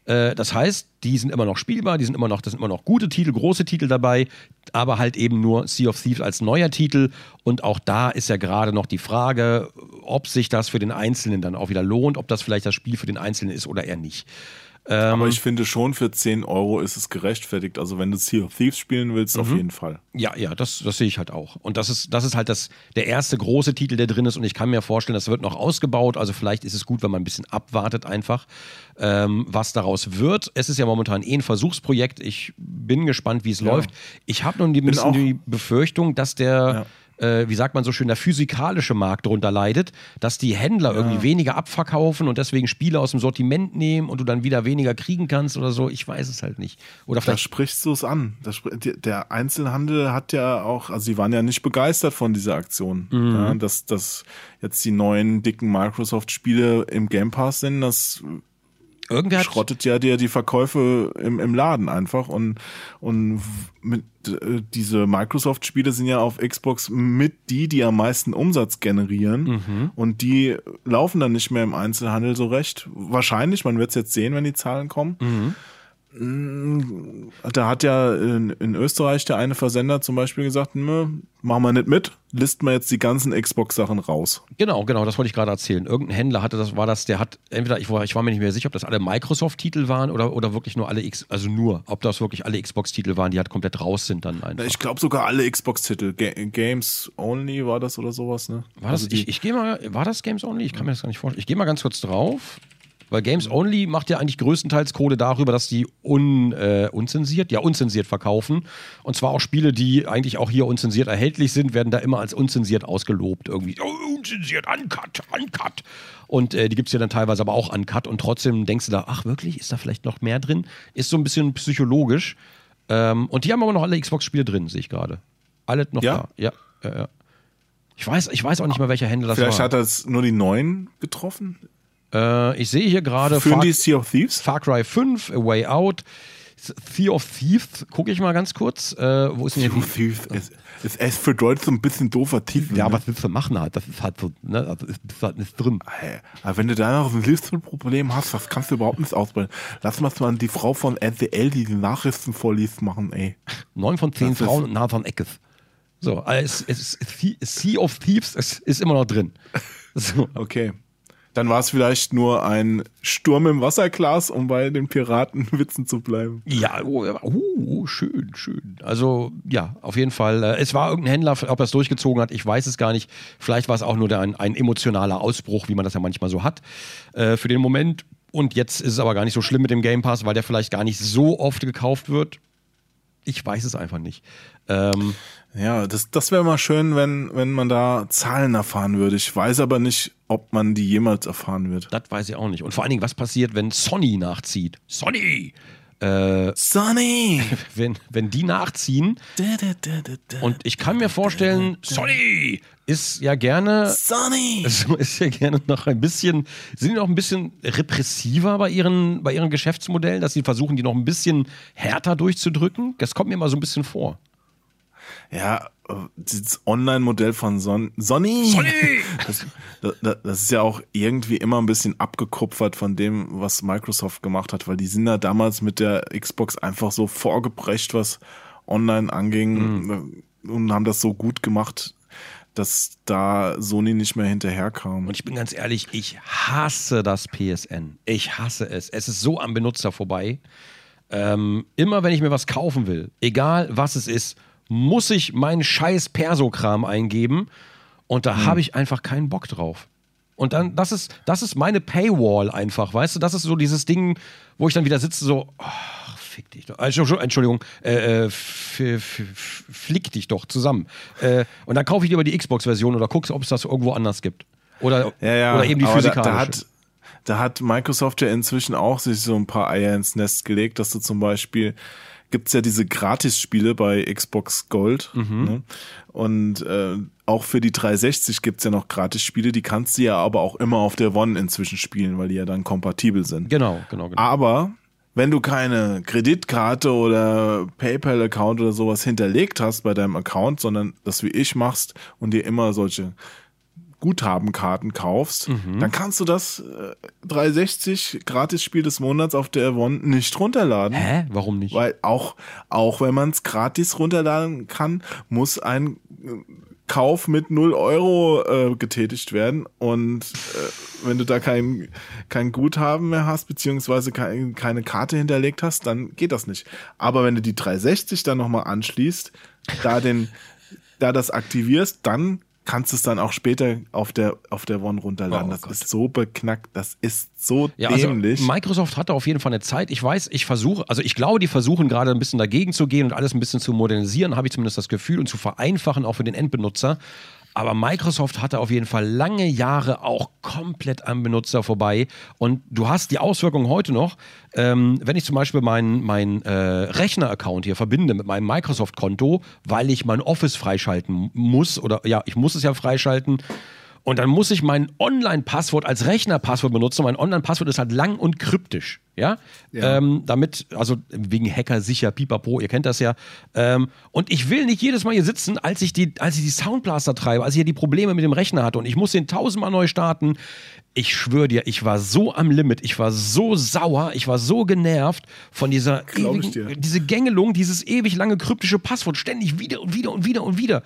Äh, das heißt, die sind immer noch spielbar, die sind immer noch, das sind immer noch gute Titel, große Titel dabei, aber halt eben nur Sea of Thieves als neuer Titel. Und auch da ist ja gerade noch die Frage, ob sich das für den Einzelnen dann auch wieder lohnt, ob das vielleicht das Spiel für den Einzelnen ist oder eher nicht. Aber ich finde schon, für 10 Euro ist es gerechtfertigt. Also wenn du Sea of Thieves spielen willst, Mhm. auf jeden Fall. Ja, ja, das, das sehe ich halt auch. Und das ist, das ist halt das, der erste große Titel, der drin ist. Und ich kann mir vorstellen, das wird noch ausgebaut. Also vielleicht ist es gut, wenn man ein bisschen abwartet einfach, ähm, was daraus wird. Es ist ja momentan eh ein Versuchsprojekt. Ich bin gespannt, wie es läuft. Ich habe nun die, ein bisschen die Befürchtung, dass der, äh, wie sagt man so schön, der physikalische Markt darunter leidet, dass die Händler irgendwie weniger abverkaufen und deswegen Spiele aus dem Sortiment nehmen und du dann wieder weniger kriegen kannst oder so. Ich weiß es halt nicht. Oder Da vielleicht sprichst du es an. Da Der Einzelhandel hat ja auch, also sie waren ja nicht begeistert von dieser Aktion. Mhm. Ja, dass, dass jetzt die neuen dicken Microsoft-Spiele im Game Pass sind, das irgendwer schrottet ja dir die Verkäufe im, im Laden einfach und und mit äh, diese Microsoft Spiele sind ja auf Xbox mit die die am meisten Umsatz generieren Mhm. und die laufen dann nicht mehr im Einzelhandel so recht wahrscheinlich man wird es jetzt sehen wenn die Zahlen kommen Mhm. Mm, da hat ja in, in Österreich der eine Versender zum Beispiel gesagt, nö, machen wir nicht mit, listen wir jetzt die ganzen Xbox-Sachen raus. Genau, genau, das wollte ich gerade erzählen. Irgendein Händler hatte das, war das, der hat entweder, ich war, ich war mir nicht mehr sicher, ob das alle Microsoft-Titel waren oder, oder wirklich nur alle X, also nur, ob das wirklich alle Xbox-Titel waren, die halt komplett raus sind dann einfach. Ich glaube sogar alle Xbox-Titel. Ga Games Only war das oder sowas, ne? war das, Also die- ich, ich gehe mal, war das Games Only? Ich kann mir das gar nicht vorstellen. Ich gehe mal ganz kurz drauf. Weil Games Only macht ja eigentlich größtenteils Kohle darüber, dass die un, äh, unzensiert, ja unzensiert verkaufen. Und zwar auch Spiele, die eigentlich auch hier unzensiert erhältlich sind, werden da immer als unzensiert ausgelobt. Irgendwie, oh, unzensiert, uncut, uncut. Und äh, die gibt es ja dann teilweise aber auch uncut. Und trotzdem denkst du da, ach wirklich, ist da vielleicht noch mehr drin? Ist so ein bisschen psychologisch. Ähm, und die haben aber noch alle Xbox-Spiele drin, sehe ich gerade. Alle noch Ja? da. Ja, ja, ja. Ich weiß, ich weiß auch nicht mal, welcher Händler das Vielleicht war. hat das nur die neuen getroffen. Äh, ich sehe hier gerade Far, die Sea of Thieves? Far Cry 5, A Way Out, Sea of Thieves, gucke ich mal ganz kurz. Äh, wo ist denn hier Sea of Thieves. Es, es, es für Deutsch so ein bisschen doofer Titel. Ja, ne? was willst du machen halt? Das ist halt so, ne? Also ist, ist halt nicht drin. Aber wenn du da noch ein Hilfsproblem hast, das kannst du überhaupt nicht ausbilden. Lass mal mal die Frau von RTL, die die Nachrichten vorliest, machen, ey. Neun von zehn Das ist- Frauen und Nathan Eckes. So, äh, es, es, es, Sea of Thieves es ist immer noch drin. <laughs> So. Okay. Dann war es vielleicht nur ein Sturm im Wasserglas, um bei den Piratenwitzen <laughs> zu bleiben. Ja, oh, oh, schön, schön. Also ja, auf jeden Fall. Äh, es war irgendein Händler, ob er es durchgezogen hat, ich weiß es gar nicht. Vielleicht war es auch nur ein, ein emotionaler Ausbruch, wie man das ja manchmal so hat, äh, für den Moment. Und jetzt ist es aber gar nicht so schlimm mit dem Game Pass, weil der vielleicht gar nicht so oft gekauft wird. Ich weiß es einfach nicht. Ähm, ja, das, das wäre mal schön, wenn, wenn man da Zahlen erfahren würde. Ich weiß aber nicht, ob man die jemals erfahren wird. Das weiß ich auch nicht. Und vor allen Dingen, was passiert, wenn Sony nachzieht? Sony! Äh, Sony! <laughs> Wenn, wenn die nachziehen. Und ich kann mir vorstellen, Sony ist ja gerne. Sony! <laughs> Ist ja gerne noch ein bisschen. Sind die noch ein bisschen repressiver bei ihren, bei ihren Geschäftsmodellen, dass sie versuchen, die noch ein bisschen härter durchzudrücken? Das kommt mir immer so ein bisschen vor. Ja, das Online-Modell von Son Sony. Sony! <laughs> Das, das, das, ist ja auch irgendwie immer ein bisschen abgekupfert von dem, was Microsoft gemacht hat, weil die sind ja damals mit der Xbox einfach so vorgebrecht, was online anging mhm. und haben das so gut gemacht, dass da Sony nicht mehr hinterherkam. Und ich bin ganz ehrlich, ich hasse das PSN. Ich hasse es. Es ist so am Benutzer vorbei. Ähm, immer wenn ich mir was kaufen will, egal was es ist, muss ich meinen scheiß Perso-Kram eingeben und da hm. habe ich einfach keinen Bock drauf. Und dann, das ist, das ist meine Paywall einfach, weißt du? Das ist so dieses Ding, wo ich dann wieder sitze, so, oh, fick dich doch. Entschuldigung, äh, äh, flick dich doch zusammen. Äh, und dann kaufe ich lieber die Xbox-Version oder guckst, ob es das irgendwo anders gibt. Oder, ja, ja, oder eben die physikalische. Da, da, hat, da hat Microsoft ja inzwischen auch sich so ein paar Eier ins Nest gelegt, dass du zum Beispiel gibt's ja diese Gratis-Spiele bei Xbox Gold. Mhm. Ne? Und äh, auch für die 360 gibt's ja noch Gratis-Spiele, die kannst du ja aber auch immer auf der One inzwischen spielen, weil die ja dann kompatibel sind. Genau, genau, genau. Aber wenn du keine Kreditkarte oder PayPal-Account oder sowas hinterlegt hast bei deinem Account, sondern das wie ich machst und dir immer solche Guthabenkarten kaufst, mhm. dann kannst du das äh, 360 Gratis-Spiel des Monats auf der One nicht runterladen. Hä? Warum nicht? Weil auch, auch wenn man es gratis runterladen kann, muss ein äh, Kauf mit 0 Euro äh, getätigt werden. Und äh, wenn du da kein, kein Guthaben mehr hast, beziehungsweise kein, keine Karte hinterlegt hast, dann geht das nicht. Aber wenn du die 360 dann nochmal anschließt, da den, da das aktivierst, dann kannst es dann auch später auf der, auf der One runterladen. Oh, das Gott. ist so beknackt, das ist so ja, also dämlich. Also Microsoft hatte auf jeden Fall eine Zeit. Ich weiß, ich versuche, also ich glaube, die versuchen gerade ein bisschen dagegen zu gehen und alles ein bisschen zu modernisieren, habe ich zumindest das Gefühl, und zu vereinfachen, auch für den Endbenutzer. Aber Microsoft hatte auf jeden Fall lange Jahre auch komplett am Benutzer vorbei. Und du hast die Auswirkungen heute noch, ähm, wenn ich zum Beispiel meinen mein, äh, Rechner-Account hier verbinde mit meinem Microsoft-Konto, weil ich mein Office freischalten muss, oder ja, ich muss es ja freischalten. Und dann muss ich mein Online-Passwort als Rechner-Passwort benutzen. Mein Online-Passwort ist halt lang und kryptisch. Ja. ja. Ähm, damit, also wegen Hacker sicher, pipapo, ihr kennt das ja. Ähm, und ich will nicht jedes Mal hier sitzen, als ich die, als ich die Soundblaster treibe, als ich hier die Probleme mit dem Rechner hatte und ich muss den tausendmal neu starten. Ich schwöre dir, ich war so am Limit, ich war so sauer, ich war so genervt von dieser ewigen, diese Gängelung, dieses ewig lange kryptische Passwort, ständig wieder und wieder und wieder und wieder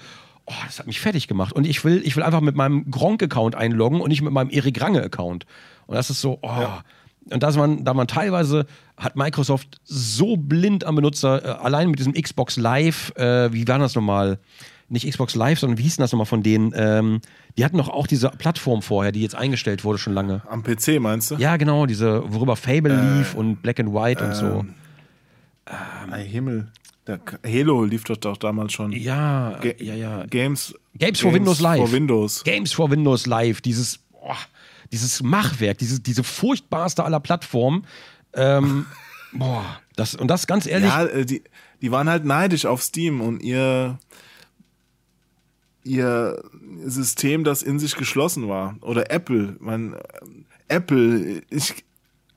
oh, das hat mich fertig gemacht. Und ich will, ich will einfach mit meinem Gronk-Account einloggen und nicht mit meinem Erik Range-Account. Und das ist so, oh. Ja. Und dass man, da man teilweise hat Microsoft so blind am Benutzer, äh, allein mit diesem Xbox Live, äh, wie war das nochmal? Nicht Xbox Live, sondern wie hieß denn das nochmal von denen? Ähm, die hatten doch auch diese Plattform vorher, die jetzt eingestellt wurde schon lange. Am PC meinst du? Ja, genau, diese, worüber Fable äh, lief und Black and White und so. Ähm, ähm, Himmel. Der Halo lief doch, doch damals schon. Ja, Ga ja, ja. Games, Games for Windows Live. For Windows. Games for Windows Live, dieses, boah, dieses Machwerk, diese, diese furchtbarste aller Plattformen. Ähm, <laughs> boah, das, und das ganz ehrlich. Ja, äh, die, die waren halt neidisch auf Steam und ihr, ihr System, das in sich geschlossen war. Oder Apple. Man, Apple, ich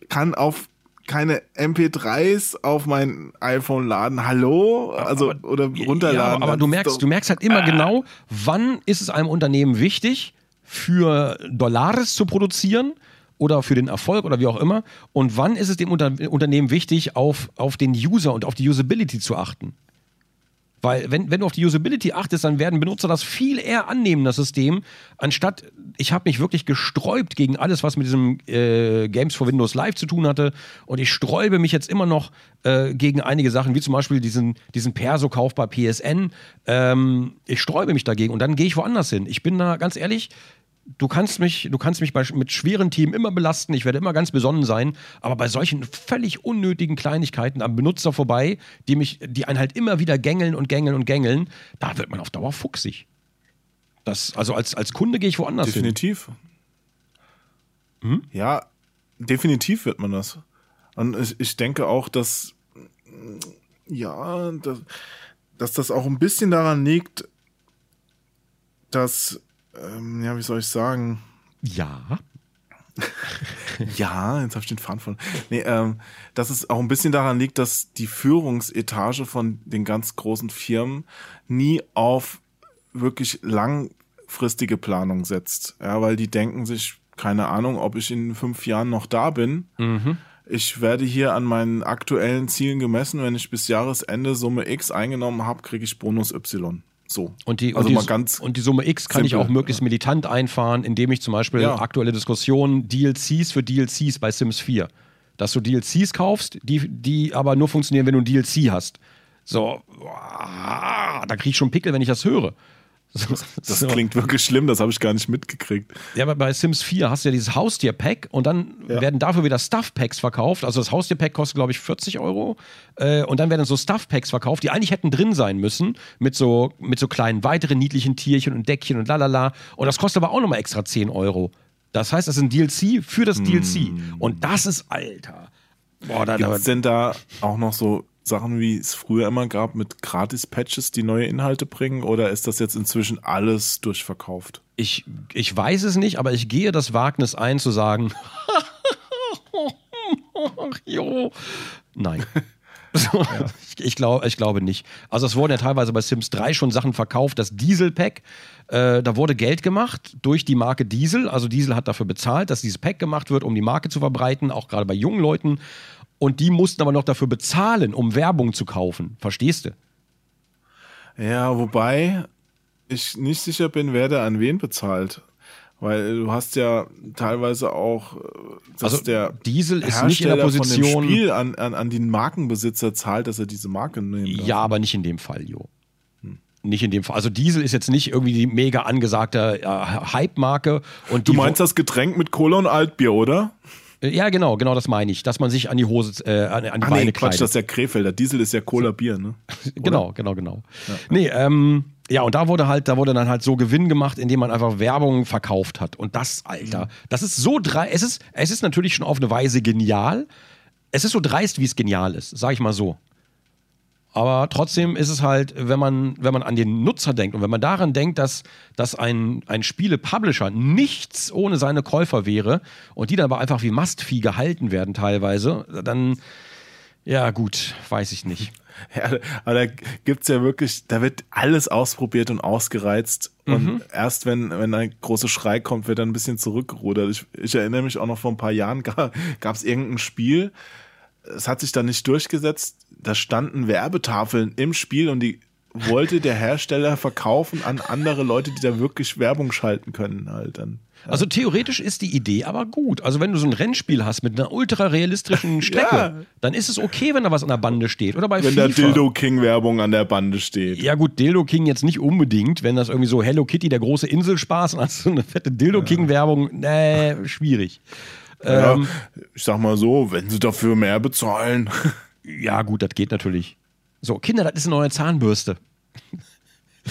kann auf keine MP3s auf mein iPhone laden. Hallo? Also aber, oder runterladen. Ja, aber du merkst, du merkst halt immer genau, wann ist es einem Unternehmen wichtig, für Dollars zu produzieren oder für den Erfolg oder wie auch immer. Und wann ist es dem Unter Unternehmen wichtig, auf, auf den User und auf die Usability zu achten? Weil wenn, wenn du auf die Usability achtest, dann werden Benutzer das viel eher annehmen, das System, anstatt ich habe mich wirklich gesträubt gegen alles, was mit diesem äh, Games for Windows Live zu tun hatte. Und ich sträube mich jetzt immer noch äh, gegen einige Sachen, wie zum Beispiel diesen, diesen Perso-Kauf bei PSN. Ähm, ich sträube mich dagegen und dann gehe ich woanders hin. Ich bin da ganz ehrlich, du kannst mich, du kannst mich bei, mit schweren Themen immer belasten, ich werde immer ganz besonnen sein, aber bei solchen völlig unnötigen Kleinigkeiten am Benutzer vorbei, die mich, die einen halt immer wieder gängeln und gängeln und gängeln, da wird man auf Dauer fuchsig. Das, also als, als Kunde gehe ich woanders definitiv. hin. Definitiv. Hm? Ja, definitiv wird man das. Und ich, ich denke auch, dass ja, dass, dass das auch ein bisschen daran liegt, dass ähm, ja, wie soll ich sagen? Ja. ja, jetzt habe ich den Faden von. Nee, ähm, dass es auch ein bisschen daran liegt, dass die Führungsetage von den ganz großen Firmen nie auf wirklich langfristige Planung setzt. Ja, weil die denken sich, keine Ahnung, ob ich in fünf Jahren noch da bin. Mhm. Ich werde hier an meinen aktuellen Zielen gemessen. Wenn ich bis Jahresende Summe X eingenommen habe, kriege ich Bonus Y. So. Und die, also und, die, und die Summe X kann simpel, ich auch möglichst ja. militant einfahren, indem ich zum Beispiel ja. aktuelle Diskussionen, DLCs für DLCs bei Sims 4. Dass du DLCs kaufst, die, die aber nur funktionieren, wenn du ein DLC hast. So, da kriege ich schon Pickel, wenn ich das höre. Das so. klingt wirklich schlimm, das habe ich gar nicht mitgekriegt. Ja, aber bei Sims 4 hast du ja dieses Haustier-Pack und dann ja. werden dafür wieder Stuff-Packs verkauft. Also das Haustier-Pack kostet, glaube ich, 40 Euro. Äh, und dann werden so Stuff-Packs verkauft, die eigentlich hätten drin sein müssen, mit so, mit so kleinen weiteren niedlichen Tierchen und Deckchen und lalala. Und das kostet aber auch nochmal extra 10 Euro. Das heißt, das ist ein DLC für das mm. DLC. Und das ist, Alter. Boah, da, Gibt's denn da auch noch so Sachen, wie es früher immer gab, mit Gratis-Patches, die neue Inhalte bringen? Oder ist das jetzt inzwischen alles durchverkauft? Ich, ich weiß es nicht, aber ich gehe das Wagnis ein, zu sagen, <laughs> jo, nein. So, <laughs> ja. ich, ich, glaub, ich glaube nicht. Also es wurden ja teilweise bei Sims 3 schon Sachen verkauft, das Diesel-Pack, äh, da wurde Geld gemacht durch die Marke Diesel. Also Diesel hat dafür bezahlt, dass dieses Pack gemacht wird, um die Marke zu verbreiten, auch gerade bei jungen Leuten. Und die mussten aber noch dafür bezahlen, um Werbung zu kaufen. Verstehst du? Ja, wobei ich nicht sicher bin, wer da an wen bezahlt. Weil du hast ja teilweise auch, äh, dass also der Diesel ist Hersteller nicht in der Position von dem Spiel an, an, an den Markenbesitzer zahlt, dass er diese Marke nimmt. Ja, aber nicht in dem Fall, Jo. Hm. Nicht in dem Fall. Also Diesel ist jetzt nicht irgendwie die mega angesagte äh, Hype-Marke. Du meinst das Getränk mit Cola und Altbier, oder? Äh, ja, genau, genau, das meine ich, dass man sich an die Hose, äh, an, an die Ach, Beine nee, Quatsch, das ist ja Krefelder. Diesel ist ja Cola-Bier, ne? <laughs> genau, genau, genau. Ja. Nee, ähm, ja, und da wurde halt, da wurde dann halt so Gewinn gemacht, indem man einfach Werbung verkauft hat. Und das, Alter, mhm. das ist so drei, es ist, es ist natürlich schon auf eine Weise genial. Es ist so dreist, wie es genial ist, sag ich mal so. Aber trotzdem ist es halt, wenn man, wenn man an den Nutzer denkt und wenn man daran denkt, dass, dass ein, ein Spiele-Publisher nichts ohne seine Käufer wäre und die dann aber einfach wie Mastvieh gehalten werden teilweise, dann, ja gut, weiß ich nicht. <laughs> Ja, aber da gibt es ja wirklich, da wird alles ausprobiert und ausgereizt. Mhm. Und erst wenn, wenn ein großer Schrei kommt, wird dann ein bisschen zurückgerudert. Ich, ich erinnere mich auch noch vor ein paar Jahren gab es irgendein Spiel, es hat sich dann nicht durchgesetzt. Da standen Werbetafeln im Spiel und die wollte der Hersteller verkaufen an andere Leute, die da wirklich Werbung schalten können halt dann. Ja. Also theoretisch ist die Idee aber gut. Also wenn du so ein Rennspiel hast mit einer ultra realistischen <laughs> Strecke, ja. dann ist es okay, wenn da was an der Bande steht. Oder bei wenn FIFA. da Dildo King Werbung an der Bande steht. Ja gut, Dildo King jetzt nicht unbedingt, wenn das irgendwie so Hello Kitty der große Inselspaß und hast so eine fette Dildo King Werbung, nee, schwierig. Ja, ähm, ich sag mal so, wenn sie dafür mehr bezahlen. <laughs> Ja, gut, das geht natürlich. So, Kinder, das ist eine neue Zahnbürste.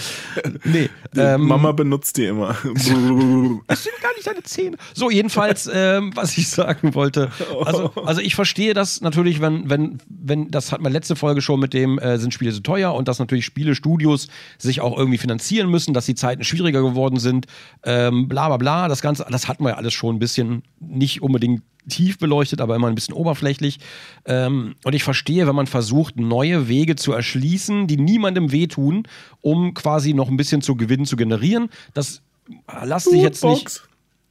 <laughs> nee. Ähm, Mama benutzt die immer. <laughs> <laughs> das sind gar nicht deine Zähne. So, jedenfalls, ähm, was ich sagen wollte. Also, also ich verstehe das natürlich, wenn, wenn, wenn, das hat man letzte Folge schon mit dem, äh, sind Spiele so teuer und dass natürlich Spielestudios sich auch irgendwie finanzieren müssen, dass die Zeiten schwieriger geworden sind, ähm, bla bla bla. Das Ganze, das hatten wir ja alles schon ein bisschen nicht unbedingt tief beleuchtet, aber immer ein bisschen oberflächlich. Ähm, und ich verstehe, wenn man versucht, neue Wege zu erschließen, die niemandem wehtun, um quasi noch ein bisschen zu Gewinnen zu generieren. Das lässt sich jetzt nicht.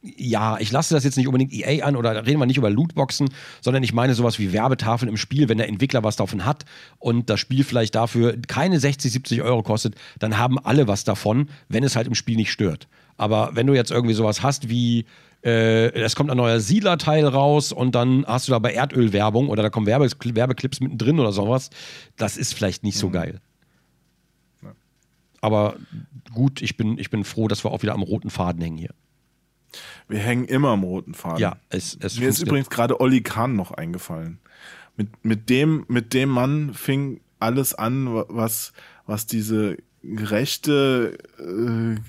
ja, ich lasse das jetzt nicht unbedingt EA an oder reden wir nicht über Lootboxen, sondern ich meine sowas wie Werbetafeln im Spiel, wenn der Entwickler was davon hat und das Spiel vielleicht dafür keine 60, 70 Euro kostet, dann haben alle was davon, wenn es halt im Spiel nicht stört. Aber wenn du jetzt irgendwie sowas hast wie äh, es kommt ein neuer Siedler-Teil raus und dann hast du da bei Erdölwerbung oder da kommen Werbe Werbeclips mittendrin oder sowas. Das ist vielleicht nicht so geil. Aber gut, ich bin, ich bin froh, dass wir auch wieder am roten Faden hängen hier. Wir hängen immer am roten Faden. Ja, es, es Mir ist übrigens gerade Olli Kahn noch eingefallen. Mit, mit, dem, mit dem Mann fing alles an, was, was diese gerechte äh,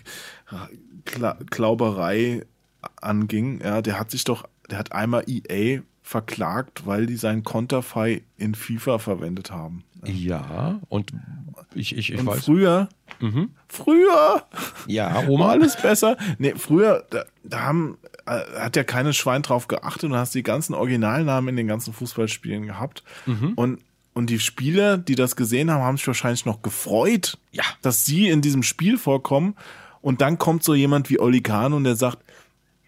Kla Klauberei anging. Ja, der hat sich doch, der hat einmal EA verklagt, weil die sein Konterfei in FIFA verwendet haben. Ja, und ich, ich, ich und weiß. Früher, mhm. früher, ja, Oma. alles besser. Nee, früher, da, da haben, äh, hat ja keine Schwein drauf geachtet und hast die ganzen Originalnamen in den ganzen Fußballspielen gehabt. Mhm. Und und die Spieler, die das gesehen haben, haben sich wahrscheinlich noch gefreut, ja. dass sie in diesem Spiel vorkommen. Und dann kommt so jemand wie Oli Kahn und der sagt,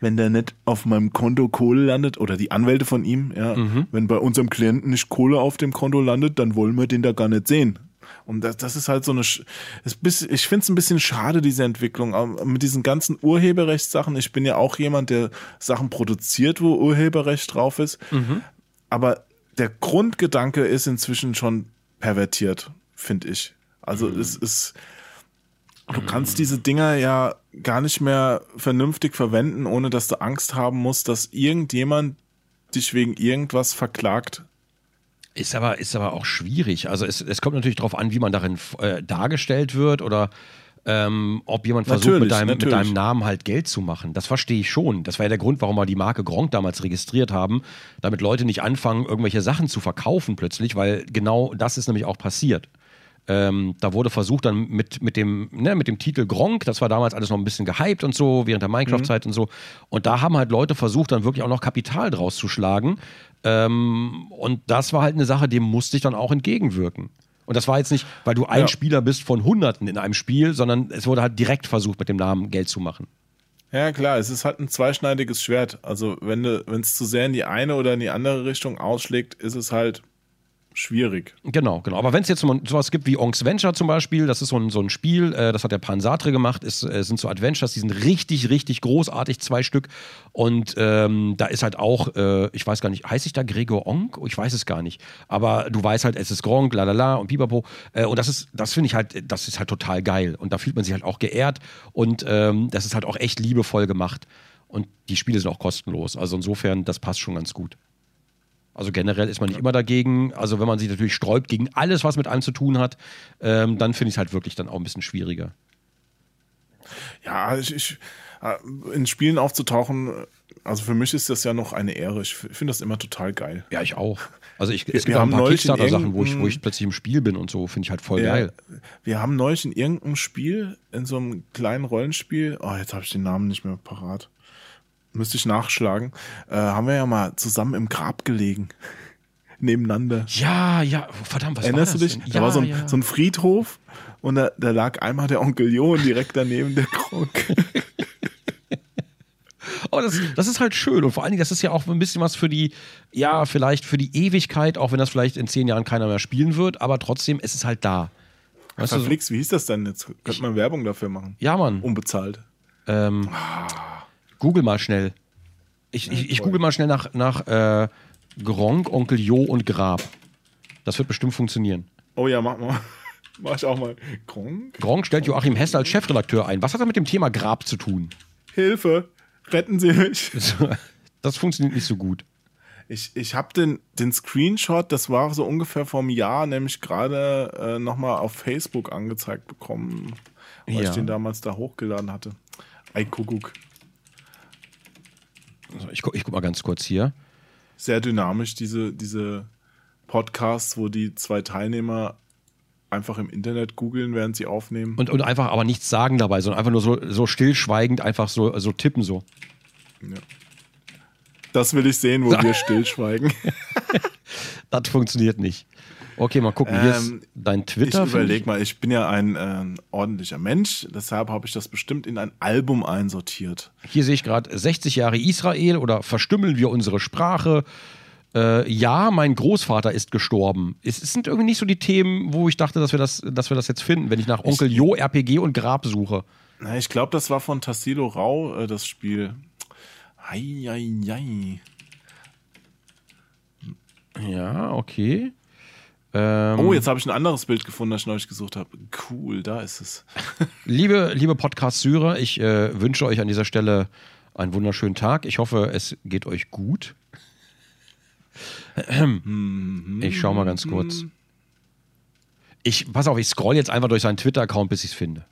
wenn der nicht auf meinem Konto Kohle landet oder die Anwälte von ihm, ja, mhm. wenn bei unserem Klienten nicht Kohle auf dem Konto landet, dann wollen wir den da gar nicht sehen. Und das, das ist halt so eine, ist, ich finde es ein bisschen schade, diese Entwicklung. Mit diesen ganzen Urheberrechtssachen, ich bin ja auch jemand, der Sachen produziert, wo Urheberrecht drauf ist. Mhm. Aber der Grundgedanke ist inzwischen schon pervertiert, finde ich. Also mhm. es ist, Du kannst diese Dinger ja gar nicht mehr vernünftig verwenden, ohne dass du Angst haben musst, dass irgendjemand dich wegen irgendwas verklagt. Ist aber, ist aber auch schwierig. Also es, es kommt natürlich darauf an, wie man darin äh, dargestellt wird oder ähm, ob jemand versucht, natürlich, mit, deinem, mit deinem Namen halt Geld zu machen. Das verstehe ich schon. Das war ja der Grund, warum wir die Marke Gronk damals registriert haben, damit Leute nicht anfangen, irgendwelche Sachen zu verkaufen plötzlich, weil genau das ist nämlich auch passiert. Ähm, da wurde versucht dann mit, mit, dem, ne, mit dem Titel Gronk, das war damals alles noch ein bisschen gehypt und so, während der Minecraft-Zeit mhm. und so. Und da haben halt Leute versucht, dann wirklich auch noch Kapital draus zu schlagen. Ähm, und das war halt eine Sache, dem musste ich dann auch entgegenwirken. Und das war jetzt nicht, weil du ein ja. Spieler bist von Hunderten in einem Spiel, sondern es wurde halt direkt versucht, mit dem Namen Geld zu machen. Ja, klar, es ist halt ein zweischneidiges Schwert. Also, wenn es zu sehr in die eine oder in die andere Richtung ausschlägt, ist es halt schwierig. Genau, genau. Aber wenn es jetzt sowas gibt wie Onks Venture zum Beispiel, das ist so ein, so ein Spiel, äh, das hat der Pansatre gemacht, ist, äh, sind so Adventures, die sind richtig, richtig großartig, zwei Stück. Und ähm, da ist halt auch, äh, ich weiß gar nicht, heißt ich da Gregor Onk? Ich weiß es gar nicht. Aber du weißt halt, es ist Gronk, lalala und pipapo. Äh, und das ist, das finde ich halt, das ist halt total geil. Und da fühlt man sich halt auch geehrt und ähm, das ist halt auch echt liebevoll gemacht. Und die Spiele sind auch kostenlos. Also insofern, das passt schon ganz gut. Also generell ist man nicht immer dagegen. Also wenn man sich natürlich sträubt gegen alles, was mit einem zu tun hat, ähm, dann finde ich es halt wirklich dann auch ein bisschen schwieriger. Ja, ich, ich, äh, in Spielen aufzutauchen, also für mich ist das ja noch eine Ehre. Ich finde das immer total geil. Ja, ich auch. Also ich, es gibt auch ein paar Kickstarter-Sachen, wo ich, wo ich plötzlich im Spiel bin und so, finde ich halt voll ja, geil. Wir haben neulich in irgendeinem Spiel, in so einem kleinen Rollenspiel, oh, jetzt habe ich den Namen nicht mehr parat müsste ich nachschlagen, äh, haben wir ja mal zusammen im Grab gelegen. <laughs> Nebeneinander. Ja, ja, verdammt, was Erinnerst war das du dich? Denn? Da ja, war so ein, ja. so ein Friedhof und da, da, lag einmal der Onkel Jo und direkt daneben der Krog. <laughs> Aber das, das ist halt schön und vor allen Dingen, das ist ja auch ein bisschen was für die, ja, vielleicht für die Ewigkeit, auch wenn das vielleicht in zehn Jahren keiner mehr spielen wird, aber trotzdem ist es halt da. Weißt Verflixt, wie hieß das denn jetzt? Könnte man Werbung dafür machen? Ja, Mann. Unbezahlt. Ähm, ah. Google mal schnell. Ich, ich, ich google mal schnell nach, nach äh, Gronk, Onkel Jo und Grab. Das wird bestimmt funktionieren. Oh ja, mach mal. <laughs> Mach ich auch mal. Gronk? Gronk stellt Joachim Hess als Chefredakteur ein. Was hat er mit dem Thema Grab zu tun? Hilfe! Retten Sie mich! <laughs> Das funktioniert nicht so gut. Ich, ich habe den, den Screenshot, das war so ungefähr vor einem Jahr, nämlich gerade äh, nochmal auf Facebook angezeigt bekommen, weil ja. ich den damals da hochgeladen hatte. Ei Kuckuck. Ich, guck, ich guck mal ganz kurz hier. Sehr dynamisch, diese, diese Podcasts, wo die zwei Teilnehmer einfach im Internet googeln, während sie aufnehmen. Und, und einfach aber nichts sagen dabei, sondern einfach nur so, so stillschweigend einfach so, so tippen so. Ja. Das will ich sehen, wo wir <laughs> stillschweigen. Das funktioniert nicht. Okay, mal gucken. Hier ist Ähm, dein Ich Twitter. find überleg mal, ich bin ja ein ähm, ordentlicher Mensch, deshalb habe ich das bestimmt in ein Album einsortiert. Hier sehe ich gerade 60 Jahre Israel oder verstümmeln wir unsere Sprache. Äh, ja, mein Großvater ist gestorben. Es, es sind irgendwie nicht so die Themen, wo ich dachte, dass wir das, dass wir das jetzt finden, wenn ich nach Onkel Jo, RPG und Grab suche. Na, ich glaube, das war von Tassilo Rau, äh, das Spiel. Ei, ei, ei. Ja, okay. Ähm, Oh, jetzt habe ich ein anderes Bild gefunden, das ich neulich gesucht habe. Cool, da ist es. <laughs> Liebe, liebe Podcast-Syrer, ich äh, wünsche euch an dieser Stelle einen wunderschönen Tag. Ich hoffe, es geht euch gut. Ich schau mal ganz kurz. Ich, pass auf, ich scroll jetzt einfach durch seinen Twitter-Account, bis ich es finde.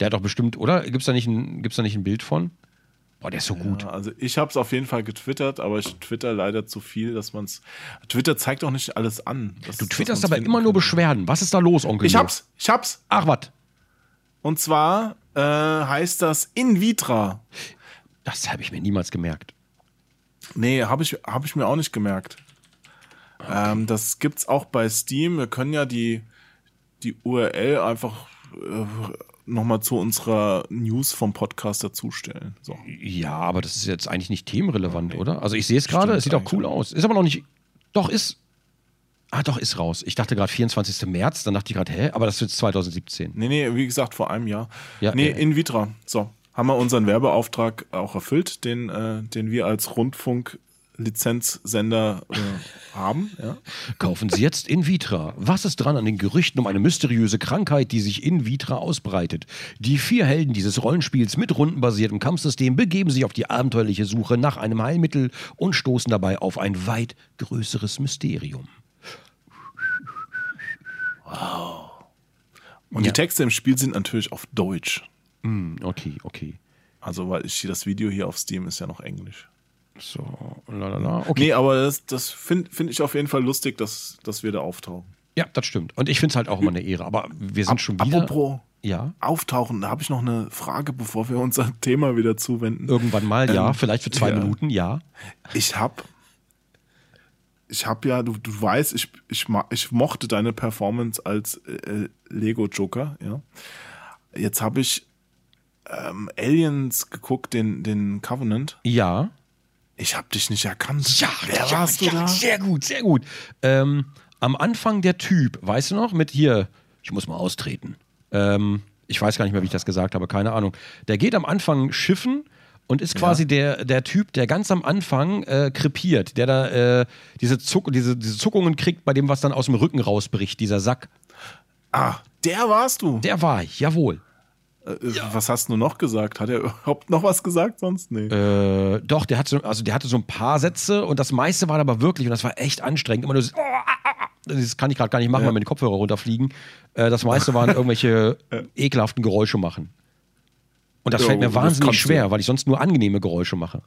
Der hat doch bestimmt, oder? Gibt es da, nicht ein- gibt's da nicht ein Bild von? Boah, der ist so gut. Ja, also ich habe es auf jeden Fall getwittert, aber ich twitter leider zu viel, dass man es. Twitter zeigt auch nicht alles an. dass- Du twitterst aber immer nur kann. Beschwerden. Was ist da los, Onkel? Ich hab's, ich hab's. Ach, was? Und zwar äh, heißt das In Vitra. Das habe ich mir niemals gemerkt. Nee, habe ich, hab ich mir auch nicht gemerkt. Ähm, das gibt's auch bei Steam. Wir können ja die, die URL einfach äh, nochmal zu unserer News vom Podcast dazustellen. So. Ja, aber das ist jetzt eigentlich nicht themenrelevant, oder? Also ich sehe es gerade, es sieht auch cool aus. Ist aber noch nicht. Doch, ist. Ah, doch, ist raus. Ich dachte gerade 24. März, dann dachte ich gerade, hä? Aber das jetzt 2017. Nee, nee, wie gesagt, vor einem Jahr. Ja, nee, äh, In Vitra. So. Haben wir unseren Werbeauftrag auch erfüllt, den, äh, den wir als Rundfunk-Lizenzsender äh, haben. Ja. Kaufen Sie jetzt In Vitra. Was ist dran an den Gerüchten um eine mysteriöse Krankheit, die sich in Vitra ausbreitet? Die vier Helden dieses Rollenspiels mit rundenbasiertem Kampfsystem begeben sich auf die abenteuerliche Suche nach einem Heilmittel und stoßen dabei auf ein weit größeres Mysterium. Und Ja. die Texte im Spiel sind natürlich auf Deutsch. Hm, okay, okay. Also, weil ich das Video hier auf Steam ist ja noch Englisch. So, lalala. Okay. Nee, aber das, das finde find ich auf jeden Fall lustig, dass, dass wir da auftauchen. Ja, das stimmt. Und ich finde es halt auch immer eine Ehre. Aber wir sind schon wieder. Apropos Ja, auftauchen, da habe ich noch eine Frage, bevor wir unser <laughs> Thema wieder zuwenden. irgendwann mal, ja. Ähm, Vielleicht für zwei ja. Minuten, ja. Ich habe ich habe ja, du, du weißt, ich, ich, ich mochte deine Performance als äh, Lego Joker, ja. Jetzt habe ich ähm, Aliens geguckt, den, den Covenant. Ja. Ich habe dich nicht erkannt. Ja, Wer ja, warst ja, du da? Sehr gut, sehr gut. Ähm, am Anfang der Typ, weißt du noch, mit hier, ich muss mal austreten. Ähm, ich weiß gar nicht mehr, wie ich das gesagt habe, keine Ahnung. Der geht am Anfang schiffen und ist quasi der, der Typ, der ganz am Anfang äh, krepiert, der da äh, diese, Zuck diese, diese Zuckungen kriegt bei dem, was dann aus dem Rücken rausbricht, dieser Sack. Ah, der warst du. Der war ich, jawohl. Äh, Was hast du noch gesagt? Hat er <laughs> überhaupt noch was gesagt sonst? Nee. Äh, doch, der, hat so, also der hatte so ein paar Sätze und das meiste war aber wirklich, und das war echt anstrengend, immer nur so, <laughs> das kann ich gerade gar nicht machen, weil mir die Kopfhörer runterfliegen. Äh, das meiste waren <laughs> irgendwelche ekelhaften Geräusche machen. Und das Ja, fällt mir wahnsinnig kannst du. schwer, weil ich sonst nur angenehme Geräusche mache.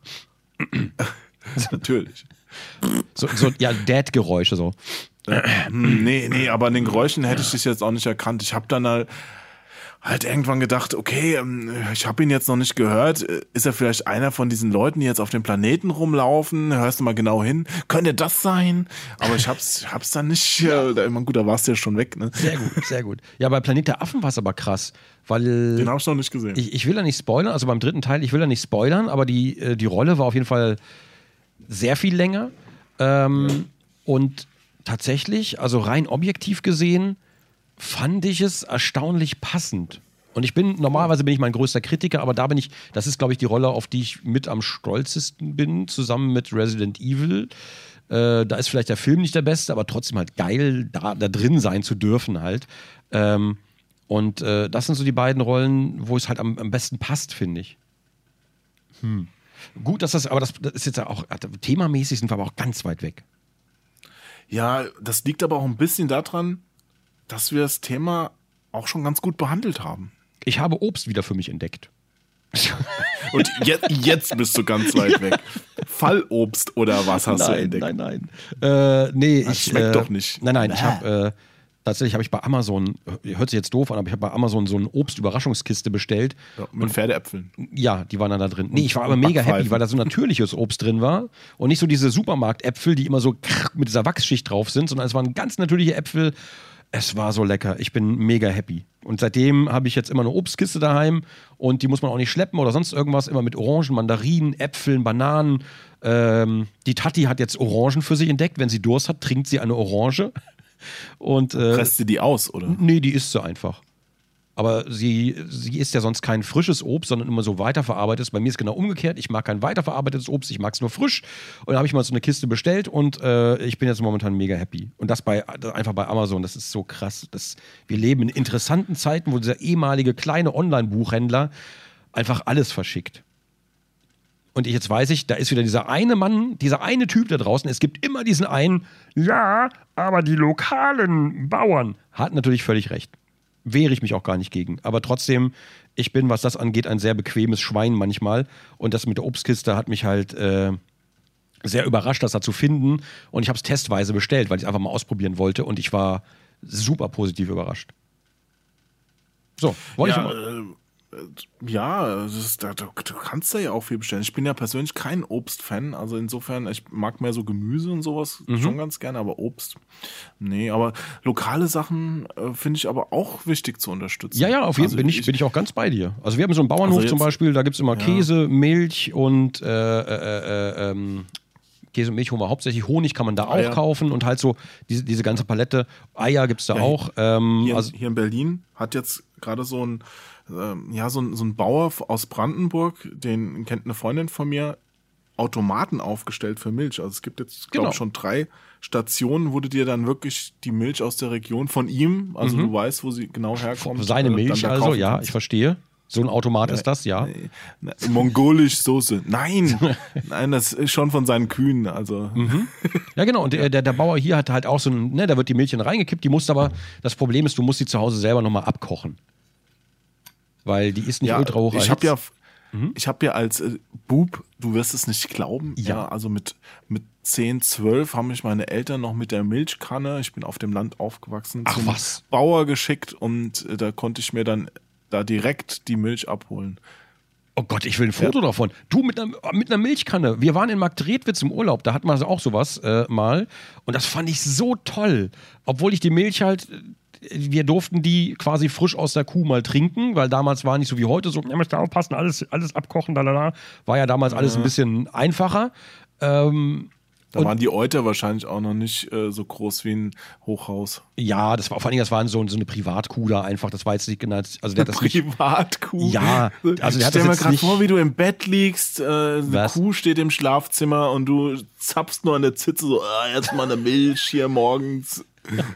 Natürlich. So, so ja, Dad-Geräusche so. Hm, nee, nee, aber an den Geräuschen hätte ich dich jetzt auch nicht erkannt. Ich habe dann halt, halt irgendwann gedacht, okay, ähm, ich habe ihn jetzt noch nicht gehört. Ist er vielleicht einer von diesen Leuten, die jetzt auf dem Planeten rumlaufen? Hörst du mal genau hin? Könnte das sein? Aber ich hab's, hab's dann nicht. Ja. Äh, gut, da warst du ja schon weg. Ne? Sehr gut, sehr gut. Ja, bei Planet der Affen war es aber krass, weil Den habe ich noch nicht gesehen. ich, ich will da nicht spoilern, also beim dritten Teil, ich will da nicht spoilern, aber die, äh, die Rolle war auf jeden Fall sehr viel länger. Ähm, Und tatsächlich, also rein objektiv gesehen, fand ich es erstaunlich passend. Und ich bin, normalerweise bin ich mein größter Kritiker, aber da bin ich, das ist, glaube ich, die Rolle, auf die ich mit am stolzesten bin, zusammen mit Resident Evil. Äh, da ist vielleicht der Film nicht der beste, aber trotzdem halt geil, da, da drin sein zu dürfen halt. Ähm, und äh, das sind so die beiden Rollen, wo es halt am, am besten passt, finde ich. Hm. Gut, dass das, aber das, das ist jetzt auch, themamäßig sind wir aber auch ganz weit weg. Ja, das liegt aber auch ein bisschen daran, dass wir das Thema auch schon ganz gut behandelt haben. Ich habe Obst wieder für mich entdeckt. <laughs> Und jetzt, jetzt bist du ganz weit weg. Fallobst oder was hast du nein, entdeckt? nein, nein. Äh, nee, Das ich. schmeckt äh, doch nicht. Nein, nein, ich habe äh, Tatsächlich habe ich bei Amazon, hört sich jetzt doof an, aber ich habe bei Amazon so eine Obst-Überraschungskiste bestellt. Ja, mit Pferdeäpfeln. Ja, die waren dann da drin. Nee, ich war aber mega happy, weil da so natürliches Obst drin war und nicht so diese Supermarktäpfel, die immer so mit dieser Wachsschicht drauf sind, sondern es waren ganz natürliche Äpfel. Es war so lecker. Ich bin mega happy. Und seitdem habe ich jetzt immer eine Obstkiste daheim und die muss man auch nicht schleppen oder sonst irgendwas. Immer mit Orangen, Mandarinen, Äpfeln, Bananen. Ähm, die Tati hat jetzt Orangen für sich entdeckt. Wenn sie Durst hat, trinkt sie eine Orange. <laughs> Und äh, Presst ihr die aus, oder? Nee, die isst sie einfach. Aber sie, sie isst ja sonst kein frisches Obst, sondern immer so weiterverarbeitetes. Bei mir ist genau umgekehrt. Ich mag kein weiterverarbeitetes Obst, ich mag es nur frisch. Und da habe ich mal so eine Kiste bestellt und äh, ich bin jetzt momentan mega happy. Und das bei einfach bei Amazon, das ist so krass. Das, wir leben in interessanten Zeiten, wo dieser ehemalige kleine Online-Buchhändler einfach alles verschickt. Und ich, jetzt weiß ich, da ist wieder dieser eine Mann, dieser eine Typ da draußen. Es gibt immer diesen einen, ja, aber die lokalen Bauern. Hat natürlich völlig recht. Wehre ich mich auch gar nicht gegen. Aber trotzdem, ich bin, was das angeht, ein sehr bequemes Schwein manchmal. Und das mit der Obstkiste hat mich halt äh, sehr überrascht, das da zu finden. Und ich habe es testweise bestellt, weil ich es einfach mal ausprobieren wollte. Und ich war super positiv überrascht. So, wollte ich ja, mal. Äh, ja ist, da, du, du kannst da ja auch viel bestellen. Ich bin ja persönlich kein Obstfan, also insofern, ich mag mehr so Gemüse und sowas Mhm. schon ganz gerne, aber Obst, nee, aber lokale Sachen äh, finde ich aber auch wichtig zu unterstützen. Ja, ja, auf jeden Also Fall bin ich, bin ich auch ganz bei dir. Also wir haben so einen Bauernhof Also jetzt- zum Beispiel, da gibt es immer Ja. Käse, Milch und äh, äh, äh, ähm, Käse und Milch holen wir hauptsächlich. Honig kann man da Eier. auch kaufen und halt so diese, diese ganze Palette. Eier gibt es da Ja, auch. Ähm, Hier, also, hier in Berlin hat jetzt gerade so ein, ähm, ja, so ein, so ein Bauer aus Brandenburg, den kennt eine Freundin von mir, Automaten aufgestellt für Milch. Also es gibt jetzt, glaube Genau. ich, schon drei Stationen, wo du dir dann wirklich die Milch aus der Region von ihm, also du weißt, wo sie genau herkommt. Mhm. seine äh, Milch also, ja, kannst. ich verstehe. So ein Automat ist das, ja. Na, Mongolisch Soße. Nein, <laughs> nein, das ist schon von seinen Kühen. Also Ja, genau. Und der, der, der Bauer hier hat halt auch so ein, ne, da wird die Milch in reingekippt, die musst aber, das Problem ist, du musst die zu Hause selber nochmal abkochen. Weil die ist nicht ja, ultra hoch ich habe ja, ich habe ja als äh, Bub, du wirst es nicht glauben, Ja. ja, also mit mit 10, 12 haben mich meine Eltern noch mit der Milchkanne, ich bin auf dem Land aufgewachsen, Ach, zum was? Bauer geschickt und äh, da konnte ich mir dann da direkt die Milch abholen. Oh Gott, ich will ein Foto davon. Du mit einer, mit einer Milchkanne. Wir waren in Marktredwitz im Urlaub, da hatten wir auch sowas äh, mal. Und das fand ich so toll. Obwohl ich die Milch halt, äh, wir durften die quasi frisch aus der Kuh mal trinken, weil damals war nicht so wie heute so, ja, müsst ihr aufpassen, alles, alles abkochen, da, da, da. War ja damals alles ein bisschen einfacher. Ähm, Da waren die Euter wahrscheinlich auch noch nicht äh, so groß wie ein Hochhaus. ja, das war vor allen Dingen, das war so, so eine Privatkuh da einfach, das war jetzt nicht genannt. Also der hat das nicht. Privatkuh. Ja, also der hat Stell mir gerade nicht- vor, wie du im Bett liegst, äh, eine Was? Kuh steht im Schlafzimmer und du zapfst nur an der Zitze so, ah, jetzt mal eine Milch hier morgens. <laughs>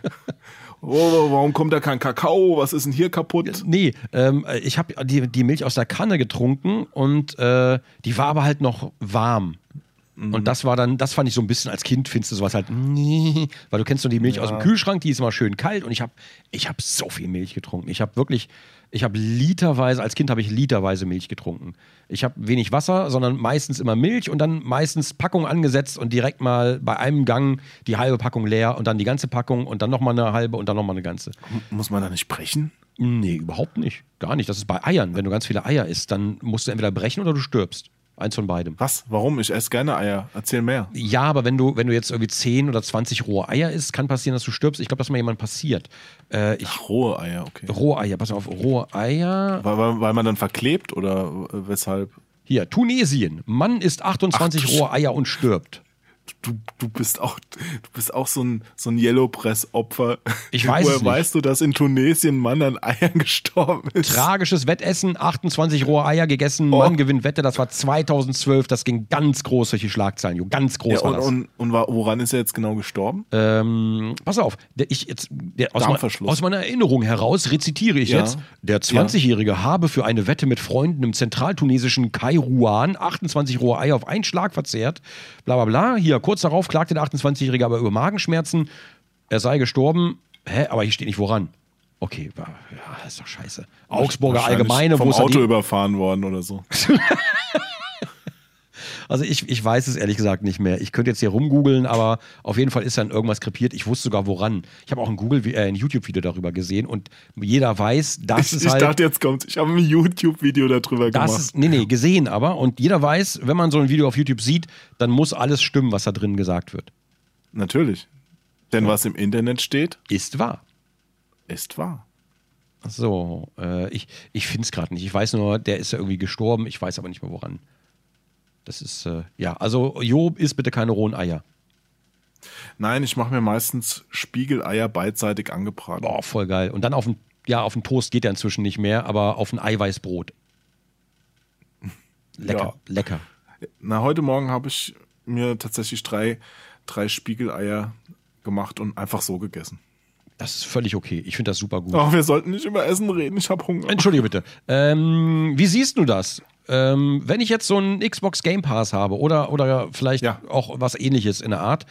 oh, warum kommt da kein Kakao? Was ist denn hier kaputt? Nee, ähm, ich habe die, die Milch aus der Kanne getrunken und äh, die war aber halt noch warm. Und das war dann, das fand ich so ein bisschen als Kind, findest du sowas halt, nee, weil du kennst nur die Milch aus dem Kühlschrank, die ist immer schön kalt und ich habe ich hab so viel Milch getrunken. Ich habe wirklich, ich habe literweise, als Kind habe ich literweise Milch getrunken. Ich habe wenig Wasser, sondern meistens immer Milch und dann meistens Packung angesetzt und direkt mal bei einem Gang die halbe Packung leer und dann die ganze Packung und dann nochmal eine halbe und dann nochmal eine ganze. Muss man da nicht brechen? Nee, überhaupt nicht. Gar nicht. Das ist bei Eiern. Wenn du ganz viele Eier isst, dann musst du entweder brechen oder du stirbst. Eins von beidem. Was? Warum? Ich esse gerne Eier. Erzähl mehr. Ja, aber wenn du, wenn du jetzt irgendwie 10 oder 20 rohe Eier isst, kann passieren, dass du stirbst. Ich glaube, dass mal jemand passiert. Äh, ich, Ach, rohe Eier, okay. rohe Eier, pass auf, rohe Eier. Weil, weil, weil man dann verklebt oder äh, weshalb? Hier, Tunesien. Mann isst 28 Ach, rohe Eier und stirbt. Du, du bist auch, du bist auch so ein, so ein Yellow Press Opfer. Ich weiß Woher es nicht. weißt du, dass in Tunesien ein Mann an Eiern <laughs> gestorben ist? Tragisches Wettessen, 28 rohe Eier gegessen, Oh. Mann gewinnt Wette, das war 2012, das ging ganz groß solche Schlagzeilen, jo, ganz groß Ja, war und, das. und, und woran ist er jetzt genau gestorben? Ähm, pass auf, der, ich jetzt, der, aus, mein, aus meiner Erinnerung heraus rezitiere ich Ja. jetzt, der 20-Jährige habe für eine Wette mit Freunden im zentraltunesischen Kairouan 28 rohe Eier auf einen Schlag verzehrt. Bla bla bla. Hier, kurz darauf klagte der 28-Jährige aber über Magenschmerzen. Er sei gestorben. Hä, aber hier steht nicht woran. Okay, war, ja, ist doch scheiße. Augsburger Allgemeine, vom wo Auto überfahren worden oder so. <laughs> Also ich, ich weiß es ehrlich gesagt nicht mehr. Ich könnte jetzt hier rumgoogeln, aber auf jeden Fall ist dann irgendwas krepiert. Ich wusste sogar woran. Ich habe auch ein Google, äh, ein YouTube-Video darüber gesehen und jeder weiß, dass Ich, es ich halt. dachte, jetzt kommt, ich habe ein YouTube-Video darüber gemacht. ist, nee, nee, gesehen aber. Und jeder weiß, wenn man so ein Video auf YouTube sieht, dann muss alles stimmen, was da drin gesagt wird. Natürlich. Denn was im Internet steht, Ist wahr. ist wahr. So, äh, ich, ich finde es gerade nicht. Ich weiß nur, der ist ja irgendwie gestorben. Ich weiß aber nicht mehr woran. Das ist, äh, ja, also Job isst bitte keine rohen Eier. Nein, ich mache mir meistens Spiegeleier beidseitig angebraten. Boah, voll geil. Und dann auf den, ja, auf den Toast geht er inzwischen nicht mehr, aber auf ein Eiweißbrot. <laughs> Lecker, Ja. lecker. Na, heute Morgen habe ich mir tatsächlich drei, drei Spiegeleier gemacht und einfach so gegessen. Das ist völlig okay. Ich finde das super gut. Oh, wir sollten nicht über Essen reden, ich habe Hunger. Entschuldige bitte. Ähm, wie siehst du das? Ähm, wenn ich jetzt so einen Xbox Game Pass habe oder, oder vielleicht Ja. auch was ähnliches in der Art,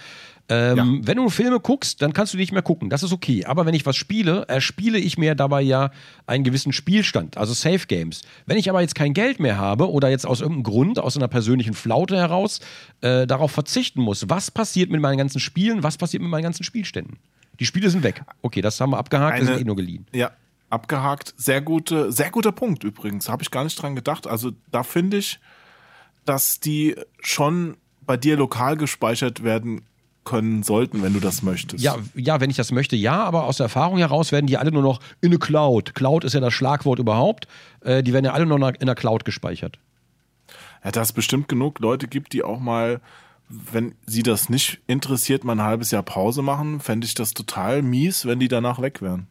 ähm, Ja. wenn du Filme guckst, dann kannst du die nicht mehr gucken. Das ist okay. Aber wenn ich was spiele, erspiele ich mir dabei ja einen gewissen Spielstand, also Safe Games. Wenn ich aber jetzt kein Geld mehr habe oder jetzt aus irgendeinem Grund, aus einer persönlichen Flaute heraus, äh, darauf verzichten muss, was passiert mit meinen ganzen Spielen, was passiert mit meinen ganzen Spielständen? Die Spiele sind weg. Okay, das haben wir abgehakt, Eine- sind eh nur geliehen. Ja, abgehakt. Sehr gute, sehr guter Punkt übrigens. Habe ich gar nicht dran gedacht. Also da finde ich, dass die schon bei dir lokal gespeichert werden können sollten, wenn du das möchtest. Ja, ja, wenn ich das möchte, ja, aber aus der Erfahrung heraus werden die alle nur noch in eine Cloud. Cloud ist ja das Schlagwort überhaupt. Äh, die werden ja alle nur noch in der Cloud gespeichert. ja, dass es bestimmt genug Leute gibt, die auch mal, wenn sie das nicht interessiert, mal ein halbes Jahr Pause machen, fände ich das total mies, wenn die danach weg wären.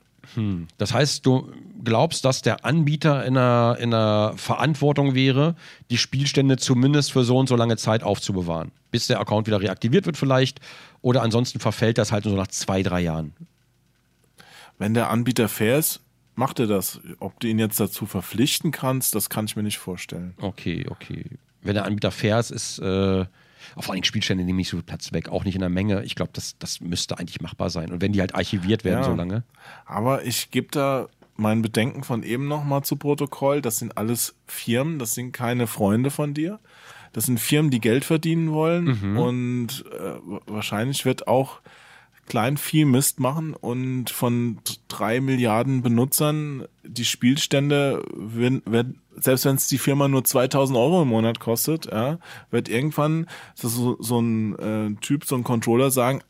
Das heißt, du glaubst, dass der Anbieter in einer, in einer Verantwortung wäre, die Spielstände zumindest für so und so lange Zeit aufzubewahren. Bis der Account wieder reaktiviert wird vielleicht. Oder ansonsten verfällt das halt nur so nach zwei, drei Jahren. Wenn der Anbieter fair ist, macht er das. Ob du ihn jetzt dazu verpflichten kannst, das kann ich mir nicht vorstellen. Okay, okay. Wenn der Anbieter fair ist, ist äh, vor allem Spielstände nehmen nicht so viel Platz weg, auch nicht in der Menge. Ich glaube, das, das müsste eigentlich machbar sein. Und wenn die halt archiviert werden Ja. so lange. Aber ich gebe da mein Bedenken von eben nochmal zu Protokoll. Das sind alles Firmen, das sind keine Freunde von dir. Das sind Firmen, die Geld verdienen wollen und äh, wahrscheinlich wird auch Kleinvieh Mist machen und von drei Milliarden Benutzern die Spielstände, wenn, wenn, selbst wenn es die Firma nur 2000 Euro im Monat kostet, ja, wird irgendwann so, so ein äh, Typ, so ein Controller sagen,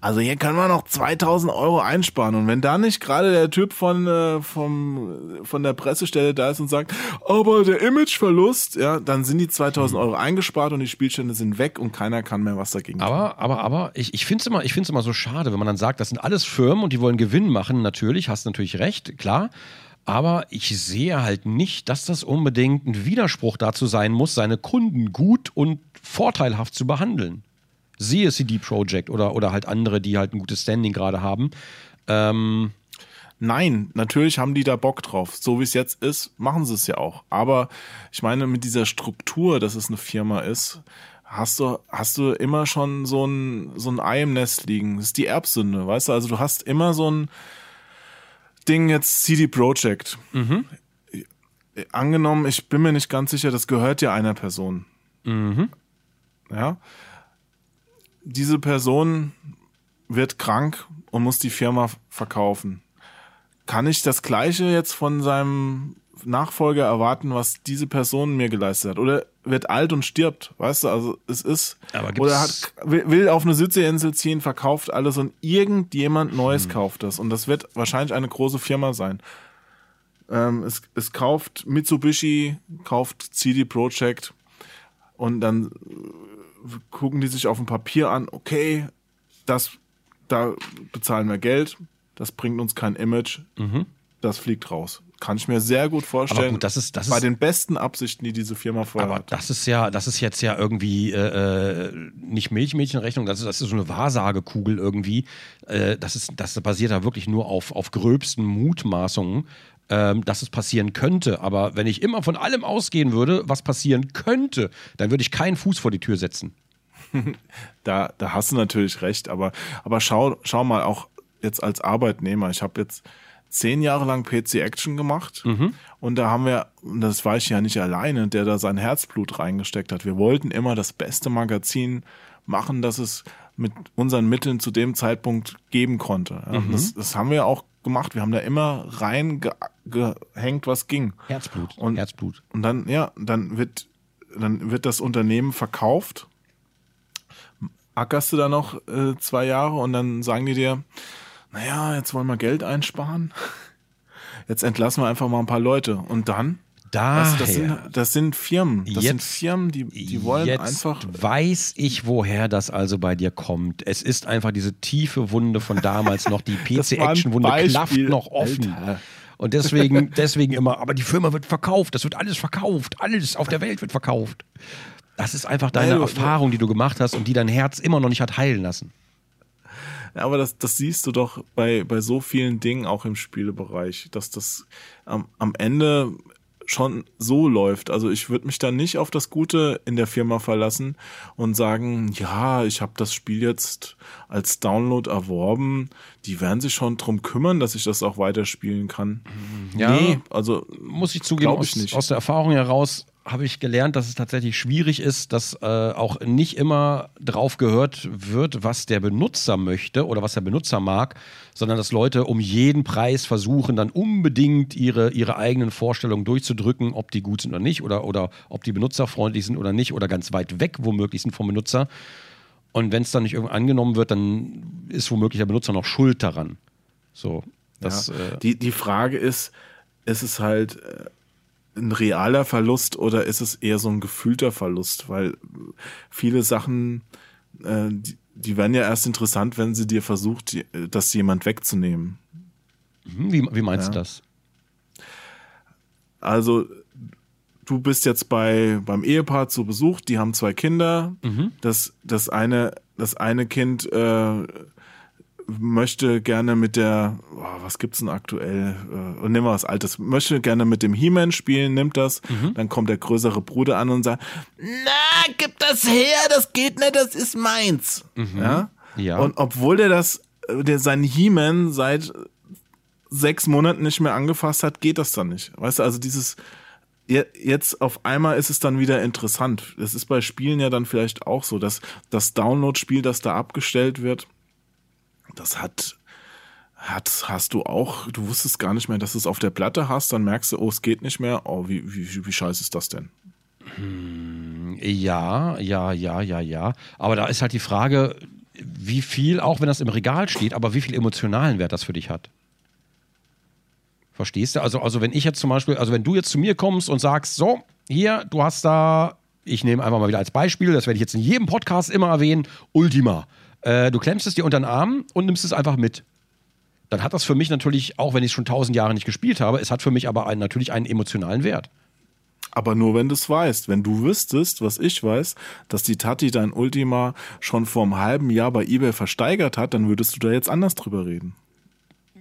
also hier können wir noch 2000 Euro einsparen. Und wenn da nicht gerade der Typ von, äh, vom, von der Pressestelle da ist und sagt, aber der Imageverlust, ja, dann sind die 2000 Euro eingespart und die Spielstände sind weg und keiner kann mehr was dagegen tun. Aber, aber, aber, ich, ich finde es immer, ich immer so schade, wenn man dann sagt, das sind alles Firmen und die wollen Gewinn machen. Natürlich, hast natürlich recht, klar. Aber ich sehe halt nicht, dass das unbedingt ein Widerspruch dazu sein muss, seine Kunden gut und vorteilhaft zu behandeln. Siehe CD Projekt oder, oder halt andere, die halt ein gutes Standing gerade haben. Ähm, Nein, natürlich haben die da Bock drauf. So wie es jetzt ist, machen sie es ja auch. Aber ich meine, mit dieser Struktur, dass es eine Firma ist, hast du, hast du immer schon so ein, so ein Ei im Nest liegen. Das ist die Erbsünde, weißt du? Also du hast immer so ein Ding jetzt CD Projekt. Angenommen, ich bin mir nicht ganz sicher, das gehört ja einer Person. Ja. Diese Person wird krank und muss die Firma verkaufen. Kann ich das Gleiche jetzt von seinem Nachfolger erwarten, was diese Person mir geleistet hat? Oder wird alt und stirbt, weißt du? Also es ist Aber oder hat, will auf eine Südseeinsel ziehen, verkauft alles und irgendjemand Neues Hm. kauft das und das wird wahrscheinlich eine große Firma sein. Ähm, es, es kauft Mitsubishi, kauft CD Projekt und dann gucken die sich auf dem Papier an, okay, das, da bezahlen wir Geld, das bringt uns kein Image, das fliegt raus. Kann ich mir sehr gut vorstellen. Mhm. Aber gut, das ist- das bei ist- den besten Absichten, die diese Firma vorher Aber hat. das ist ja, das ist jetzt ja irgendwie äh, äh, nicht Milchmädchenrechnung, das ist, das ist so eine Wahrsagekugel irgendwie. Äh, das, ist, das basiert da wirklich nur auf, auf gröbsten Mutmaßungen, ähm, dass es passieren könnte. Aber wenn ich immer von allem ausgehen würde, was passieren könnte, dann würde ich keinen Fuß vor die Tür setzen. <laughs> Da, da hast du natürlich recht, aber, aber schau, schau mal auch jetzt als Arbeitnehmer. Ich habe jetzt zehn Jahre lang PC Action gemacht Mhm. und da haben wir, und das war ich ja nicht alleine, der da sein Herzblut reingesteckt hat. Wir wollten immer das beste Magazin machen, das es mit unseren Mitteln zu dem Zeitpunkt geben konnte. Mhm. das, das haben wir auch gemacht. Wir haben da immer reingehängt, was ging. Herzblut. Und- Herzblut. Und dann, ja, dann wird, dann wird das Unternehmen verkauft. Ackerst du da noch äh, zwei Jahre und dann sagen die dir, naja, jetzt wollen wir Geld einsparen. <laughs> Jetzt entlassen wir einfach mal ein paar Leute. Und dann, Daher. du, das, sind, das sind Firmen. Das sind Jetzt- Firmen, die, die wollen Jetzt einfach. weiß ich, woher das also bei dir kommt. Es ist einfach diese tiefe Wunde von damals noch. Die <laughs> Das PC-Action-Wunde klafft noch offen. Alter. Und deswegen, deswegen immer, aber die Firma wird verkauft, das wird alles verkauft, alles auf der Welt wird verkauft. Das ist einfach deine du- Erfahrung, die du gemacht hast und die dein Herz immer noch nicht hat heilen lassen. Ja, aber das, das siehst du doch bei, bei so vielen Dingen auch im Spielebereich, dass das am, am Ende schon so läuft. Also ich würde mich dann nicht auf das Gute in der Firma verlassen und sagen, ja, ich habe das Spiel jetzt als Download erworben. Die werden sich schon drum kümmern, dass ich das auch weiterspielen kann. Ja. Nee, also muss ich zugeben, ich aus, nicht. aus der Erfahrung heraus habe ich gelernt, dass es tatsächlich schwierig ist, dass äh, auch nicht immer drauf gehört wird, was der Benutzer möchte oder was der Benutzer mag, sondern dass Leute um jeden Preis versuchen, dann unbedingt ihre, ihre eigenen Vorstellungen durchzudrücken, ob die gut sind oder nicht oder, oder ob die benutzerfreundlich sind oder nicht oder ganz weit weg womöglich sind vom Benutzer. Und wenn es dann nicht irgendwie angenommen wird, dann ist womöglich der Benutzer noch schuld daran. So, das, ja, äh, die, die Frage ist, ist es halt äh, ein realer Verlust oder ist es eher so ein gefühlter Verlust? Weil viele Sachen, äh, die, die werden ja erst interessant, wenn sie dir versucht, die, das jemand wegzunehmen. hm, wie, wie meinst Ja. du das? Also du bist jetzt bei beim Ehepaar zu Besuch, die haben zwei Kinder. Das das eine das eine Kind äh, möchte gerne mit der oh, was gibt's denn aktuell? Äh, nehmen wir was Altes. Möchte gerne mit dem He-Man spielen, nimmt das. Dann kommt der größere Bruder an und sagt: Na, gib das her, das geht nicht, das ist meins. Ja? Ja. Und obwohl der das äh, der seinen He-Man seit sechs Monaten nicht mehr angefasst hat, geht das dann nicht. Weißt du, also dieses, je- jetzt auf einmal ist es dann wieder interessant. Das ist bei Spielen ja dann vielleicht auch so, dass das Download-Spiel, das da abgestellt wird, das hat, hat, hast du auch, du wusstest gar nicht mehr, dass du es auf der Platte hast, dann merkst du, oh, es geht nicht mehr, oh, wie, wie, wie scheiße ist das denn? Ja, ja, ja, ja, ja. Aber da ist halt die Frage, wie viel, auch wenn das im Regal steht, aber wie viel emotionalen Wert das für dich hat. Verstehst du? Also, also wenn ich jetzt zum Beispiel, also wenn du jetzt zu mir kommst und sagst, so, hier, du hast da, ich nehme einfach mal wieder als Beispiel, das werde ich jetzt in jedem Podcast immer erwähnen, Ultima. Äh, du klemmst es dir unter den Arm und nimmst es einfach mit. Dann hat das für mich natürlich, auch wenn ich es schon tausend Jahre nicht gespielt habe, es hat für mich aber einen, natürlich einen emotionalen Wert. Aber nur wenn du es weißt. Wenn du wüsstest, was ich weiß, dass die Tati dein Ultima schon vor einem halben Jahr bei eBay versteigert hat, dann würdest du da jetzt anders drüber reden.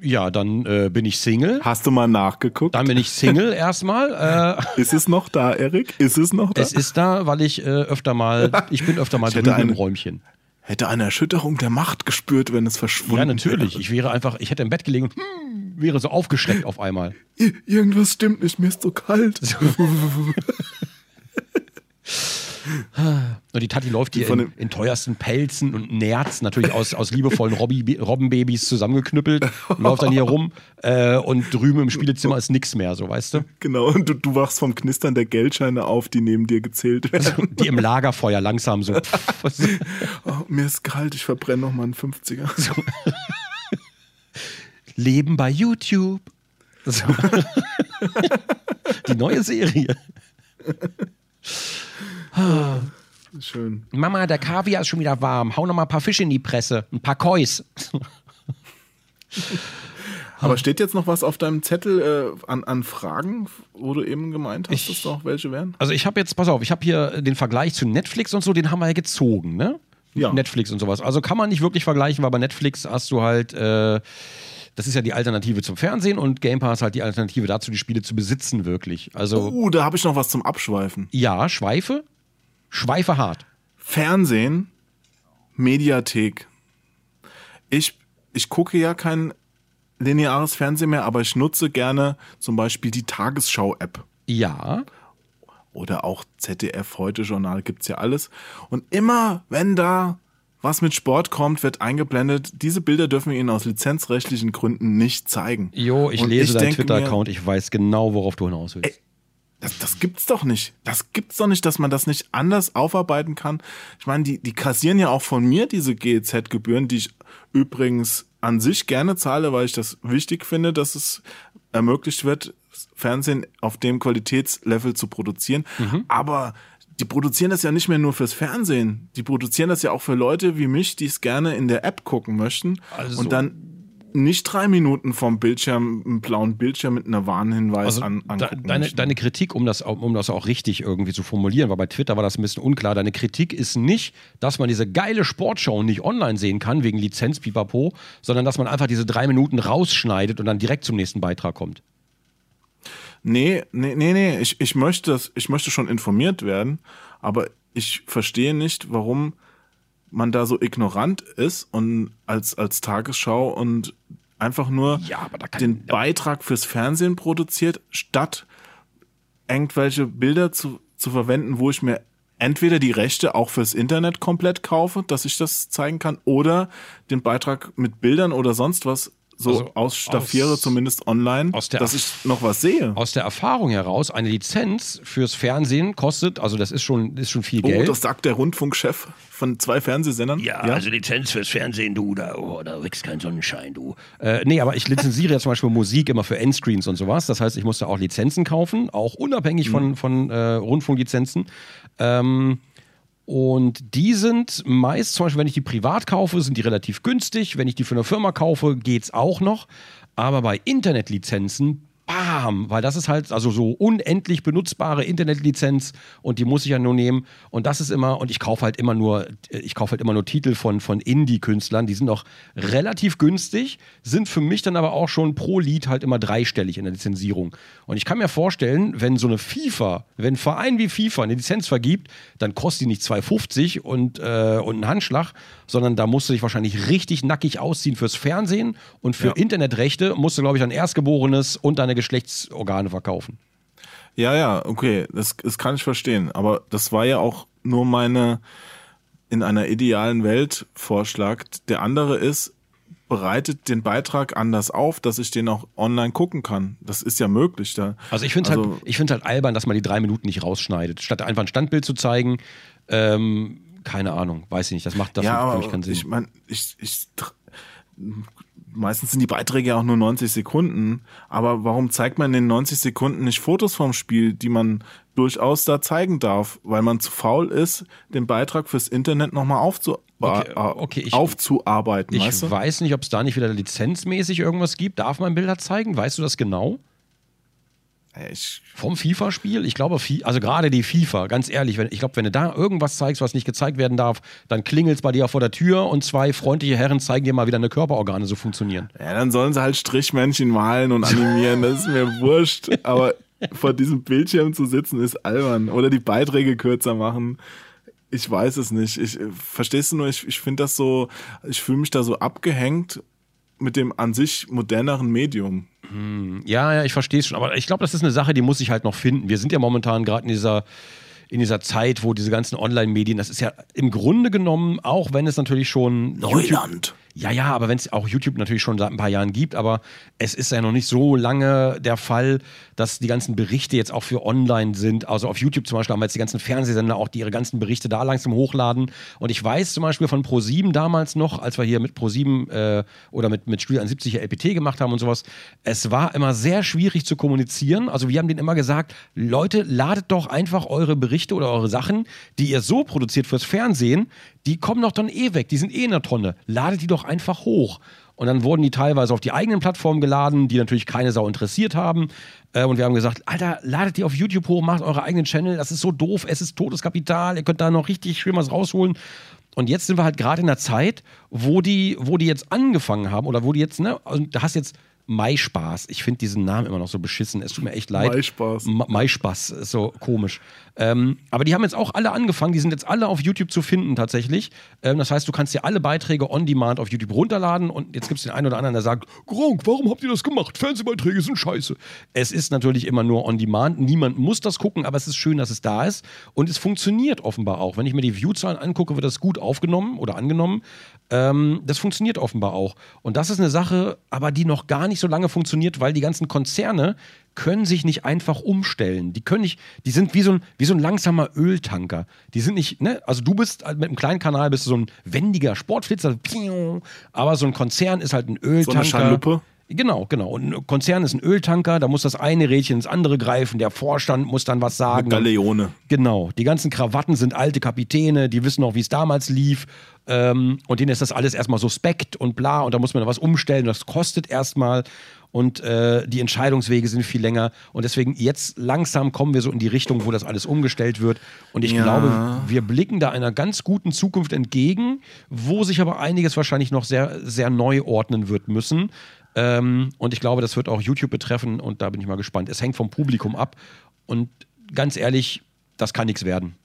Ja, dann äh, bin ich Single. Hast du mal nachgeguckt? Dann bin ich Single <laughs> erstmal. Äh, Ist es noch da, Erik? Ist es noch da? es ist da, weil ich äh, öfter mal, ich bin öfter mal drüben im eine- Räumchen. Hätte eine Erschütterung der Macht gespürt, wenn es verschwunden Ja, natürlich. wäre. Ich wäre einfach, ich hätte im Bett gelegen und hm, wäre so aufgeschreckt auf einmal. Ir- Irgendwas stimmt nicht, mir ist so kalt. <laughs> <laughs> <laughs> Und die Tati läuft hier Von in, in teuersten Pelzen und Nerz, natürlich aus, aus liebevollen Robby, Robbenbabys zusammengeknüppelt, und <laughs> läuft dann hier rum äh, und drüben im Spielezimmer ist nichts mehr, so weißt du? Genau, und du, du wachst vom Knistern der Geldscheine auf, die neben dir gezählt werden. Die im Lagerfeuer langsam <laughs> so. Oh, mir ist kalt, ich verbrenne noch mal einen 50er. Leben bei YouTube. So. <laughs> Die neue Serie. Schön. Mama, der Kaviar ist schon wieder warm. Hau noch mal ein paar Fische in die Presse. Ein paar Kois. <laughs> Aber steht jetzt noch was auf deinem Zettel äh, an, an Fragen, wo du eben gemeint hast, Ich- dass noch welche wären? Also ich habe jetzt, pass auf, ich habe hier den Vergleich zu Netflix und so, den haben wir ja gezogen, ne? Ja. Netflix und sowas. Also kann man nicht wirklich vergleichen, weil bei Netflix hast du halt, äh, das ist ja die Alternative zum Fernsehen und Game Pass halt die Alternative dazu, die Spiele zu besitzen wirklich. Also Oh, da habe ich noch was zum Abschweifen. ja, Schweife, Schweife hart. Fernsehen, Mediathek. Ich, ich gucke ja kein lineares Fernsehen mehr, aber ich nutze gerne zum Beispiel die Tagesschau-App. Ja. Oder auch ZDF Heute Journal gibt's ja alles. Und immer, wenn da was mit Sport kommt, wird eingeblendet, diese Bilder dürfen wir Ihnen aus lizenzrechtlichen Gründen nicht zeigen. Jo, ich Und lese deinen Twitter-Account, ich weiß genau, worauf du hinaus willst. Das, das gibt's doch nicht. Das gibt's doch nicht, dass man das nicht anders aufarbeiten kann. Ich meine, die, die kassieren ja auch von mir diese GEZ-Gebühren, die ich übrigens an sich gerne zahle, weil ich das wichtig finde, dass es ermöglicht wird, Fernsehen auf dem Qualitätslevel zu produzieren. Aber die produzieren das ja nicht mehr nur fürs Fernsehen. Die produzieren das ja auch für Leute wie mich, die es gerne in der App gucken möchten Also- und dann nicht drei Minuten vom Bildschirm, einen blauen Bildschirm mit einer Warnhinweis Also an, de- angucken deine, deine Kritik, um das, um das auch richtig irgendwie zu formulieren, weil bei Twitter war das ein bisschen unklar. Deine Kritik ist nicht, dass man diese geile Sportshow nicht online sehen kann, wegen Lizenz, pipapo, sondern dass man einfach diese drei Minuten rausschneidet und dann direkt zum nächsten Beitrag kommt. Nee, nee, nee, nee. Ich, ich, möchte ich möchte schon informiert werden, aber ich verstehe nicht, warum man da so ignorant ist und als, als Tagesschau und einfach nur Ja, den Beitrag fürs Fernsehen produziert, statt irgendwelche Bilder zu, zu verwenden, wo ich mir entweder die Rechte auch fürs Internet komplett kaufe, dass ich das zeigen kann, oder den Beitrag mit Bildern oder sonst was so Also ausstaffiere, aus- zumindest online, dass ich noch was sehe. Aus der Erfahrung heraus, eine Lizenz fürs Fernsehen kostet, also das ist schon, ist schon viel Oh, Geld. das sagt der Rundfunkchef von zwei Fernsehsendern. Ja, also Lizenz fürs Fernsehen, du, da, oh, da wächst kein Sonnenschein, du. Äh, nee, aber ich lizenziere ja zum Beispiel Musik immer für Endscreens und sowas. Das heißt, ich musste auch Lizenzen kaufen, auch unabhängig von, von äh, Rundfunklizenzen. Ähm, und die sind meist, zum Beispiel, wenn ich die privat kaufe, sind die relativ günstig. Wenn ich die für eine Firma kaufe, geht's auch noch. Aber bei Internetlizenzen, bam, weil das ist halt also so unendlich benutzbare Internetlizenz und die muss ich ja nur nehmen. Und das ist immer, und ich kaufe halt immer nur, ich kaufe halt immer nur Titel von, von Indie-Künstlern, die sind auch relativ günstig, sind für mich dann aber auch schon pro Lied halt immer dreistellig in der Lizenzierung. Und ich kann mir vorstellen, wenn so eine FIFA, wenn ein Verein wie FIFA eine Lizenz vergibt, dann kostet die nicht 2,50 und, äh, und einen Handschlag, sondern da musst du dich wahrscheinlich richtig nackig ausziehen fürs Fernsehen und für Ja. Internetrechte musst du, glaube ich, dein Erstgeborenes und deine Geschlechtsorgane verkaufen. Ja, ja, okay, das, das kann ich verstehen. Aber das war ja auch nur meine in einer idealen Welt Vorschlag. Der andere ist, bereitet den Beitrag anders auf, dass ich den auch online gucken kann. Das ist ja möglich. Da. Also ich finde es Also- halt, ich find's halt albern, dass man die drei Minuten nicht rausschneidet. Statt einfach ein Standbild zu zeigen, ähm, keine Ahnung, weiß ich nicht. Das macht das ja, für mich keinen Sinn. ich meine, ich, ich, meistens sind die Beiträge ja auch nur 90 Sekunden. Aber warum zeigt man in den 90 Sekunden nicht Fotos vom Spiel, die man durchaus da zeigen darf? Weil man zu faul ist, den Beitrag fürs Internet nochmal aufzu Okay, äh, okay, ich- aufzuarbeiten, ich weißt du? weiß nicht, ob es da nicht wieder lizenzmäßig irgendwas gibt. Darf man Bilder zeigen? Weißt du das genau? Ich, Vom FIFA-Spiel? Ich glaube, also gerade die FIFA, ganz ehrlich, wenn, ich glaube, wenn du da irgendwas zeigst, was nicht gezeigt werden darf, dann klingelt es bei dir vor der Tür und zwei freundliche Herren zeigen dir mal, wie deine Körperorgane so funktionieren. ja, dann sollen sie halt Strichmännchen malen und animieren, das ist mir <laughs> wurscht. Aber vor diesem Bildschirm zu sitzen ist albern. Oder die Beiträge kürzer machen. Ich weiß es nicht. Ich äh, verstehst du nur, ich, ich finde das so, ich fühle mich da so abgehängt mit dem an sich moderneren Medium. Ja, ja, ich verstehe es schon. Aber ich glaube, das ist eine Sache, die muss ich halt noch finden. Wir sind ja momentan gerade in dieser, in dieser Zeit, wo diese ganzen Online-Medien, das ist ja im Grunde genommen, auch wenn es natürlich schon YouTube, Neuland. Ja, ja, aber wenn es auch YouTube natürlich schon seit ein paar Jahren gibt, aber es ist ja noch nicht so lange der Fall, dass die ganzen Berichte jetzt auch für online sind. Also auf YouTube zum Beispiel haben wir jetzt die ganzen Fernsehsender auch, die ihre ganzen Berichte da langsam hochladen. Und ich weiß zum Beispiel von Pro7 damals noch, als wir hier mit Pro7 äh, oder mit, mit Studio 71 ja LPT gemacht haben und sowas, es war immer sehr schwierig zu kommunizieren. Also wir haben denen immer gesagt, Leute, ladet doch einfach eure Berichte oder eure Sachen, die ihr so produziert fürs Fernsehen, die kommen doch dann eh weg, die sind eh in der Tonne. Ladet die doch einfach hoch. Und dann wurden die teilweise auf die eigenen Plattformen geladen, die natürlich keine Sau interessiert haben. Äh, und wir haben gesagt, Alter, ladet die auf YouTube hoch, macht eure eigenen Channel, das ist so doof, es ist totes Kapital, ihr könnt da noch richtig schön was rausholen. Und jetzt sind wir halt gerade in der Zeit, wo die, wo die jetzt angefangen haben oder wo die jetzt, ne, also da hast jetzt Maispaß. Ich finde diesen Namen immer noch so beschissen. Es tut mir echt leid. Maispaß. Ma Maispaß ist so komisch. Ähm, aber die haben jetzt auch alle angefangen. Die sind jetzt alle auf YouTube zu finden tatsächlich. Ähm, das heißt, du kannst dir alle Beiträge on demand auf YouTube runterladen und jetzt gibt es den einen oder anderen, der sagt: Gronk, warum habt ihr das gemacht? Fernsehbeiträge sind scheiße. Es ist natürlich immer nur on demand. Niemand muss das gucken, aber es ist schön, dass es da ist. Und es funktioniert offenbar auch. Wenn ich mir die Viewzahlen angucke, wird das gut aufgenommen oder angenommen. Ähm, das funktioniert offenbar auch. Und das ist eine Sache, aber die noch gar nicht so lange funktioniert, weil die ganzen Konzerne können sich nicht einfach umstellen. Die können nicht, die sind wie so ein, wie so ein langsamer Öltanker. Die sind nicht, ne, also du bist mit einem kleinen Kanal bist du so ein wendiger Sportflitzer, aber so ein Konzern ist halt ein Öltanker. So eine Schaluppe? Genau, genau. Und ein Konzern ist ein Öltanker, da muss das eine Rädchen ins andere greifen, der Vorstand muss dann was sagen. Galeone. Genau. Die ganzen Krawatten sind alte Kapitäne, die wissen noch, wie es damals lief. Ähm, und denen ist das alles erstmal suspekt und bla. Und da muss man da was umstellen. Das kostet erstmal. Und äh, die Entscheidungswege sind viel länger. Und deswegen jetzt langsam kommen wir so in die Richtung, wo das alles umgestellt wird. Und ich Ja. glaube, wir blicken da einer ganz guten Zukunft entgegen, wo sich aber einiges wahrscheinlich noch sehr, sehr neu ordnen wird müssen. Ähm, und ich glaube, das wird auch YouTube betreffen. Und da bin ich mal gespannt. Es hängt vom Publikum ab. Und ganz ehrlich, das kann nichts werden.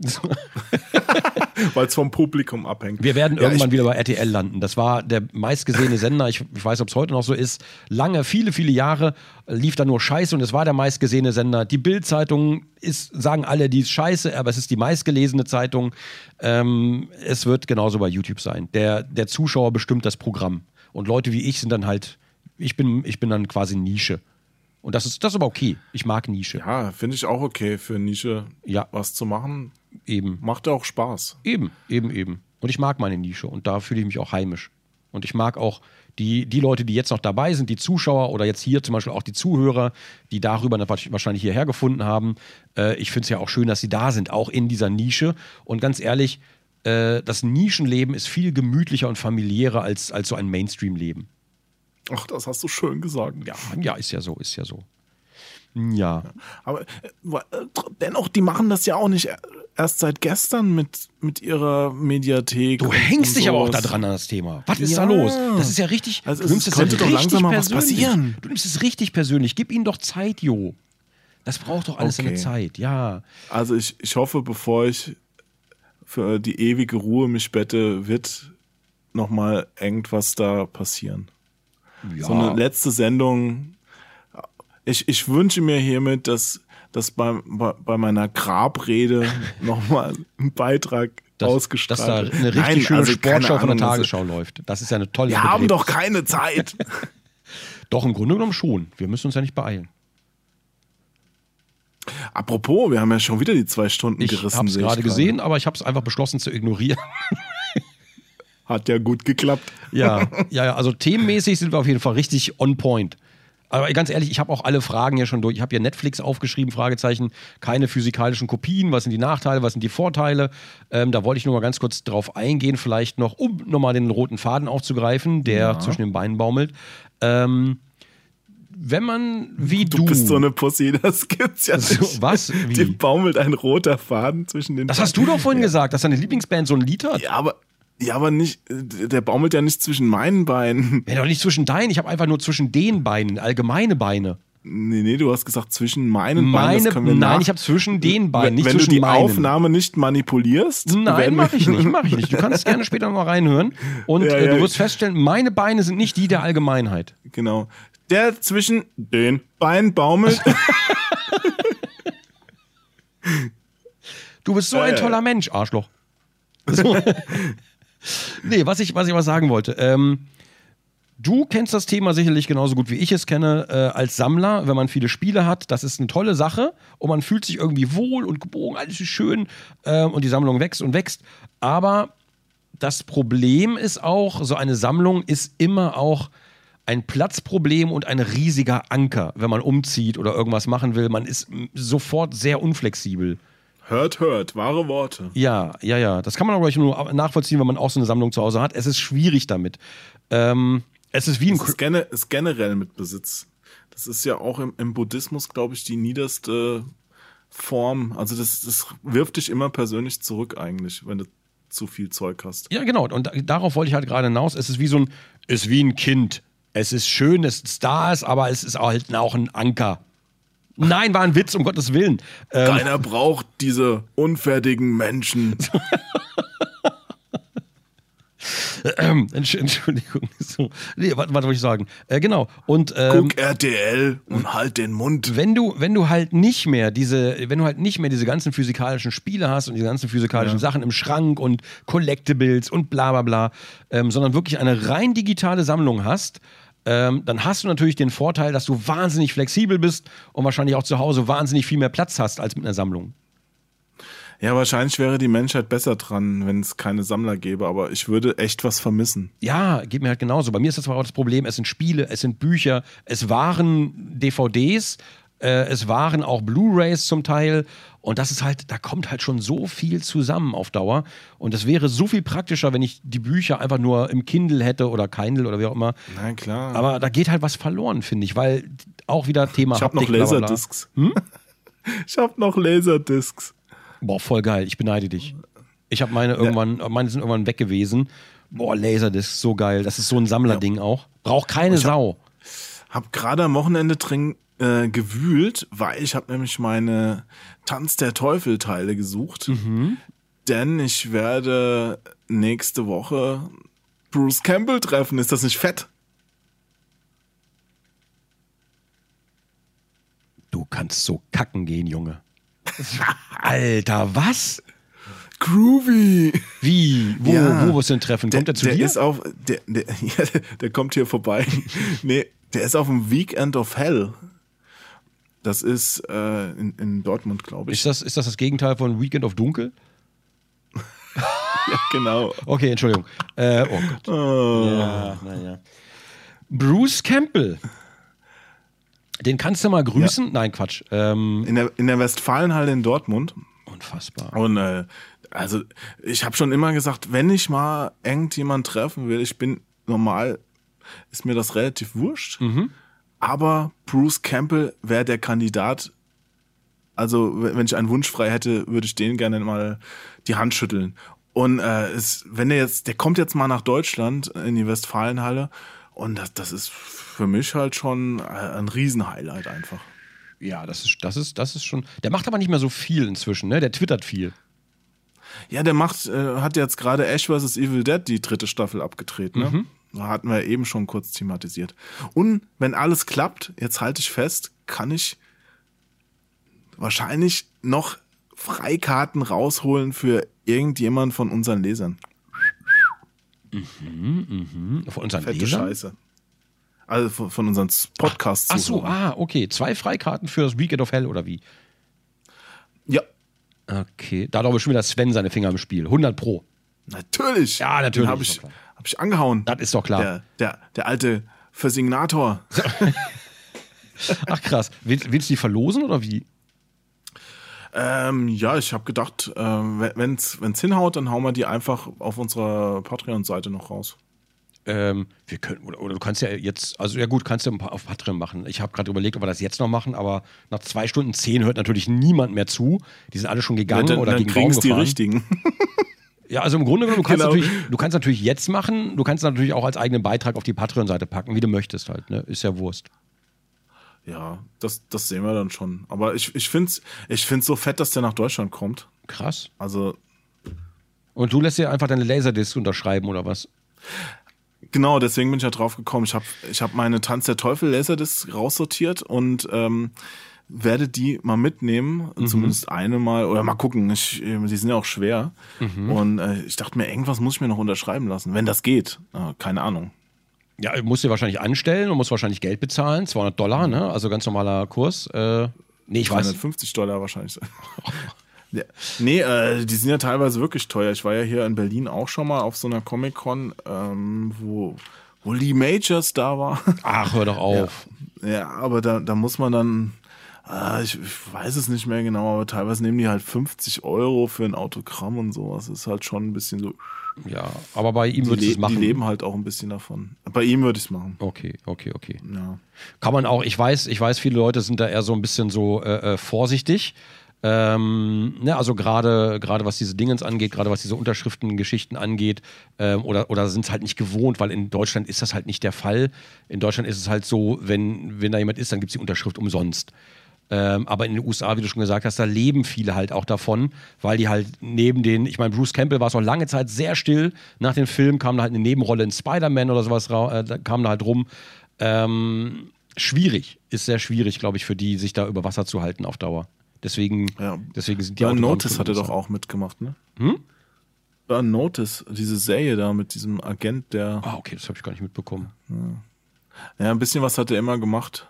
<laughs> Weil es vom Publikum abhängt. Wir werden Ja, irgendwann wieder bei RTL landen. Das war der meistgesehene Sender. Ich, ich weiß, ob es heute noch so ist. Lange, viele, viele Jahre lief da nur Scheiße und es war der meistgesehene Sender. Die Bild-Zeitung ist, sagen alle, die ist scheiße, aber es ist die meistgelesene Zeitung. Ähm, es wird genauso bei YouTube sein. Der, der Zuschauer bestimmt das Programm. Und Leute wie ich sind dann halt, ich bin, ich bin dann quasi Nische. Und das ist, das ist aber okay. Ich mag Nische. Ja, finde ich auch okay für Nische Ja. was zu machen. Eben. Macht auch Spaß. Eben, eben, eben. Und ich mag meine Nische und da fühle ich mich auch heimisch. Und ich mag auch die, die Leute, die jetzt noch dabei sind, die Zuschauer oder jetzt hier zum Beispiel auch die Zuhörer, die darüber wahrscheinlich hierher gefunden haben. Äh, ich finde es ja auch schön, dass sie da sind, auch in dieser Nische. Und ganz ehrlich, äh, das Nischenleben ist viel gemütlicher und familiärer als, als so ein Mainstream-Leben. Ach, das hast du schön gesagt. Ja, ja, ist ja so, ist ja so. Ja. Aber äh, dennoch, die machen das ja auch nicht erst seit gestern mit, mit ihrer Mediathek. Du hängst dich aber auch da dran an das Thema. Was ist Ja. da los? Das ist ja richtig. Also du es nimmst es könnte ja doch richtig langsam mal was persönlich. passieren. Du nimmst es richtig persönlich. Gib ihnen doch Zeit, Jo. Das braucht doch alles seine Okay. Zeit. Ja. Also ich, ich hoffe, bevor ich für die ewige Ruhe mich bette, wird nochmal irgendwas da passieren. ja. So eine letzte Sendung. Ich, ich wünsche mir hiermit, dass, dass bei, bei, bei meiner Grabrede <laughs> nochmal ein Beitrag dass, ausgestrahlt dass da eine richtig Nein, schöne also Sportschau von der das- Tagesschau läuft. Das ist ja eine tolle Wir haben Begräbnis. doch keine Zeit. <laughs> Doch, im Grunde genommen schon. Wir müssen uns ja nicht beeilen. Apropos, wir haben ja schon wieder die zwei Stunden Ich gerissen. habe es sehe ich gerade gesehen, aber ich habe es einfach beschlossen zu ignorieren. <laughs> Hat ja gut geklappt. Ja, <laughs> ja, ja, also themenmäßig sind wir auf jeden Fall richtig on point. Aber ganz ehrlich, ich habe auch alle Fragen hier schon durch. Ich habe hier Netflix aufgeschrieben, Fragezeichen, keine physikalischen Kopien, was sind die Nachteile, was sind die Vorteile. Ähm, da wollte ich nur mal ganz kurz drauf eingehen, vielleicht noch, um nochmal den roten Faden aufzugreifen, der zwischen den Beinen baumelt. Ähm, wenn man wie du. Du, bist so eine Pussy, das gibt's ja So, nicht. was? Wie? Dir baumelt ein roter Faden zwischen den das hast du doch vorhin gesagt, dass deine Lieblingsband so ein Lied hat. Ja, aber, ja, aber nicht, der baumelt ja nicht zwischen meinen Beinen. Ja, doch nicht zwischen deinen, ich habe einfach nur zwischen den Beinen, allgemeine Beine. Nee, nee, du hast gesagt zwischen meinen Beinen. Meine, wir nein, nach- ich habe zwischen den Beinen, nicht Wenn du zwischen die meinen. Aufnahme nicht manipulierst, Nein, mache ich nicht, mache ich nicht. Du kannst <laughs> gerne später noch mal reinhören und Ja, äh, du ja. wirst feststellen, meine Beine sind nicht die der Allgemeinheit. Genau. Der zwischen den Beinen baumelt. <laughs> Du bist so ein ja, toller. Mensch, Arschloch. So. nee, was ich, was ich mal sagen wollte. Ähm, du kennst das Thema sicherlich genauso gut wie ich es kenne äh, als Sammler, wenn man viele Spiele hat. Das ist eine tolle Sache und man fühlt sich irgendwie wohl und gebogen, alles ist schön ähm, und die Sammlung wächst und wächst. Aber das Problem ist auch, so eine Sammlung ist immer auch ein Platzproblem und ein riesiger Anker, wenn man umzieht oder irgendwas machen will. Man ist sofort sehr unflexibel. hört, hört, wahre Worte. Ja, ja, ja. Das kann man aber gleich nur nachvollziehen, wenn man auch so eine Sammlung zu Hause hat. Es ist schwierig damit. Ähm, es ist wie ein. Das ist, gene, ist generell mit Besitz. Das ist ja auch im, im Buddhismus, glaube ich, die niederste Form. Also das, das wirft dich immer persönlich zurück eigentlich, wenn du zu viel Zeug hast. Ja, genau. Und da- darauf wollte ich halt gerade hinaus. Es ist wie so ein, ist wie ein Kind. Es ist schön, dass es da ist, aber es ist halt auch ein Anker. Nein, war ein Witz, um Gottes Willen. Ähm, Keiner braucht diese unfertigen Menschen. ähm, <laughs> Entsch- Entschuldigung. So. <laughs> Nee, was, was wollte ich sagen? Äh, genau. Und ähm, Guck RTL und halt den Mund. wenn du, wenn du halt nicht mehr diese, wenn du halt nicht mehr diese ganzen physikalischen Spiele hast und diese ganzen physikalischen Sachen im Schrank und Collectibles und bla bla bla, ähm, sondern wirklich eine rein digitale Sammlung hast, ähm, dann hast du natürlich den Vorteil, dass du wahnsinnig flexibel bist und wahrscheinlich auch zu Hause wahnsinnig viel mehr Platz hast als mit einer Sammlung. Ja, wahrscheinlich wäre die Menschheit besser dran, wenn es keine Sammler gäbe, aber ich würde echt was vermissen. Ja, geht mir halt genauso. Bei mir ist das zwar auch das Problem, es sind Spiele, es sind Bücher, es waren DVDs, äh, es waren auch Blu-rays zum Teil. Und das ist halt, da kommt halt schon so viel zusammen auf Dauer. Und es wäre so viel praktischer, wenn ich die Bücher einfach nur im Kindle hätte oder Kindle oder wie auch immer. Na klar. Aber da geht halt was verloren, finde ich, weil auch wieder Thema ich habe noch. Laserdiscs. <laughs> Ich habe noch Laserdiscs. Boah, voll geil. Ich beneide dich. Ich habe meine irgendwann, meine sind irgendwann weg gewesen. Boah, Laserdisc, so geil. Das ist so ein Sammlerding auch. Braucht keine Ich hab- Sau. Hab gerade am Wochenende drin äh, gewühlt, weil ich habe nämlich meine Tanz der Teufel Teile gesucht. Denn ich werde nächste Woche Bruce Campbell treffen. Ist das nicht fett? Du kannst so kacken gehen, Junge. Alter, was? Groovy. Wie? Wo, Ja. wo wirst du denn treffen? Kommt er zu der dir? ist auf, der, der, <laughs> ja, der, der kommt hier vorbei. nee, der ist auf dem Weekend of Hell. Das ist äh, in, in Dortmund, glaube ich. ist, das, ist das das Gegenteil von Weekend of Dunkel? <laughs> ja, genau. Okay, Entschuldigung. Äh, oh Gott. Ja, naja. Bruce Campbell. Den kannst du mal grüßen? Nein, Quatsch. Ähm, In der, in der Westfalenhalle in Dortmund. unfassbar. Und äh, also ich habe schon immer gesagt, wenn ich mal irgendjemand treffen will, ich bin normal, ist mir das relativ wurscht. Aber Bruce Campbell wäre der Kandidat. Also wenn ich einen Wunsch frei hätte, würde ich den gerne mal die Hand schütteln. Und äh, es, wenn der jetzt, der kommt jetzt mal nach Deutschland in die Westfalenhalle und das, das ist für mich halt schon äh, ein Riesenhighlight einfach. Ja, das ist, das ist, das ist schon. Der macht aber nicht mehr so viel inzwischen, ne? Der twittert viel. Ja, der macht, äh, hat jetzt gerade Ash vs. Evil Dead die dritte Staffel abgedreht, ne? Da hatten wir eben schon kurz thematisiert. Und wenn alles klappt, jetzt halte ich fest, kann ich wahrscheinlich noch Freikarten rausholen für irgendjemand von unseren Lesern. Von unseren Fette Lesern? Scheiße. Also von, von unseren Podcasts. Ach so, ah, okay. Zwei Freikarten für das Weekend of Hell oder wie? Ja, Okay. Da hat aber schon wieder Sven seine Finger im Spiel. 100 Pro. natürlich. Ja, natürlich, Habe ich. Hab ich angehauen. Das ist doch klar. Der, der, der alte Versignator. <laughs> Ach krass. Willst, willst du die verlosen oder wie? Ähm, ja, ich habe gedacht, ähm, wenn es hinhaut, dann hauen wir die einfach auf unserer Patreon-Seite noch raus. Ähm, wir können, oder, oder du kannst ja jetzt, also ja gut, kannst du ein paar auf Patreon machen. Ich habe gerade überlegt, ob wir das jetzt noch machen, aber nach zwei Stunden zehn hört natürlich niemand mehr zu. Die sind alle schon gegangen dann oder dann gegen Baum kriegen's die richtigen. <laughs> Ja, also im Grunde genommen, du kannst, Genau. natürlich, du kannst natürlich jetzt machen, du kannst natürlich auch als eigenen Beitrag auf die Patreon-Seite packen, wie du möchtest halt, ne? Ist ja Wurst. ja, das, das sehen wir dann schon. Aber ich, ich finde es ich find's so fett, dass der nach Deutschland kommt. Krass. Also, Und du lässt dir einfach deine Laserdisc unterschreiben oder was? genau, deswegen bin ich ja drauf gekommen. Ich habe ich hab meine Tanz der Teufel Laserdisc raussortiert und ähm, werde die mal mitnehmen. Zumindest eine mal. Oder mal gucken. Ich, äh, die sind ja auch schwer. Und äh, ich dachte mir, irgendwas muss ich mir noch unterschreiben lassen. Wenn das geht. Äh, keine Ahnung. Ja, musst dir wahrscheinlich anstellen und musst wahrscheinlich Geld bezahlen, 200 Dollar, ne? Also ganz normaler Kurs. Äh, nee, ich weiß. 350 Dollar wahrscheinlich. <laughs> ja. Nee, äh, die sind ja teilweise wirklich teuer. Ich war ja hier in Berlin auch schon mal auf so einer Comic-Con, ähm, wo, wo Lee Majors da war. Ach, hör doch <laughs> auf. ja, aber da, da muss man dann, äh, ich, ich weiß es nicht mehr genau, aber teilweise nehmen die halt 50 Euro für ein Autogramm und sowas. ist halt schon ein bisschen so. Ja, aber bei ihm du le es machen. die leben halt auch ein bisschen davon. Bei ihm würde ich es machen. Okay, okay, okay. Ja. Kann man auch, ich weiß, ich weiß, viele Leute sind da eher so ein bisschen so äh, äh, vorsichtig. Ähm, ne, also gerade gerade was diese Dingens angeht, gerade was diese Unterschriftengeschichten angeht, ähm, oder, oder sind es halt nicht gewohnt, weil in Deutschland ist das halt nicht der Fall. In Deutschland ist es halt so, wenn, wenn da jemand ist, dann gibt es die Unterschrift umsonst. Ähm, aber in den USA, wie du schon gesagt hast, da leben viele halt auch davon, weil die halt neben den, ich meine, Bruce Campbell war es auch lange Zeit sehr still. Nach dem Film kam da halt eine Nebenrolle in Spider-Man oder sowas, äh, da kam da halt rum. Ähm, schwierig, ist sehr schwierig, glaube ich, für die, sich da über Wasser zu halten auf Dauer. Deswegen, Ja. deswegen sind die Burn Autogramme Notice schon hat er größer. doch auch mitgemacht, ne? Burn Notice, diese Serie da mit diesem Agent, der. Ah, okay, das habe ich gar nicht mitbekommen. Ja, ein bisschen was hat er immer gemacht.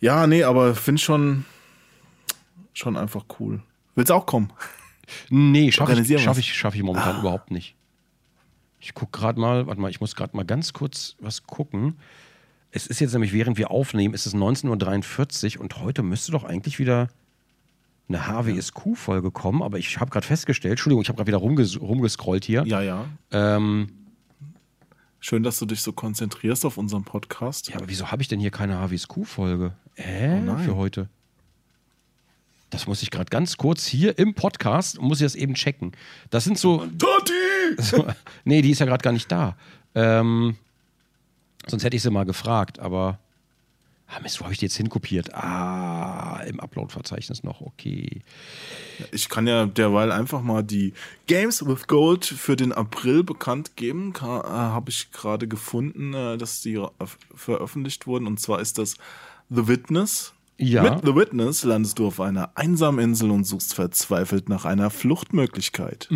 Ja, nee, aber finde schon, schon einfach cool. Willst auch kommen? Nee, schaffe ich, schaff ich, schaff ich momentan überhaupt nicht. Ich gucke gerade mal, warte mal, ich muss gerade mal ganz kurz was gucken. Es ist jetzt nämlich, während wir aufnehmen, ist es 19.43 Uhr und heute müsste doch eigentlich wieder eine HWSQ-Folge kommen, aber ich habe gerade festgestellt, Entschuldigung, ich habe gerade wieder rumges rumgescrollt hier. Ja, ja. Ähm, Schön, dass du dich so konzentrierst auf unseren Podcast. ja, aber wieso habe ich denn hier keine HWSQ-Folge? Äh, nein. für heute. Das muss ich gerade ganz kurz hier im Podcast, muss ich das eben checken. Das sind so, Tati! So, <laughs> nee, die ist ja gerade gar nicht da. Ähm, sonst hätte ich sie mal gefragt, aber. Ah, Mist, wo habe ich die jetzt hinkopiert? Ah, im Upload-Verzeichnis noch, okay. Ich kann ja derweil einfach mal die Games with Gold für den April bekannt geben. Äh, Habe ich gerade gefunden, äh, dass die veröffentlicht wurden. Und zwar ist das The Witness. Ja. Mit The Witness landest du auf einer einsamen Insel und suchst verzweifelt nach einer Fluchtmöglichkeit.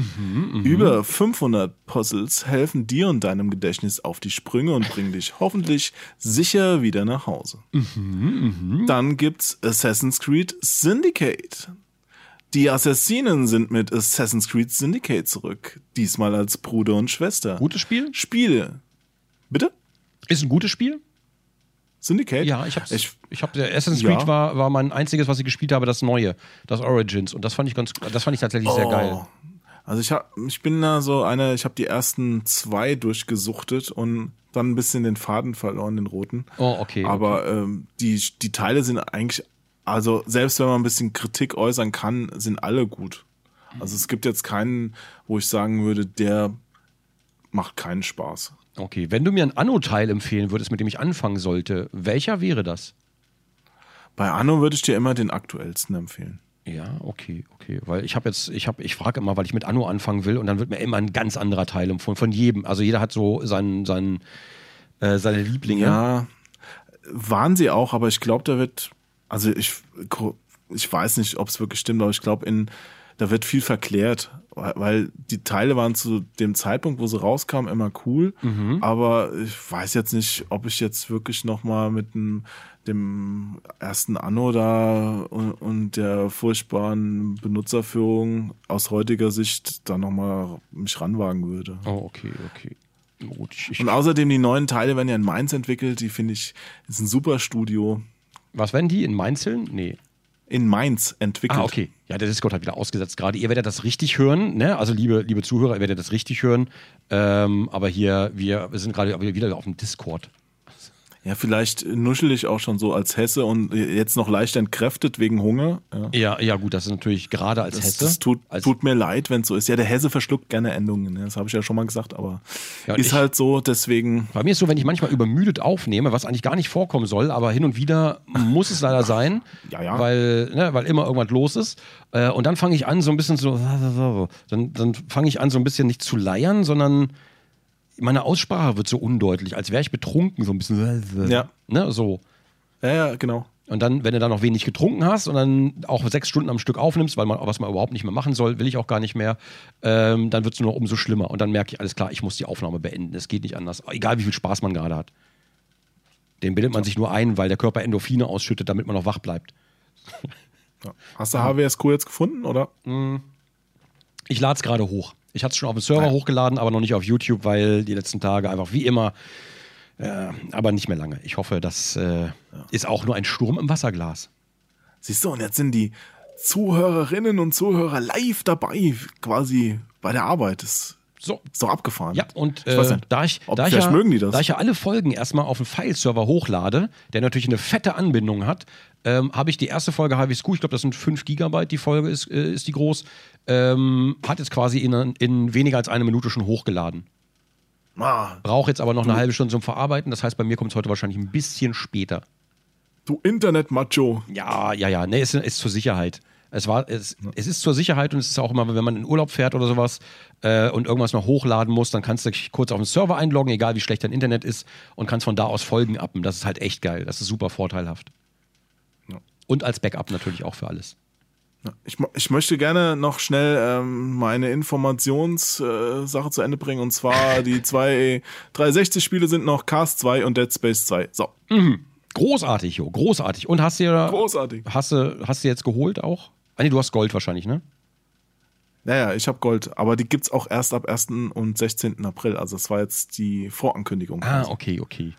Über 500 Puzzles helfen dir und deinem Gedächtnis auf die Sprünge und bringen dich hoffentlich sicher wieder nach Hause. Dann gibt's Assassin's Creed Syndicate. Die Assassinen sind mit Assassin's Creed Syndicate zurück. Diesmal als Bruder und Schwester. Gutes Spiel? Spiele. Bitte? Ist ein gutes Spiel? Syndicate? Ja, ich hab's. Ich, Ich, hab, Assassin's Ja. Creed war, war mein einziges, was ich gespielt habe, das neue, das Origins. Und das fand ich ganz, das fand ich tatsächlich sehr geil. Also ich hab, ich bin da so einer, ich habe die ersten zwei durchgesuchtet und dann ein bisschen den Faden verloren, den roten. Oh, okay. Aber ähm, die, die Teile sind eigentlich, also selbst wenn man ein bisschen Kritik äußern kann, sind alle gut. Also es gibt jetzt keinen, wo ich sagen würde, der macht keinen Spaß. Okay, wenn du mir ein Anno-Teil empfehlen würdest, mit dem ich anfangen sollte, welcher wäre das? Bei Anno würde ich dir immer den aktuellsten empfehlen. Ja, okay, okay. Weil ich habe jetzt, ich habe, ich frage immer, weil ich mit Anno anfangen will und dann wird mir immer ein ganz anderer Teil empfohlen, von jedem. Also jeder hat so seinen, seinen, äh, seine Lieblinge. Ja, waren sie auch, aber ich glaube, da wird, also ich, ich weiß nicht, ob es wirklich stimmt, aber ich glaube, in, da wird viel verklärt, weil- die Teile waren zu dem Zeitpunkt, wo sie rauskamen, immer cool, aber ich weiß jetzt nicht, ob ich jetzt wirklich nochmal mit dem, dem ersten Anno da und, und der furchtbaren Benutzerführung aus heutiger Sicht da nochmal mich ranwagen würde. Oh, okay, okay. Gut, ich, Und außerdem die neuen Teile werden ja in Mainz entwickelt, die finde ich, ist ein super Studio. was werden die in Mainzeln? Nee. In Mainz entwickelt. Ah, okay. Ja, der Discord hat wieder ausgesetzt gerade. Ihr werdet das richtig hören, ne? Also liebe, liebe Zuhörer, ihr werdet das richtig hören. Ähm, aber hier, wir sind gerade wieder auf dem Discord. Ja, vielleicht nuschel ich auch schon so als Hesse und jetzt noch leicht entkräftet wegen Hunger. Ja. Ja, ja, gut, das ist natürlich gerade als Das, Hesse. das tut, als, tut mir leid, wenn es so ist. Ja, der Hesse verschluckt gerne Endungen. Das habe ich ja schon mal gesagt, aber Ja, ist ich- halt so, deswegen. Bei mir ist so, wenn ich manchmal übermüdet aufnehme, was eigentlich gar nicht vorkommen soll, aber hin und wieder muss es leider sein, Ja, ja. Weil, ne, weil immer irgendwas los ist. Äh, und dann fange ich an, so ein bisschen so, <laughs> dann, dann fange ich an, so ein bisschen nicht zu leiern, sondern meine Aussprache wird so undeutlich, als wäre ich betrunken, so ein bisschen. Ja. Ne, so. Ja, ja, genau. Und dann, wenn du dann noch wenig getrunken hast und dann auch sechs Stunden am Stück aufnimmst, weil man, was man überhaupt nicht mehr machen soll, will ich auch gar nicht mehr, ähm, dann wird es nur noch umso schlimmer. Und dann merke ich, alles klar, ich muss die Aufnahme beenden. Es geht nicht anders. Egal wie viel Spaß man gerade hat. Den bildet man sich nur ein, weil der Körper Endorphine ausschüttet, damit man noch wach bleibt. Ja. Hast du HWSQ jetzt gefunden, oder? Ich lade es gerade hoch. Ich hatte es schon auf dem Server hochgeladen, aber noch nicht auf YouTube, weil die letzten Tage einfach wie immer, äh, aber nicht mehr lange. Ich hoffe, das äh, ist auch nur ein Sturm im Wasserglas. Siehst du, und jetzt sind die Zuhörerinnen und Zuhörer live dabei, quasi bei der Arbeit. Das So. Ist doch abgefahren. Ja, und äh, da, ich, Ob- da, ich ja, mögen die das. da ich ja alle Folgen erstmal auf einen File-Server hochlade, der natürlich eine fette Anbindung hat, ähm, habe ich die erste Folge Harvey School, ich glaube, das sind 5 Gigabyte, die Folge ist, äh, ist die groß, ähm, hat jetzt quasi in, in weniger als eine Minute schon hochgeladen. Ah, Brauche jetzt aber noch eine halbe Stunde zum Verarbeiten, das heißt, bei mir kommt es heute wahrscheinlich ein bisschen später. du Internet-Macho. Ja, ja, ja, nee, ist, ist zur Sicherheit. Es, war, es, es ist zur Sicherheit und es ist auch immer, wenn man in Urlaub fährt oder sowas äh, und irgendwas noch hochladen muss, dann kannst du dich kurz auf den Server einloggen, egal wie schlecht dein Internet ist, und kannst von da aus Folgen appen. Das ist halt echt geil. Das ist super vorteilhaft. Ja. Und als Backup natürlich auch für alles. Ich, ich möchte gerne noch schnell ähm, meine Informationssache äh, zu Ende bringen. Und zwar <laughs> die zwei 360-Spiele sind noch Cast 2 und Dead Space 2. So, Großartig, Jo, großartig. Und hast du dir, großartig. hast du, hast du jetzt geholt auch? Ah, nee, du hast Gold wahrscheinlich, ne? Naja, ich habe Gold, aber die gibt's auch erst ab 1. und 16. April. Also das war jetzt die Vorankündigung. Ah, okay, okay.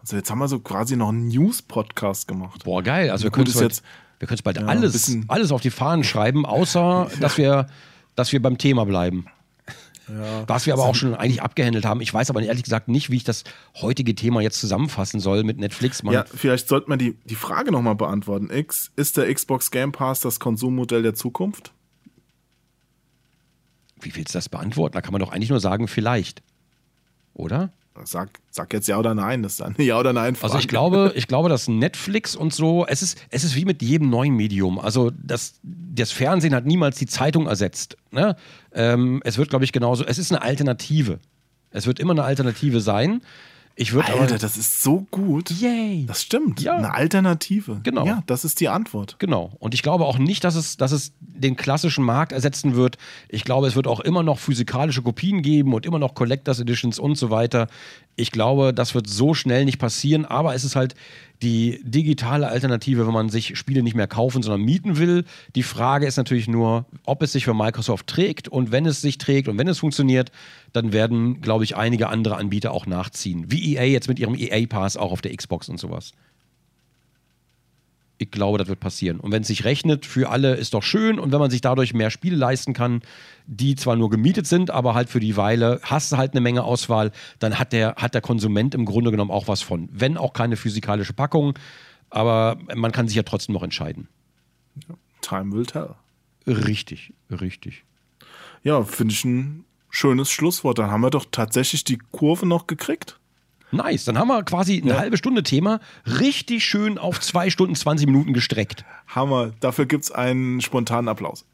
Also jetzt haben wir so quasi noch einen News-Podcast gemacht. Boah, geil. Also wir können bald, jetzt- wir können bald Ja, alles, alles auf die Fahnen schreiben, außer <laughs> dass wir, dass wir beim Thema bleiben. Was wir aber auch schon eigentlich abgehandelt haben. Ich weiß aber ehrlich gesagt nicht, wie ich das heutige Thema jetzt zusammenfassen soll mit Netflix. Man, Ja, vielleicht sollte man die, die Frage nochmal beantworten. X, ist der Xbox Game Pass das Konsummodell der Zukunft? Wie willst du das beantworten? Da kann man doch eigentlich nur sagen, vielleicht. Oder? Sag, sag jetzt ja oder nein. Das ist eine <laughs> Ja oder Nein Frage. Also ich glaube, ich glaube, dass Netflix und so, es ist, es ist wie mit jedem neuen Medium. Also das, das Fernsehen hat niemals die Zeitung ersetzt. Ne? Ähm, es wird, glaube ich, genauso, es ist eine Alternative. Es wird immer eine Alternative sein. Ich würde Alter, aber. das ist so gut. Yay! Das stimmt. Ja. Eine Alternative. Genau. Ja, das ist die Antwort. Genau. Und ich glaube auch nicht, dass es, dass es den klassischen Markt ersetzen wird. Ich glaube, es wird auch immer noch physikalische Kopien geben und immer noch Collectors Editions und so weiter. Ich glaube, das wird so schnell nicht passieren, aber es ist halt die digitale Alternative, wenn man sich Spiele nicht mehr kaufen, sondern mieten will. Die Frage ist natürlich nur, ob es sich für Microsoft trägt und wenn es sich trägt und wenn es funktioniert, dann werden, glaube ich, einige andere Anbieter auch nachziehen. Wie EA jetzt mit ihrem EA Pass auch auf der Xbox und sowas. Ich glaube, das wird passieren. Und wenn es sich rechnet, für alle ist doch schön. Und wenn man sich dadurch mehr Spiele leisten kann, die zwar nur gemietet sind, aber halt für die Weile hast du halt eine Menge Auswahl, dann hat der, hat der Konsument im Grunde genommen auch was von. Wenn auch keine physikalische Packung, aber man kann sich ja trotzdem noch entscheiden. Time will tell. Richtig, richtig. Ja, finde ich ein schönes Schlusswort. Dann haben wir doch tatsächlich die Kurve noch gekriegt. Nice. Dann haben wir quasi eine halbe Stunde Thema richtig schön auf zwei Stunden 20 Minuten gestreckt. Hammer. Dafür gibt's einen spontanen Applaus.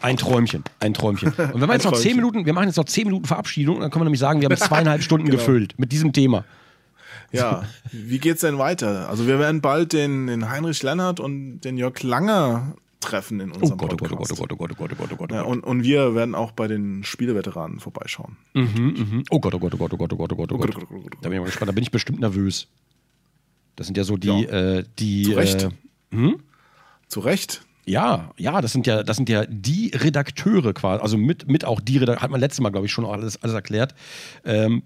Ein Träumchen, ein Träumchen. <laughs> Und wenn wir jetzt noch zehn. Minuten, wir machen jetzt noch zehn Minuten Verabschiedung, dann können wir nämlich sagen, wir haben <laughs> zweieinhalb Stunden Genau. gefüllt mit diesem Thema. Ja, wie geht's denn weiter? Also wir werden bald den, den Heinrich Lennart und den Jörg Langer treffen in Oh unserem Gott, oh Gott, oh Podcast. Gott, oh Gott, oh Gott, oh Gott, oh Gott, oh Ja, Gott. und, und wir werden auch bei den Spieleveteranen vorbeischauen. Oh Gott, oh Gott, oh Gott, oh Gott, oh Gott, oh Gott, oh Gott. Da bin ich mal gespannt, da bin ich bestimmt nervös. Das sind ja so die, Ja. äh, die. Zu Recht. Äh, Zu Recht. ja, ja, das sind ja, das sind ja die Redakteure quasi, also mit, mit auch die Redakteure, hat man letztes Mal, glaube ich, schon alles, alles erklärt. Ähm,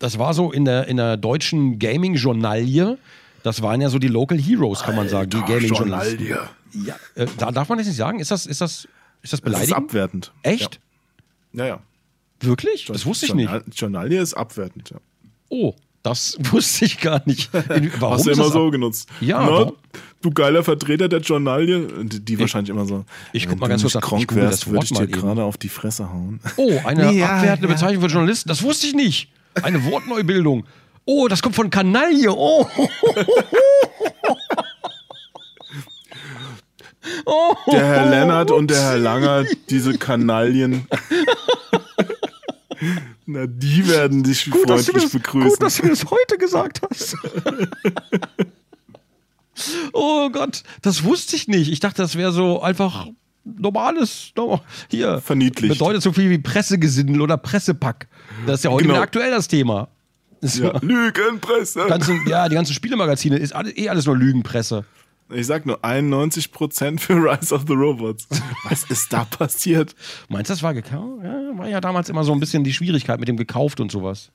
das war so in der, in der deutschen Gaming-Journalie. Das waren ja so die Local Heroes, kann man sagen, die Gaming-Journalisten. Ja, äh, da darf man das nicht sagen? Ist das, ist das, ist das Das ist beleidigend? abwertend. Echt? Ja, ja. Wirklich? Das wusste ich nicht. Journal- Journalie ist abwertend, ja. Oh, das <laughs> wusste ich gar nicht. In- <laughs> Warum Hast du immer so genutzt. Ja, Na, warum? du geiler Vertreter der Journalie. Die, die wahrscheinlich immer so. ich guck mal ganz kurz nach- ich google das wärst, würde ich dir gerade auf die Fresse hauen. Oh, eine <laughs> Ja, abwertende ja. Bezeichnung für Journalisten. Das wusste ich nicht. Eine Wortneubildung. Oh, das kommt von Kanaille. Oh. oh. Der Herr Lennart und der Herr Langer, diese Kanaillen. Na, die werden dich Gut, freundlich das, begrüßen. gut, dass du das heute gesagt hast. oh Gott, das wusste ich nicht. Ich dachte, das wäre so einfach normales, no- hier. Verniedlicht. Bedeutet so viel wie Pressegesindel oder Pressepack. Das ist ja heute Genau. wieder aktuell das Thema. Das ja. Lügenpresse. ganzen, ja, die ganzen Spielemagazine ist alles, eh alles nur Lügenpresse. Ich sag nur 91% für Rise of the Robots. Was ist da passiert? Meinst du, das war gekauft? Ja, war ja damals immer so ein bisschen die Schwierigkeit mit dem gekauft und sowas.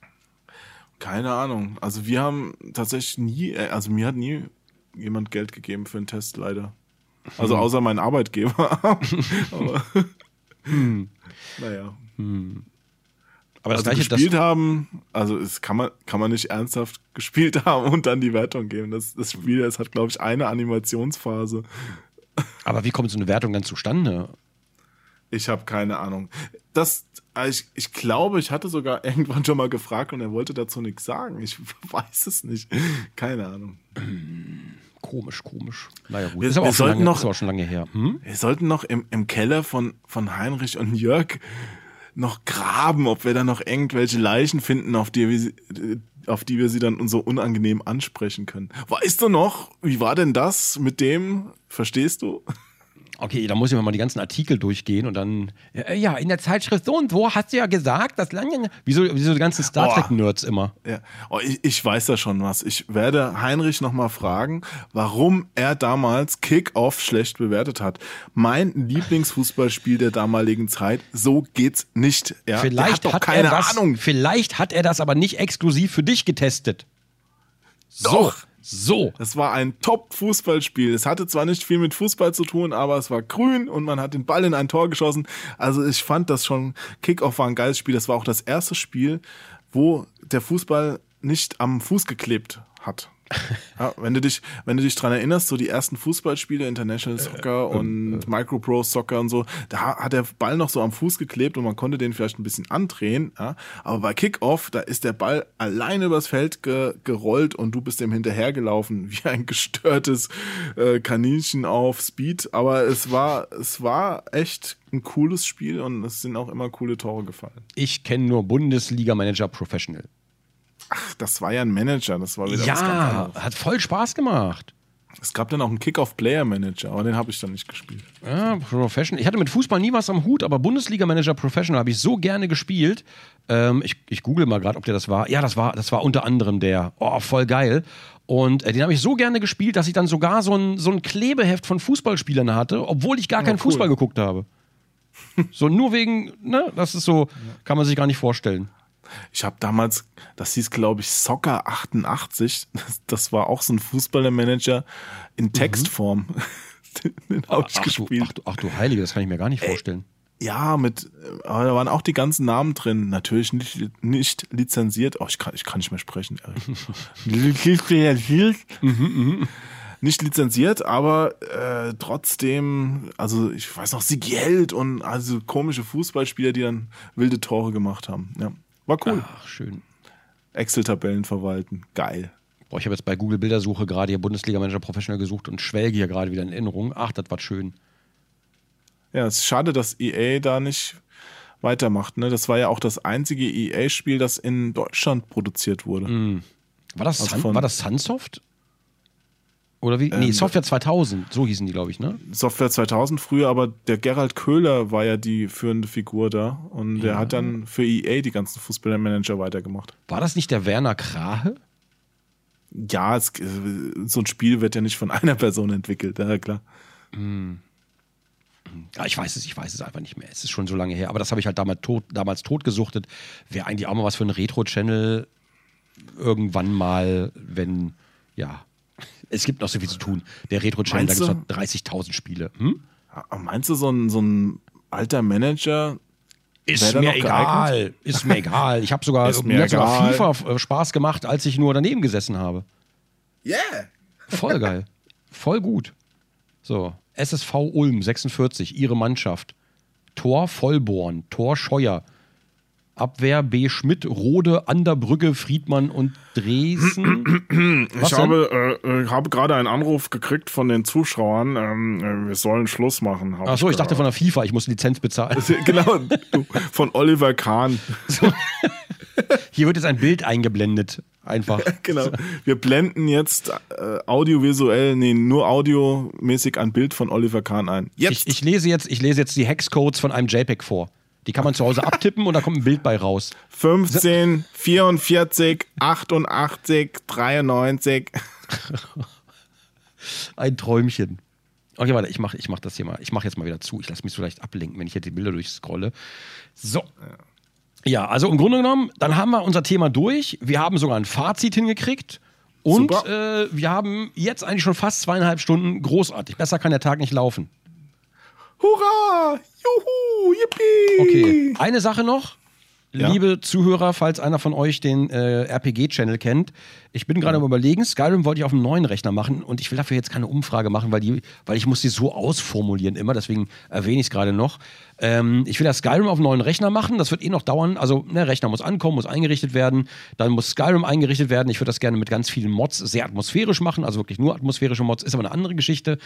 Keine Ahnung. Also wir haben tatsächlich nie, äh, also mir hat nie jemand Geld gegeben für einen Test, leider. Also Hm. außer mein Arbeitgeber. <laughs> Aber Naja. Aber das Also gleiche, das, gespielt haben, also es kann man, kann man nicht ernsthaft <laughs> gespielt haben und dann die Wertung geben. Das, das Spiel, das hat, glaube ich, eine Animationsphase. aber wie kommt so eine Wertung dann zustande? Ich habe keine Ahnung. Das, also ich, ich glaube, ich hatte sogar <laughs> irgendwann schon mal gefragt und er wollte dazu nichts sagen. Ich <laughs> weiß es nicht. Keine Ahnung. <clears throat> Komisch, komisch. Naja, gut. Wir- ist, aber wir sollten lange, noch- ist aber auch schon lange her. Hm? Wir sollten noch im, im Keller von, von Heinrich und Jörg noch graben, ob wir da noch irgendwelche Leichen finden, auf die wir sie, auf die wir sie dann so unangenehm ansprechen können. Weißt du noch, wie war denn das mit dem? Verstehst du? Okay, da muss ich mal die ganzen Artikel durchgehen und dann. äh, Ja, in der Zeitschrift so und so hast du ja gesagt, dass lange. Wieso, wieso die ganzen Star. Trek-Nerds immer? Ja, oh, ich, ich weiß da schon was. Ich werde Heinrich noch mal fragen, warum er damals Kick-Off schlecht bewertet hat. Mein Lieblingsfußballspiel der damaligen Zeit. So geht's nicht. Ja, Vielleicht hat hat keine er das, Ahnung. Vielleicht hat er das aber nicht exklusiv für dich getestet. Doch. so. Das war ein Top-Fußballspiel. Es hatte zwar nicht viel mit Fußball zu tun, aber es war grün und man hat den Ball in ein Tor geschossen. Also ich fand das schon, Kickoff war ein geiles Spiel. Das war auch das erste Spiel, wo der Fußball nicht am Fuß geklebt hat. Ja, wenn du dich, wenn du dich dran erinnerst, so die ersten Fußballspiele, International Soccer und Micro Pro Soccer und so, da hat der Ball noch so am Fuß geklebt und man konnte den vielleicht ein bisschen andrehen. Ja? Aber bei Kickoff, da ist der Ball alleine übers Feld ge gerollt und du bist dem hinterhergelaufen <laughs> wie ein gestörtes äh, Kaninchen auf Speed. Aber es war, es war echt ein cooles Spiel und es sind auch immer coole Tore gefallen. Ich kenne nur Bundesliga-Manager Professional. Ach, das war ja ein Manager, das war wieder Ja, hat voll Spaß gemacht. Es gab dann auch einen Kickoff-Player-Manager, aber den habe ich dann nicht gespielt. Ja, Professional. Ich hatte mit Fußball nie was am Hut, aber Bundesliga-Manager Professional habe ich so gerne gespielt. Ähm, ich, ich google mal gerade, ob der das war. Ja, das war, das war unter anderem der. Oh, voll geil. Und äh, den habe ich so gerne gespielt, dass ich dann sogar so ein, so ein Klebeheft von Fußballspielern hatte, obwohl ich gar keinen cool. Fußball geguckt habe. <laughs> So nur wegen, ne, das ist so, kann man sich gar nicht vorstellen. Ich habe damals, das hieß glaube ich Soccer 88, das, <laughs> das war auch so ein Fußballermanager in Textform. <laughs> Den habe ich Ach du, gespielt. ach, du, ach du Heilige, das kann ich mir gar nicht vorstellen. Ja, mit, äh, aber da waren auch die ganzen Namen drin. Natürlich nicht, nicht lizenziert. Oh, ich kann, ich kann nicht mehr sprechen. Ehrlich. <laughs> nicht lizenziert, aber äh, trotzdem, also ich weiß noch, Siegeld und also komische Fußballspieler, die dann wilde Tore gemacht haben. Ja, war cool. Ach, schön. Excel-Tabellen verwalten. Geil. Boah, ich habe jetzt bei Google Bildersuche gerade hier Bundesliga-Manager Professional gesucht und schwelge hier gerade wieder in Erinnerung. Ach, das war schön. Ja, es ist schade, dass EA da nicht weitermacht. Ne? Das war ja auch das einzige EA-Spiel, das in Deutschland produziert wurde. War das, Also Sun, war das Sunsoft? Oder wie? nee, Ähm, Software 2000, so hießen die, glaube ich, ne? Software 2000 früher, aber der Gerald Köhler war ja die führende Figur da und der hat dann für EA die ganzen Fußballmanager weitergemacht. War das nicht der Werner Krahe? Ja, es, äh, so ein Spiel wird ja nicht von <laughs> einer Person entwickelt, ja klar. Ja, ich weiß es, ich weiß es einfach nicht mehr. Es ist schon so lange her. Aber das habe ich halt damals tot, damals totgesuchtet. Wäre eigentlich auch mal was für einen Retro-Channel irgendwann mal, wenn, ja. Es gibt noch so viel zu tun. Der Retro-Channel, da gibt es noch 30.000 Spiele. Hm? Ah, Meinst du, so ein, so ein alter Manager, Ist mir noch egal. geeignet? Ist mir egal. Ich habe sogar, <laughs> mir sogar. FIFA äh, Spaß gemacht, als ich nur daneben gesessen habe. yeah, Voll geil. Voll gut. So, SSV Ulm 46, ihre Mannschaft. Tor Vollborn, Tor Scheuer. Abwehr B. Schmidt, Rode, Anderbrücke, Friedmann und Dresden. Was ich denn? habe, äh, äh, habe gerade einen Anruf gekriegt von den Zuschauern, ähm, äh, wir sollen Schluss machen. Achso, ich dachte von der FIFA, ich muss Lizenz bezahlen. <laughs> genau, du, von Oliver Kahn. Hier wird jetzt ein Bild eingeblendet. Einfach. <laughs> Genau. Wir blenden jetzt äh, audiovisuell, nee, nur audiomäßig ein Bild von Oliver Kahn ein. Jetzt! Ich, ich, lese jetzt, ich lese jetzt die Hexcodes von einem JPEG vor. Die kann man zu Hause abtippen und da kommt ein Bild bei raus. 15, 44, 88, 93. Ein Träumchen. Okay, warte, ich mache ich mach das hier mal. Ich mache jetzt mal wieder zu. Ich lasse mich so leicht ablenken, wenn ich hier die Bilder durchscrolle. So. Ja, also im Grunde genommen, dann haben wir unser Thema durch. Wir haben sogar ein Fazit hingekriegt. Und äh, wir haben jetzt eigentlich schon fast zweieinhalb Stunden großartig. Besser kann der Tag nicht laufen. Hurra! Juhu! Yippie! Okay, eine Sache noch. Ja. Liebe Zuhörer, falls einer von euch den äh, RPG-Channel kennt, ich bin gerade am überlegen, Skyrim wollte ich auf einem neuen Rechner machen und ich will dafür jetzt keine Umfrage machen, weil, die, weil ich muss die so ausformulieren immer, deswegen erwähne ich es gerade noch. Ähm, ich will das Skyrim auf einem neuen Rechner machen, das wird eh noch dauern, also der Rechner muss ankommen, muss eingerichtet werden, dann muss Skyrim eingerichtet werden, ich würde das gerne mit ganz vielen Mods sehr atmosphärisch machen, also wirklich nur atmosphärische Mods, ist aber eine andere Geschichte,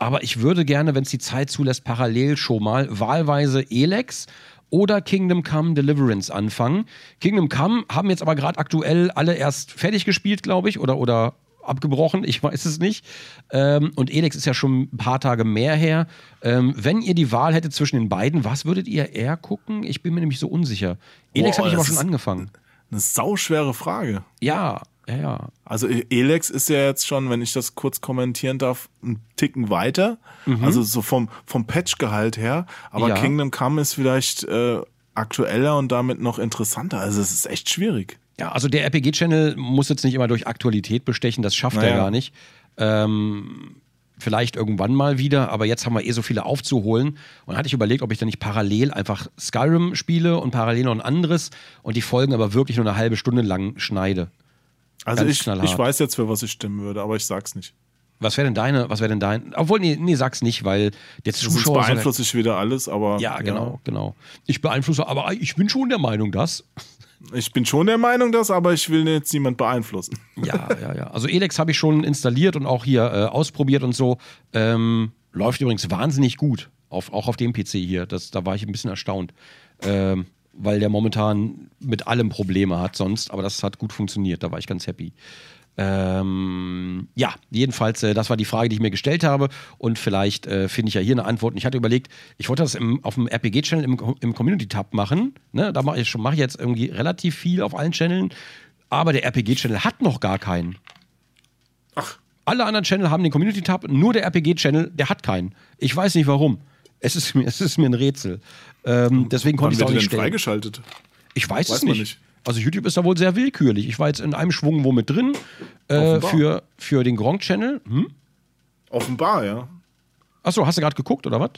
aber ich würde gerne, wenn es die Zeit zulässt, parallel schon mal wahlweise Elex oder Kingdom Come Deliverance anfangen. Kingdom Come haben jetzt aber gerade aktuell alle erst fertig gespielt, glaube ich, oder, oder abgebrochen, ich weiß es nicht. Ähm, und Elex ist ja schon ein paar Tage mehr her. Ähm, wenn ihr die Wahl hättet zwischen den beiden, was würdet ihr eher gucken? Ich bin mir nämlich so unsicher. Elex habe ich aber schon angefangen. Eine sauschwere Frage. Ja, ja, ja. Also Elex ist ja jetzt schon, wenn ich das kurz kommentieren darf, ein Ticken weiter. Also so vom, vom Patch-Gehalt her. Aber Mhm. Ja. Kingdom Come ist vielleicht äh, aktueller und damit noch interessanter. Also es ist echt schwierig. Ja, also der RPG-Channel muss jetzt nicht immer durch Aktualität bestechen, das schafft er Naja. gar nicht. Ähm, vielleicht irgendwann mal wieder, aber jetzt haben wir eh so viele aufzuholen. Und hatte ich überlegt, ob ich dann nicht parallel einfach Skyrim spiele und parallel noch ein anderes und die Folgen aber wirklich nur eine halbe Stunde lang schneide. Also Ganz ich, ich weiß jetzt, für was ich stimmen würde, aber ich sag's nicht. Was wäre denn deine, was wäre denn dein, obwohl, nee, nee, sag's nicht, weil jetzt Zuschauer... soll- beeinflusse ich wieder alles, aber ja, genau, genau. Ich beeinflusse, aber ich bin schon der Meinung, dass... Ich bin schon der Meinung, dass, aber ich will jetzt niemand beeinflussen. <laughs> Ja, ja, ja. Also Elex habe ich schon installiert und auch hier äh, ausprobiert und so. Ähm, läuft übrigens wahnsinnig gut. Auf, auch auf dem PC hier. Das, da war ich ein bisschen erstaunt. Ähm, weil der momentan mit allem Probleme hat sonst, aber das hat gut funktioniert. Da war ich ganz happy. Ähm, ja, jedenfalls, äh, das war die Frage, die ich mir gestellt habe. Und vielleicht äh, finde ich ja hier eine Antwort. Und ich hatte überlegt, ich wollte das im, auf dem RPG-Channel im, im Community-Tab machen. Ne? Da mache ich, schon- mache ich jetzt irgendwie relativ viel auf allen Channeln. Aber der RPG-Channel hat noch gar keinen. Ach, Alle anderen Channel haben den Community-Tab, nur der RPG-Channel, der hat keinen. Ich weiß nicht warum. Es ist mir, es ist mir ein Rätsel. Ähm, deswegen konnte ich es auch nicht denn stellen. freigeschaltet? Ich weiß, Weiß es nicht. nicht. Also YouTube ist da wohl sehr willkürlich. Ich war jetzt in einem Schwung wo mit drin äh, für, für den Gronk-Channel. Hm? Offenbar, ja. Achso, hast du gerade geguckt oder was?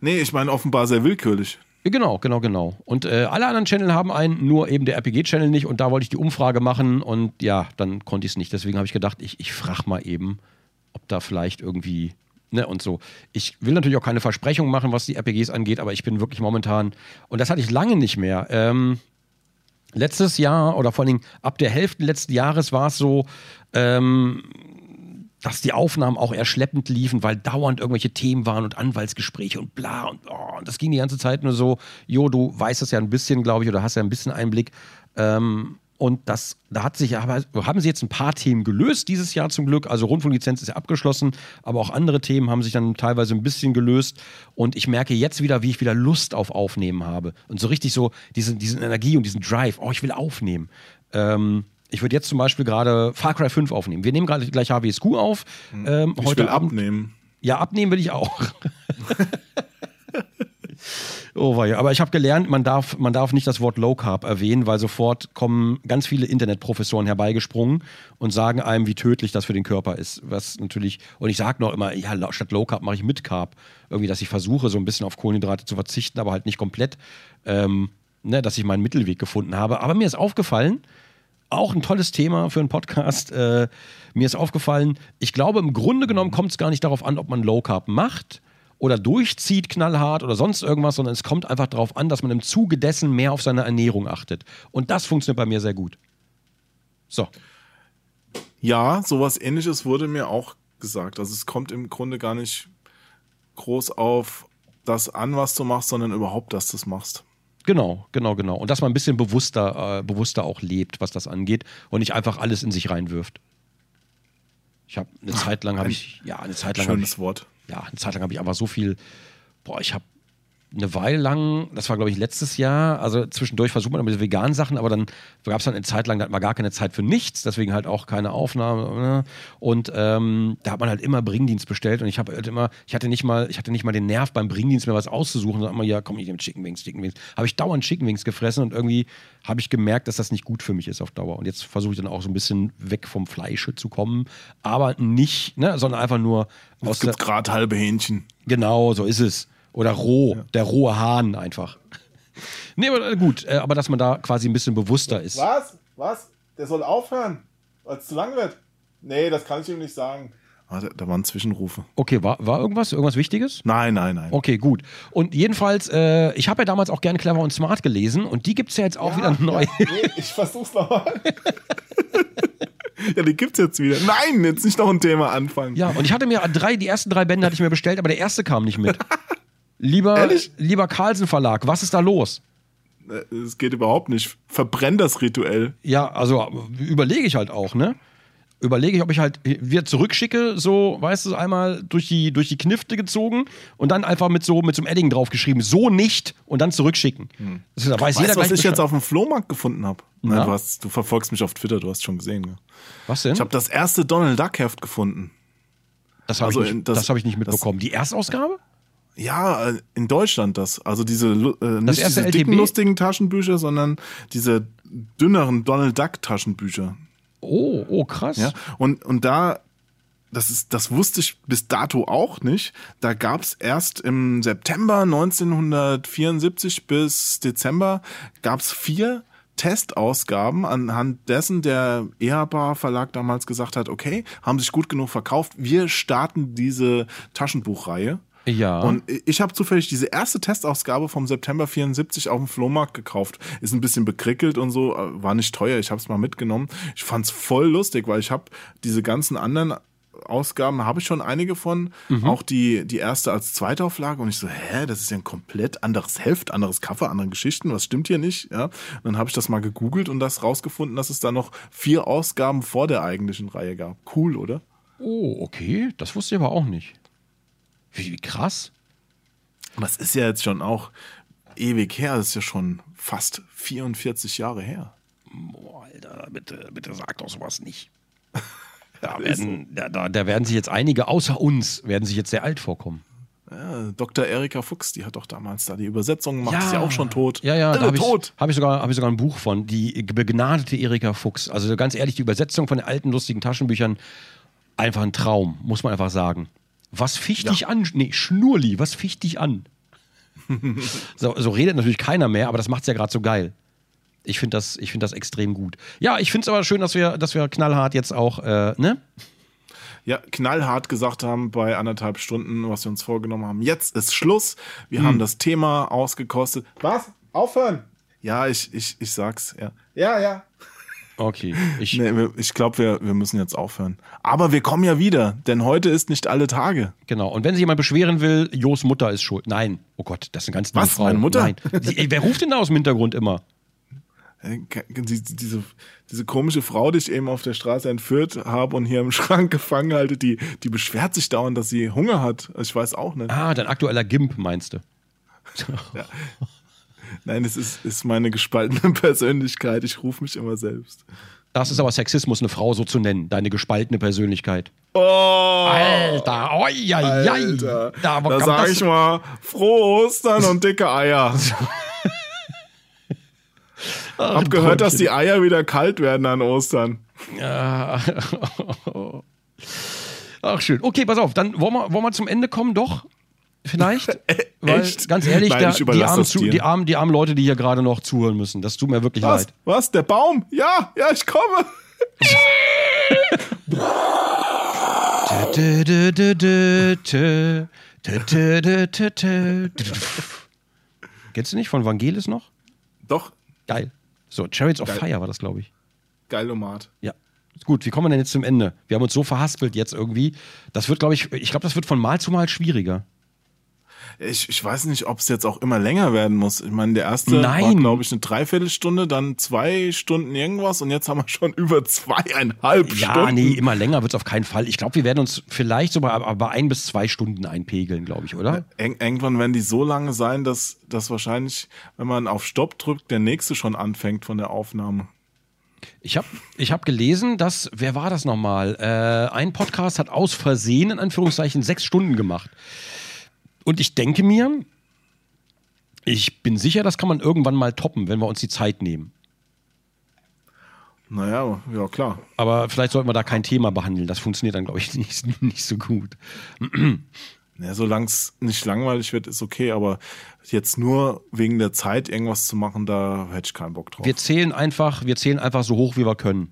Nee, ich meine offenbar sehr willkürlich. Genau, genau, genau. Und äh, alle anderen Channel haben einen, nur eben der RPG-Channel nicht. Und da wollte ich die Umfrage machen und ja, dann konnte ich es nicht. Deswegen habe ich gedacht, ich, ich frage mal eben, ob da vielleicht irgendwie, ne, und so. Ich will natürlich auch keine Versprechungen machen, was die RPGs angeht, aber ich bin wirklich momentan, und das hatte ich lange nicht mehr. Ähm, letztes Jahr oder vor allen Dingen ab der Hälfte letzten Jahres war es so, ähm, dass die Aufnahmen auch eher schleppend liefen, weil dauernd irgendwelche Themen waren und Anwaltsgespräche und bla und, oh, und das ging die ganze Zeit nur so, jo, du weißt das ja ein bisschen, glaube ich, oder hast ja ein bisschen Einblick. Ähm, und das, da hat sich aber, haben sie jetzt ein paar Themen gelöst dieses Jahr zum Glück. Also Rundfunklizenz ist ja abgeschlossen, aber auch andere Themen haben sich dann teilweise ein bisschen gelöst. Und ich merke jetzt wieder, wie ich wieder Lust auf Aufnehmen habe. Und so richtig so diese, diesen Energie und diesen Drive. Oh, ich will aufnehmen. Ähm, ich würde jetzt zum Beispiel gerade Far Cry 5 aufnehmen. Wir nehmen gerade gleich HWSQ auf. Ähm, Ich heute will Abend. abnehmen. Ja, abnehmen will ich auch. <laughs> <laughs> oh weia. Aber ich habe gelernt, man darf, man darf nicht das Wort Low Carb erwähnen, weil sofort kommen ganz viele Internetprofessoren herbeigesprungen und sagen einem, wie tödlich das für den Körper ist. Was natürlich, und ich sage noch immer, ja, statt Low Carb mache ich mit Carb. Irgendwie, dass ich versuche, so ein bisschen auf Kohlenhydrate zu verzichten, aber halt nicht komplett. Ähm, ne, dass ich meinen Mittelweg gefunden habe. Aber mir ist aufgefallen, auch ein tolles Thema für einen Podcast. Äh, mir ist aufgefallen, ich glaube, im Grunde genommen kommt es gar nicht darauf an, ob man Low Carb macht oder durchzieht knallhart oder sonst irgendwas, sondern es kommt einfach darauf an, dass man im Zuge dessen mehr auf seine Ernährung achtet. Und das funktioniert bei mir sehr gut. So. Ja, sowas ähnliches wurde mir auch gesagt. Also es kommt im Grunde gar nicht groß auf das an, was du machst, sondern überhaupt, dass du es machst. Genau, genau, genau. Und dass man ein bisschen bewusster, äh, bewusster auch lebt, was das angeht und nicht einfach alles in sich reinwirft. Ich habe eine Zeit lang habe ich ja eine Zeit lang hab ich, Schönes Wort. Ja eine Zeit lang habe ich einfach so viel. Boah, ich habe eine Weile lang, das war glaube ich letztes Jahr, also zwischendurch versucht man immer diese veganen Sachen, aber dann gab es dann eine Zeit lang, da hat man gar keine Zeit für nichts, deswegen halt auch keine Aufnahme. ne? Und ähm, da hat man halt immer Bringdienst bestellt und ich habe halt immer, ich hatte nicht mal, ich hatte nicht mal den Nerv beim Bringdienst mir was auszusuchen, sondern immer, ja, komm, ich nehme Chicken Wings, Chicken Wings. Habe ich dauernd Chicken Wings gefressen und irgendwie habe ich gemerkt, dass das nicht gut für mich ist auf Dauer. Und jetzt versuche ich dann auch so ein bisschen weg vom Fleische zu kommen, aber nicht, ne, sondern einfach nur Es gibt gerade halbe Hähnchen. Genau, so ist es. Oder roh, der rohe Hahn einfach. <laughs> Nee, aber äh, gut, äh, aber dass man da quasi ein bisschen bewusster ist. Was? Was? Der soll aufhören, weil es zu lang wird. Nee, das kann ich ihm nicht sagen. Ah, da, da waren Zwischenrufe. Okay, war, war irgendwas? Irgendwas Wichtiges? Nein, nein, nein. Okay, gut. Und jedenfalls, äh, ich habe ja damals auch gerne Clever und Smart gelesen und die gibt es ja jetzt auch wieder neu. Ja, nee, ich versuch's nochmal. <laughs> ja, die gibt's jetzt wieder. Nein, jetzt nicht noch ein Thema anfangen. Ja, und ich hatte mir drei, die ersten drei Bände hatte ich mir bestellt, aber der erste kam nicht mit. <laughs> Lieber, Ehrlich? lieber Carlsen Verlag, was ist da los? Äh, Es geht überhaupt nicht. Verbrenn das rituell. Ja, also überlege ich halt auch, ne? Überlege ich, ob ich halt wieder zurückschicke, so, weißt du, einmal durch die, durch die Knifte gezogen und dann einfach mit so, mit so einem Edding draufgeschrieben, so nicht und dann zurückschicken. Das, da weiß Weißt jeder was ich jetzt Bescheid. auf dem Flohmarkt gefunden habe? Nein, du, hast, du verfolgst mich auf Twitter, du hast schon gesehen. Ne? Was denn? Ich habe das erste Donald Duck Heft gefunden. das habe also ich, nicht- das- das hab ich nicht das- mitbekommen. Die Erstausgabe? Ja, äh, in Deutschland das. Also diese äh, nicht diese LTB? dicken, lustigen Taschenbücher, sondern diese dünneren Donald Duck Taschenbücher. Oh, oh, krass. Ja, und, und da, das ist, das wusste ich bis dato auch nicht. Da gab's erst im September 1974 bis Dezember gab's vier Testausgaben, anhand dessen der EHPA Verlag damals gesagt hat, okay, haben sich gut genug verkauft, wir starten diese Taschenbuchreihe. Ja. Und ich habe zufällig diese erste Testausgabe vom September 74 auf dem Flohmarkt gekauft. Ist ein bisschen bekrickelt und so, äh, war nicht teuer. Ich habe es mal mitgenommen. Ich fand's voll lustig, weil ich habe diese ganzen anderen Ausgaben habe ich schon einige von, auch die die erste als Zweitauflage und ich so, hä, das ist ja ein komplett anderes Heft, anderes Cover, andere Geschichten, was stimmt hier nicht, ja? Und dann habe ich das mal gegoogelt und das rausgefunden, dass es da noch vier Ausgaben vor der eigentlichen Reihe gab. Cool, oder? oh, okay. Das wusste ich aber auch nicht. Wie, wie krass. Das ist ja jetzt schon auch ewig her, das ist ja schon fast 44 Jahre her. Boah, Alter, bitte, bitte sag doch sowas nicht. <laughs> Da werden, da, da, da werden sich jetzt einige außer uns, werden sich jetzt sehr alt vorkommen. Ja, Dr. Erika Fuchs, die hat doch damals da die Übersetzung gemacht, ist ja auch schon tot. Ja, ja, da habe ich, hab ich, sogar, hab ich sogar ein Buch von, die begnadete Erika Fuchs. Also ganz ehrlich, die Übersetzung von den alten, lustigen Taschenbüchern, einfach ein Traum, muss man einfach sagen. Was ficht dich an? Nee, Schnurli, was ficht dich an? <laughs> so, so redet natürlich keiner mehr, aber das macht's ja gerade so geil. Ich finde das, ich find das extrem gut. Ja, ich finde es aber schön, dass wir, dass wir knallhart jetzt auch, äh, ne? Ja, knallhart gesagt haben bei anderthalb Stunden, was wir uns vorgenommen haben. Jetzt ist Schluss. Wir Hm. haben das Thema ausgekostet. Was? Aufhören? Ja, ich, ich, ich sag's, ja. Ja, ja. Okay. Ich, Nee, ich glaube, wir, wir müssen jetzt aufhören. Aber wir kommen ja wieder, denn heute ist nicht alle Tage. Genau. Und wenn sich jemand beschweren will, Jos Mutter ist schuld. Nein. Oh Gott, das ist eine ganz Was? Frau. Meine Mutter? Nein. Die, wer ruft denn da aus dem Hintergrund immer? Äh, die- Diese, diese komische Frau, die ich eben auf der Straße entführt habe und hier im <laughs> Schrank gefangen halte, die, die beschwert sich dauernd, dass sie Hunger hat. Ich weiß auch nicht. Ah, dein aktueller Gimp, meinst du? <laughs> Nein, es ist, ist meine gespaltene <laughs> Persönlichkeit. Ich rufe mich immer selbst. Das ist aber Sexismus, eine Frau so zu nennen. Deine gespaltene Persönlichkeit. Oh, Alter, oi, oi. Alter. Da, Da sag ich mal, frohe Ostern und dicke Eier. <laughs> Hab gehört, dass die Eier wieder kalt werden an Ostern. <laughs> Ach, schön. Okay, pass auf, dann wollen wir, wollen wir zum Ende kommen, doch? vielleicht. <laughs> Äh, Weil, Echt? Ganz ehrlich, Nein, der, die, armen die, armen, die armen Leute, die hier gerade noch zuhören müssen, das tut mir wirklich Was? leid. Was? Der Baum? Ja, ja, ich komme. <laughs> Kennst du nicht von Vangelis noch? Doch. Geil. So, Chariots of Geil. Fire war das, glaube ich. Geil, Omar. Ja. Gut, wie kommen wir denn jetzt zum Ende? Wir haben uns so verhaspelt jetzt irgendwie. Das wird, glaube ich, ich glaube, das wird von Mal zu Mal schwieriger. Ich, ich weiß nicht, ob es jetzt auch immer länger werden muss. Ich meine, der erste war, Nein. glaube ich, eine Dreiviertelstunde, dann zwei Stunden irgendwas und jetzt haben wir schon <laughs> über zweieinhalb Ja, Stunden. nee, immer länger wird es auf keinen Fall. Ich glaube, wir werden uns vielleicht so bei, bei ein bis zwei Stunden einpegeln, glaube ich, oder? Ir irgendwann werden die so lange sein, dass, dass wahrscheinlich, wenn man auf Stopp drückt, der nächste schon anfängt von der Aufnahme. Ich habe ich hab gelesen, dass, wer war das nochmal? Äh, ein Podcast hat aus Versehen, in Anführungszeichen, sechs Stunden gemacht. Und ich denke mir, ich bin sicher, das kann man irgendwann mal toppen, wenn wir uns die Zeit nehmen. Naja, ja klar. Aber vielleicht sollten wir da kein Thema behandeln. Das funktioniert dann, glaube ich, <laughs> nicht, nicht so gut. <clears throat> Ja, solange es nicht langweilig wird, ist okay, aber jetzt nur wegen der Zeit irgendwas zu machen, da hätte ich keinen Bock drauf. Wir zählen einfach, wir zählen einfach so hoch, wie wir können.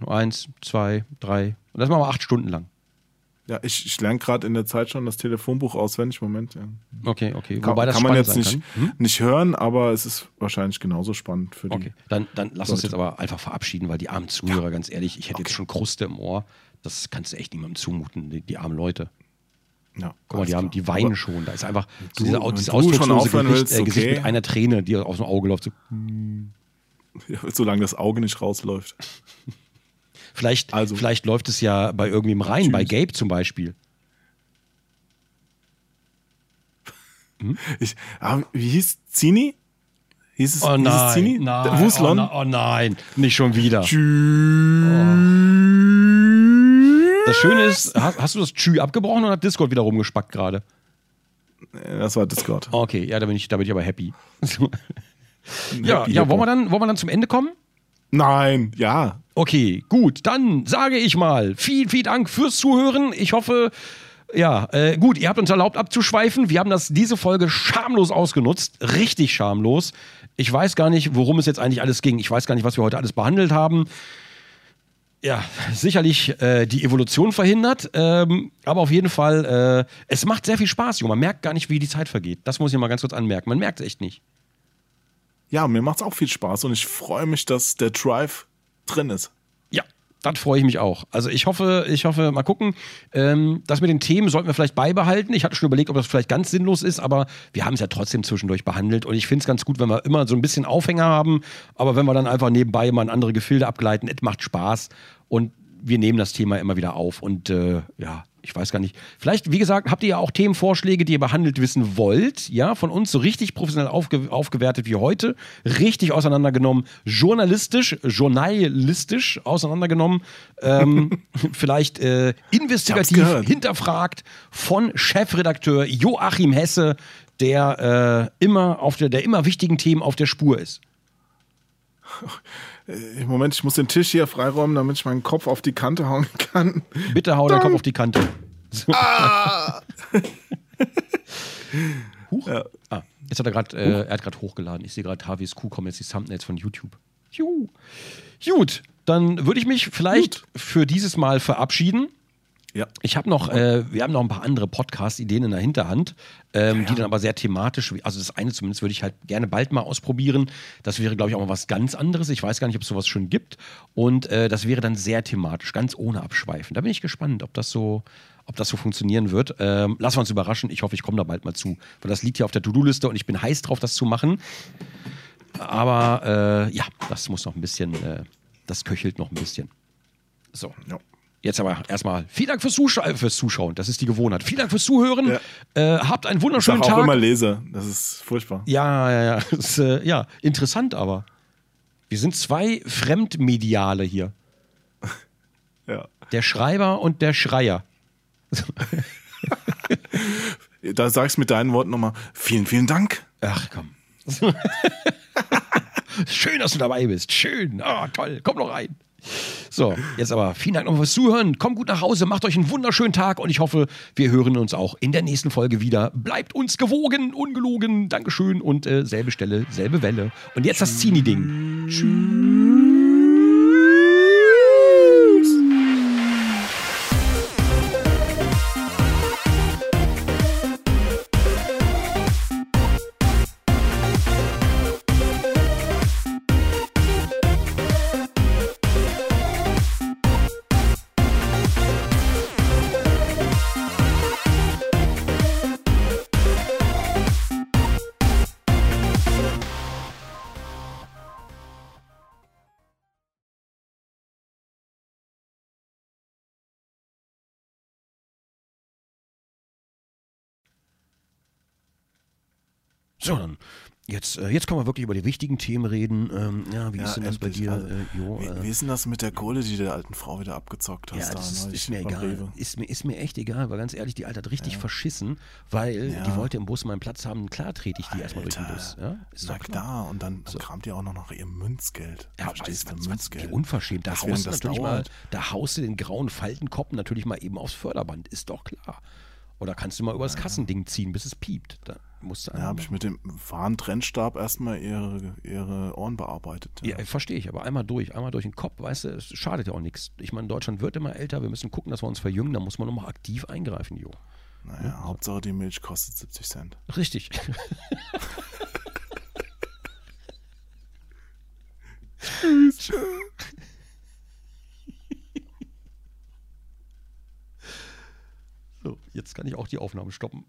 Nur eins, zwei, drei. Und das machen wir acht Stunden lang. Ja, ich, ich lerne gerade in der Zeit schon das Telefonbuch auswendig. Moment, ja. Okay, okay. Kann, Wobei das kann man jetzt nicht, kann. Hm? nicht hören, aber es ist wahrscheinlich genauso spannend für die. Okay, dann, dann lass uns Leute. jetzt aber einfach verabschieden, weil die armen Zuhörer, ganz ehrlich, ich hätte jetzt schon Kruste im Ohr. Das kannst du echt niemandem zumuten, die, die armen Leute. Ja, Guck mal, die, haben, die weinen Aber- schon. Da ist einfach du- diese, dieses du schon ausdruckslose aufhören Gesicht, willst, äh, Gesicht okay. mit einer Träne, die aus dem Auge läuft. So, <laughs> Ja, solange das Auge nicht rausläuft. <laughs> vielleicht, Also- vielleicht läuft es ja bei irgendwem rein, bei Gabe zum Beispiel. <laughs> Ich, ah, wie hieß Zini? Hieß es, Oh hieß es nein, Zini? nein, Der- oh, Wuslon? na- oh nein, nicht schon wieder. Das Schöne ist, hast, hast du das Tschü abgebrochen oder hat Discord wieder rumgespackt gerade? Äh, Das war Discord. Okay, ja, da bin ich, da bin ich aber happy. <laughs> ja, Happy ja wollen, wir dann, wollen wir dann zum Ende kommen? Nein, ja. Okay, gut, dann sage ich mal, vielen, vielen Dank fürs Zuhören. Ich hoffe, ja, äh, gut, ihr habt uns erlaubt abzuschweifen. Wir haben das diese Folge schamlos ausgenutzt, richtig schamlos. Ich weiß gar nicht, worum es jetzt eigentlich alles ging. Ich weiß gar nicht, was wir heute alles behandelt haben. Ja, sicherlich äh, die Evolution verhindert, ähm, aber auf jeden Fall, äh, es macht sehr viel Spaß, Junge. Man merkt gar nicht, wie die Zeit vergeht. Das muss ich mal ganz kurz anmerken. Man merkt es echt nicht. Ja, mir macht's auch viel Spaß und ich freue mich, dass der Drive drin ist. Ja, das freue ich mich auch. Also ich hoffe, ich hoffe, mal gucken. Ähm, das mit den Themen sollten wir vielleicht beibehalten. Ich hatte schon überlegt, ob das vielleicht ganz sinnlos ist, aber wir haben es ja trotzdem zwischendurch behandelt. Und ich finde es ganz gut, wenn wir immer so ein bisschen Aufhänger haben. Aber wenn wir dann einfach nebenbei mal in andere Gefilde abgleiten, es macht Spaß. Und wir nehmen das Thema immer wieder auf. Und äh, ja, ich weiß gar nicht. Vielleicht, wie gesagt, habt ihr ja auch Themenvorschläge, die ihr behandelt wissen wollt. Ja, von uns so richtig professionell aufge aufgewertet wie heute. Richtig auseinandergenommen. Journalistisch, journalistisch auseinandergenommen. Ähm, <laughs> vielleicht äh, investigativ hinterfragt von Chefredakteur Joachim Hesse, der äh, immer auf der, der immer wichtigen Themen auf der Spur ist. <laughs> Äh, Moment, ich muss den Tisch hier freiräumen, damit ich meinen Kopf auf die Kante hauen kann. Bitte hau deinen Kopf auf die Kante. So. <laughs> Huch. Ja. Ah, jetzt hat er gerade, äh, er hat gerade hochgeladen. Ich sehe gerade, HWSQ kommen jetzt die Thumbnails von YouTube. Juhu. Gut, dann würde ich mich vielleicht für dieses Mal verabschieden. Ja. Ich habe noch, äh, wir haben noch ein paar andere Podcast-Ideen in der Hinterhand, ähm, die dann aber sehr thematisch, also das eine zumindest würde ich halt gerne bald mal ausprobieren. Das wäre, glaube ich, auch mal was ganz anderes. Ich weiß gar nicht, ob es sowas schon gibt. Und äh, das wäre dann sehr thematisch, ganz ohne Abschweifen. Da bin ich gespannt, ob das so, ob das so funktionieren wird. Ähm, lassen wir uns überraschen. Ich hoffe, ich komme da bald mal zu. Weil das liegt hier auf der To-Do-Liste und ich bin heiß drauf, das zu machen. Aber äh, ja, das muss noch ein bisschen, äh, das köchelt noch ein bisschen. So. Ja. Jetzt aber erstmal vielen Dank fürs, Zuscha äh, fürs Zuschauen. Das ist die Gewohnheit. Vielen Dank fürs Zuhören. Äh, habt einen Ich wunderschönen sag auch Tag. immer Leser. Das ist furchtbar. Ja, ja, ja. Ist, äh, ja, interessant aber. Wir sind zwei Fremdmediale hier. <laughs> Ja. Der Schreiber und der Schreier. <laughs> Da sagst du mit deinen Worten nochmal, vielen, vielen Dank. Ach komm. <laughs> Schön, dass du dabei bist. Schön. Ah, toll. Komm noch rein. So, jetzt aber vielen Dank nochmal fürs Zuhören. Kommt gut nach Hause, macht euch einen wunderschönen Tag und ich hoffe, wir hören uns auch in der nächsten Folge wieder. Bleibt uns gewogen, ungelogen. Dankeschön und äh, selbe Stelle, selbe Welle. Und jetzt das Zini-Ding. So, dann. Jetzt, äh, jetzt können wir wirklich über die wichtigen Themen reden. Ähm, ja, wie ist denn das bei dir? Also, äh, jo, wie, äh, wie ist denn das mit der Kohle, die du der alten Frau wieder abgezockt hast? Ja, da ist, ist mir egal. Ist mir, ist mir echt egal, weil ganz ehrlich, die Alte hat richtig verschissen, weil Ja. die wollte im Bus meinen Platz haben. Klar trete ich die erstmal durch den Alter. Bus. Ja? Ist Na klar. klar, und dann, dann kramt ihr auch noch nach ihr Münzgeld. Ja, Verstehst du, was, Münzgeld. wie unverschämt. Da haust, natürlich mal, da haust du den grauen Faltenkopf natürlich mal eben aufs Förderband. Ist doch klar. Oder kannst du mal über das Kassending ziehen, bis es piept. Da musst du Ja, habe ich mit dem Warntrennstab erstmal ihre, ihre Ohren bearbeitet. Ja, verstehe ich, aber einmal durch, einmal durch den Kopf, weißt du, es schadet ja auch nichts. Ich meine, Deutschland wird immer älter, wir müssen gucken, dass wir uns verjüngen, da muss man nochmal aktiv eingreifen, Jo. Naja, Hauptsache die Milch kostet 70 Cent. Richtig. <laughs> so, jetzt kann ich auch die Aufnahme stoppen.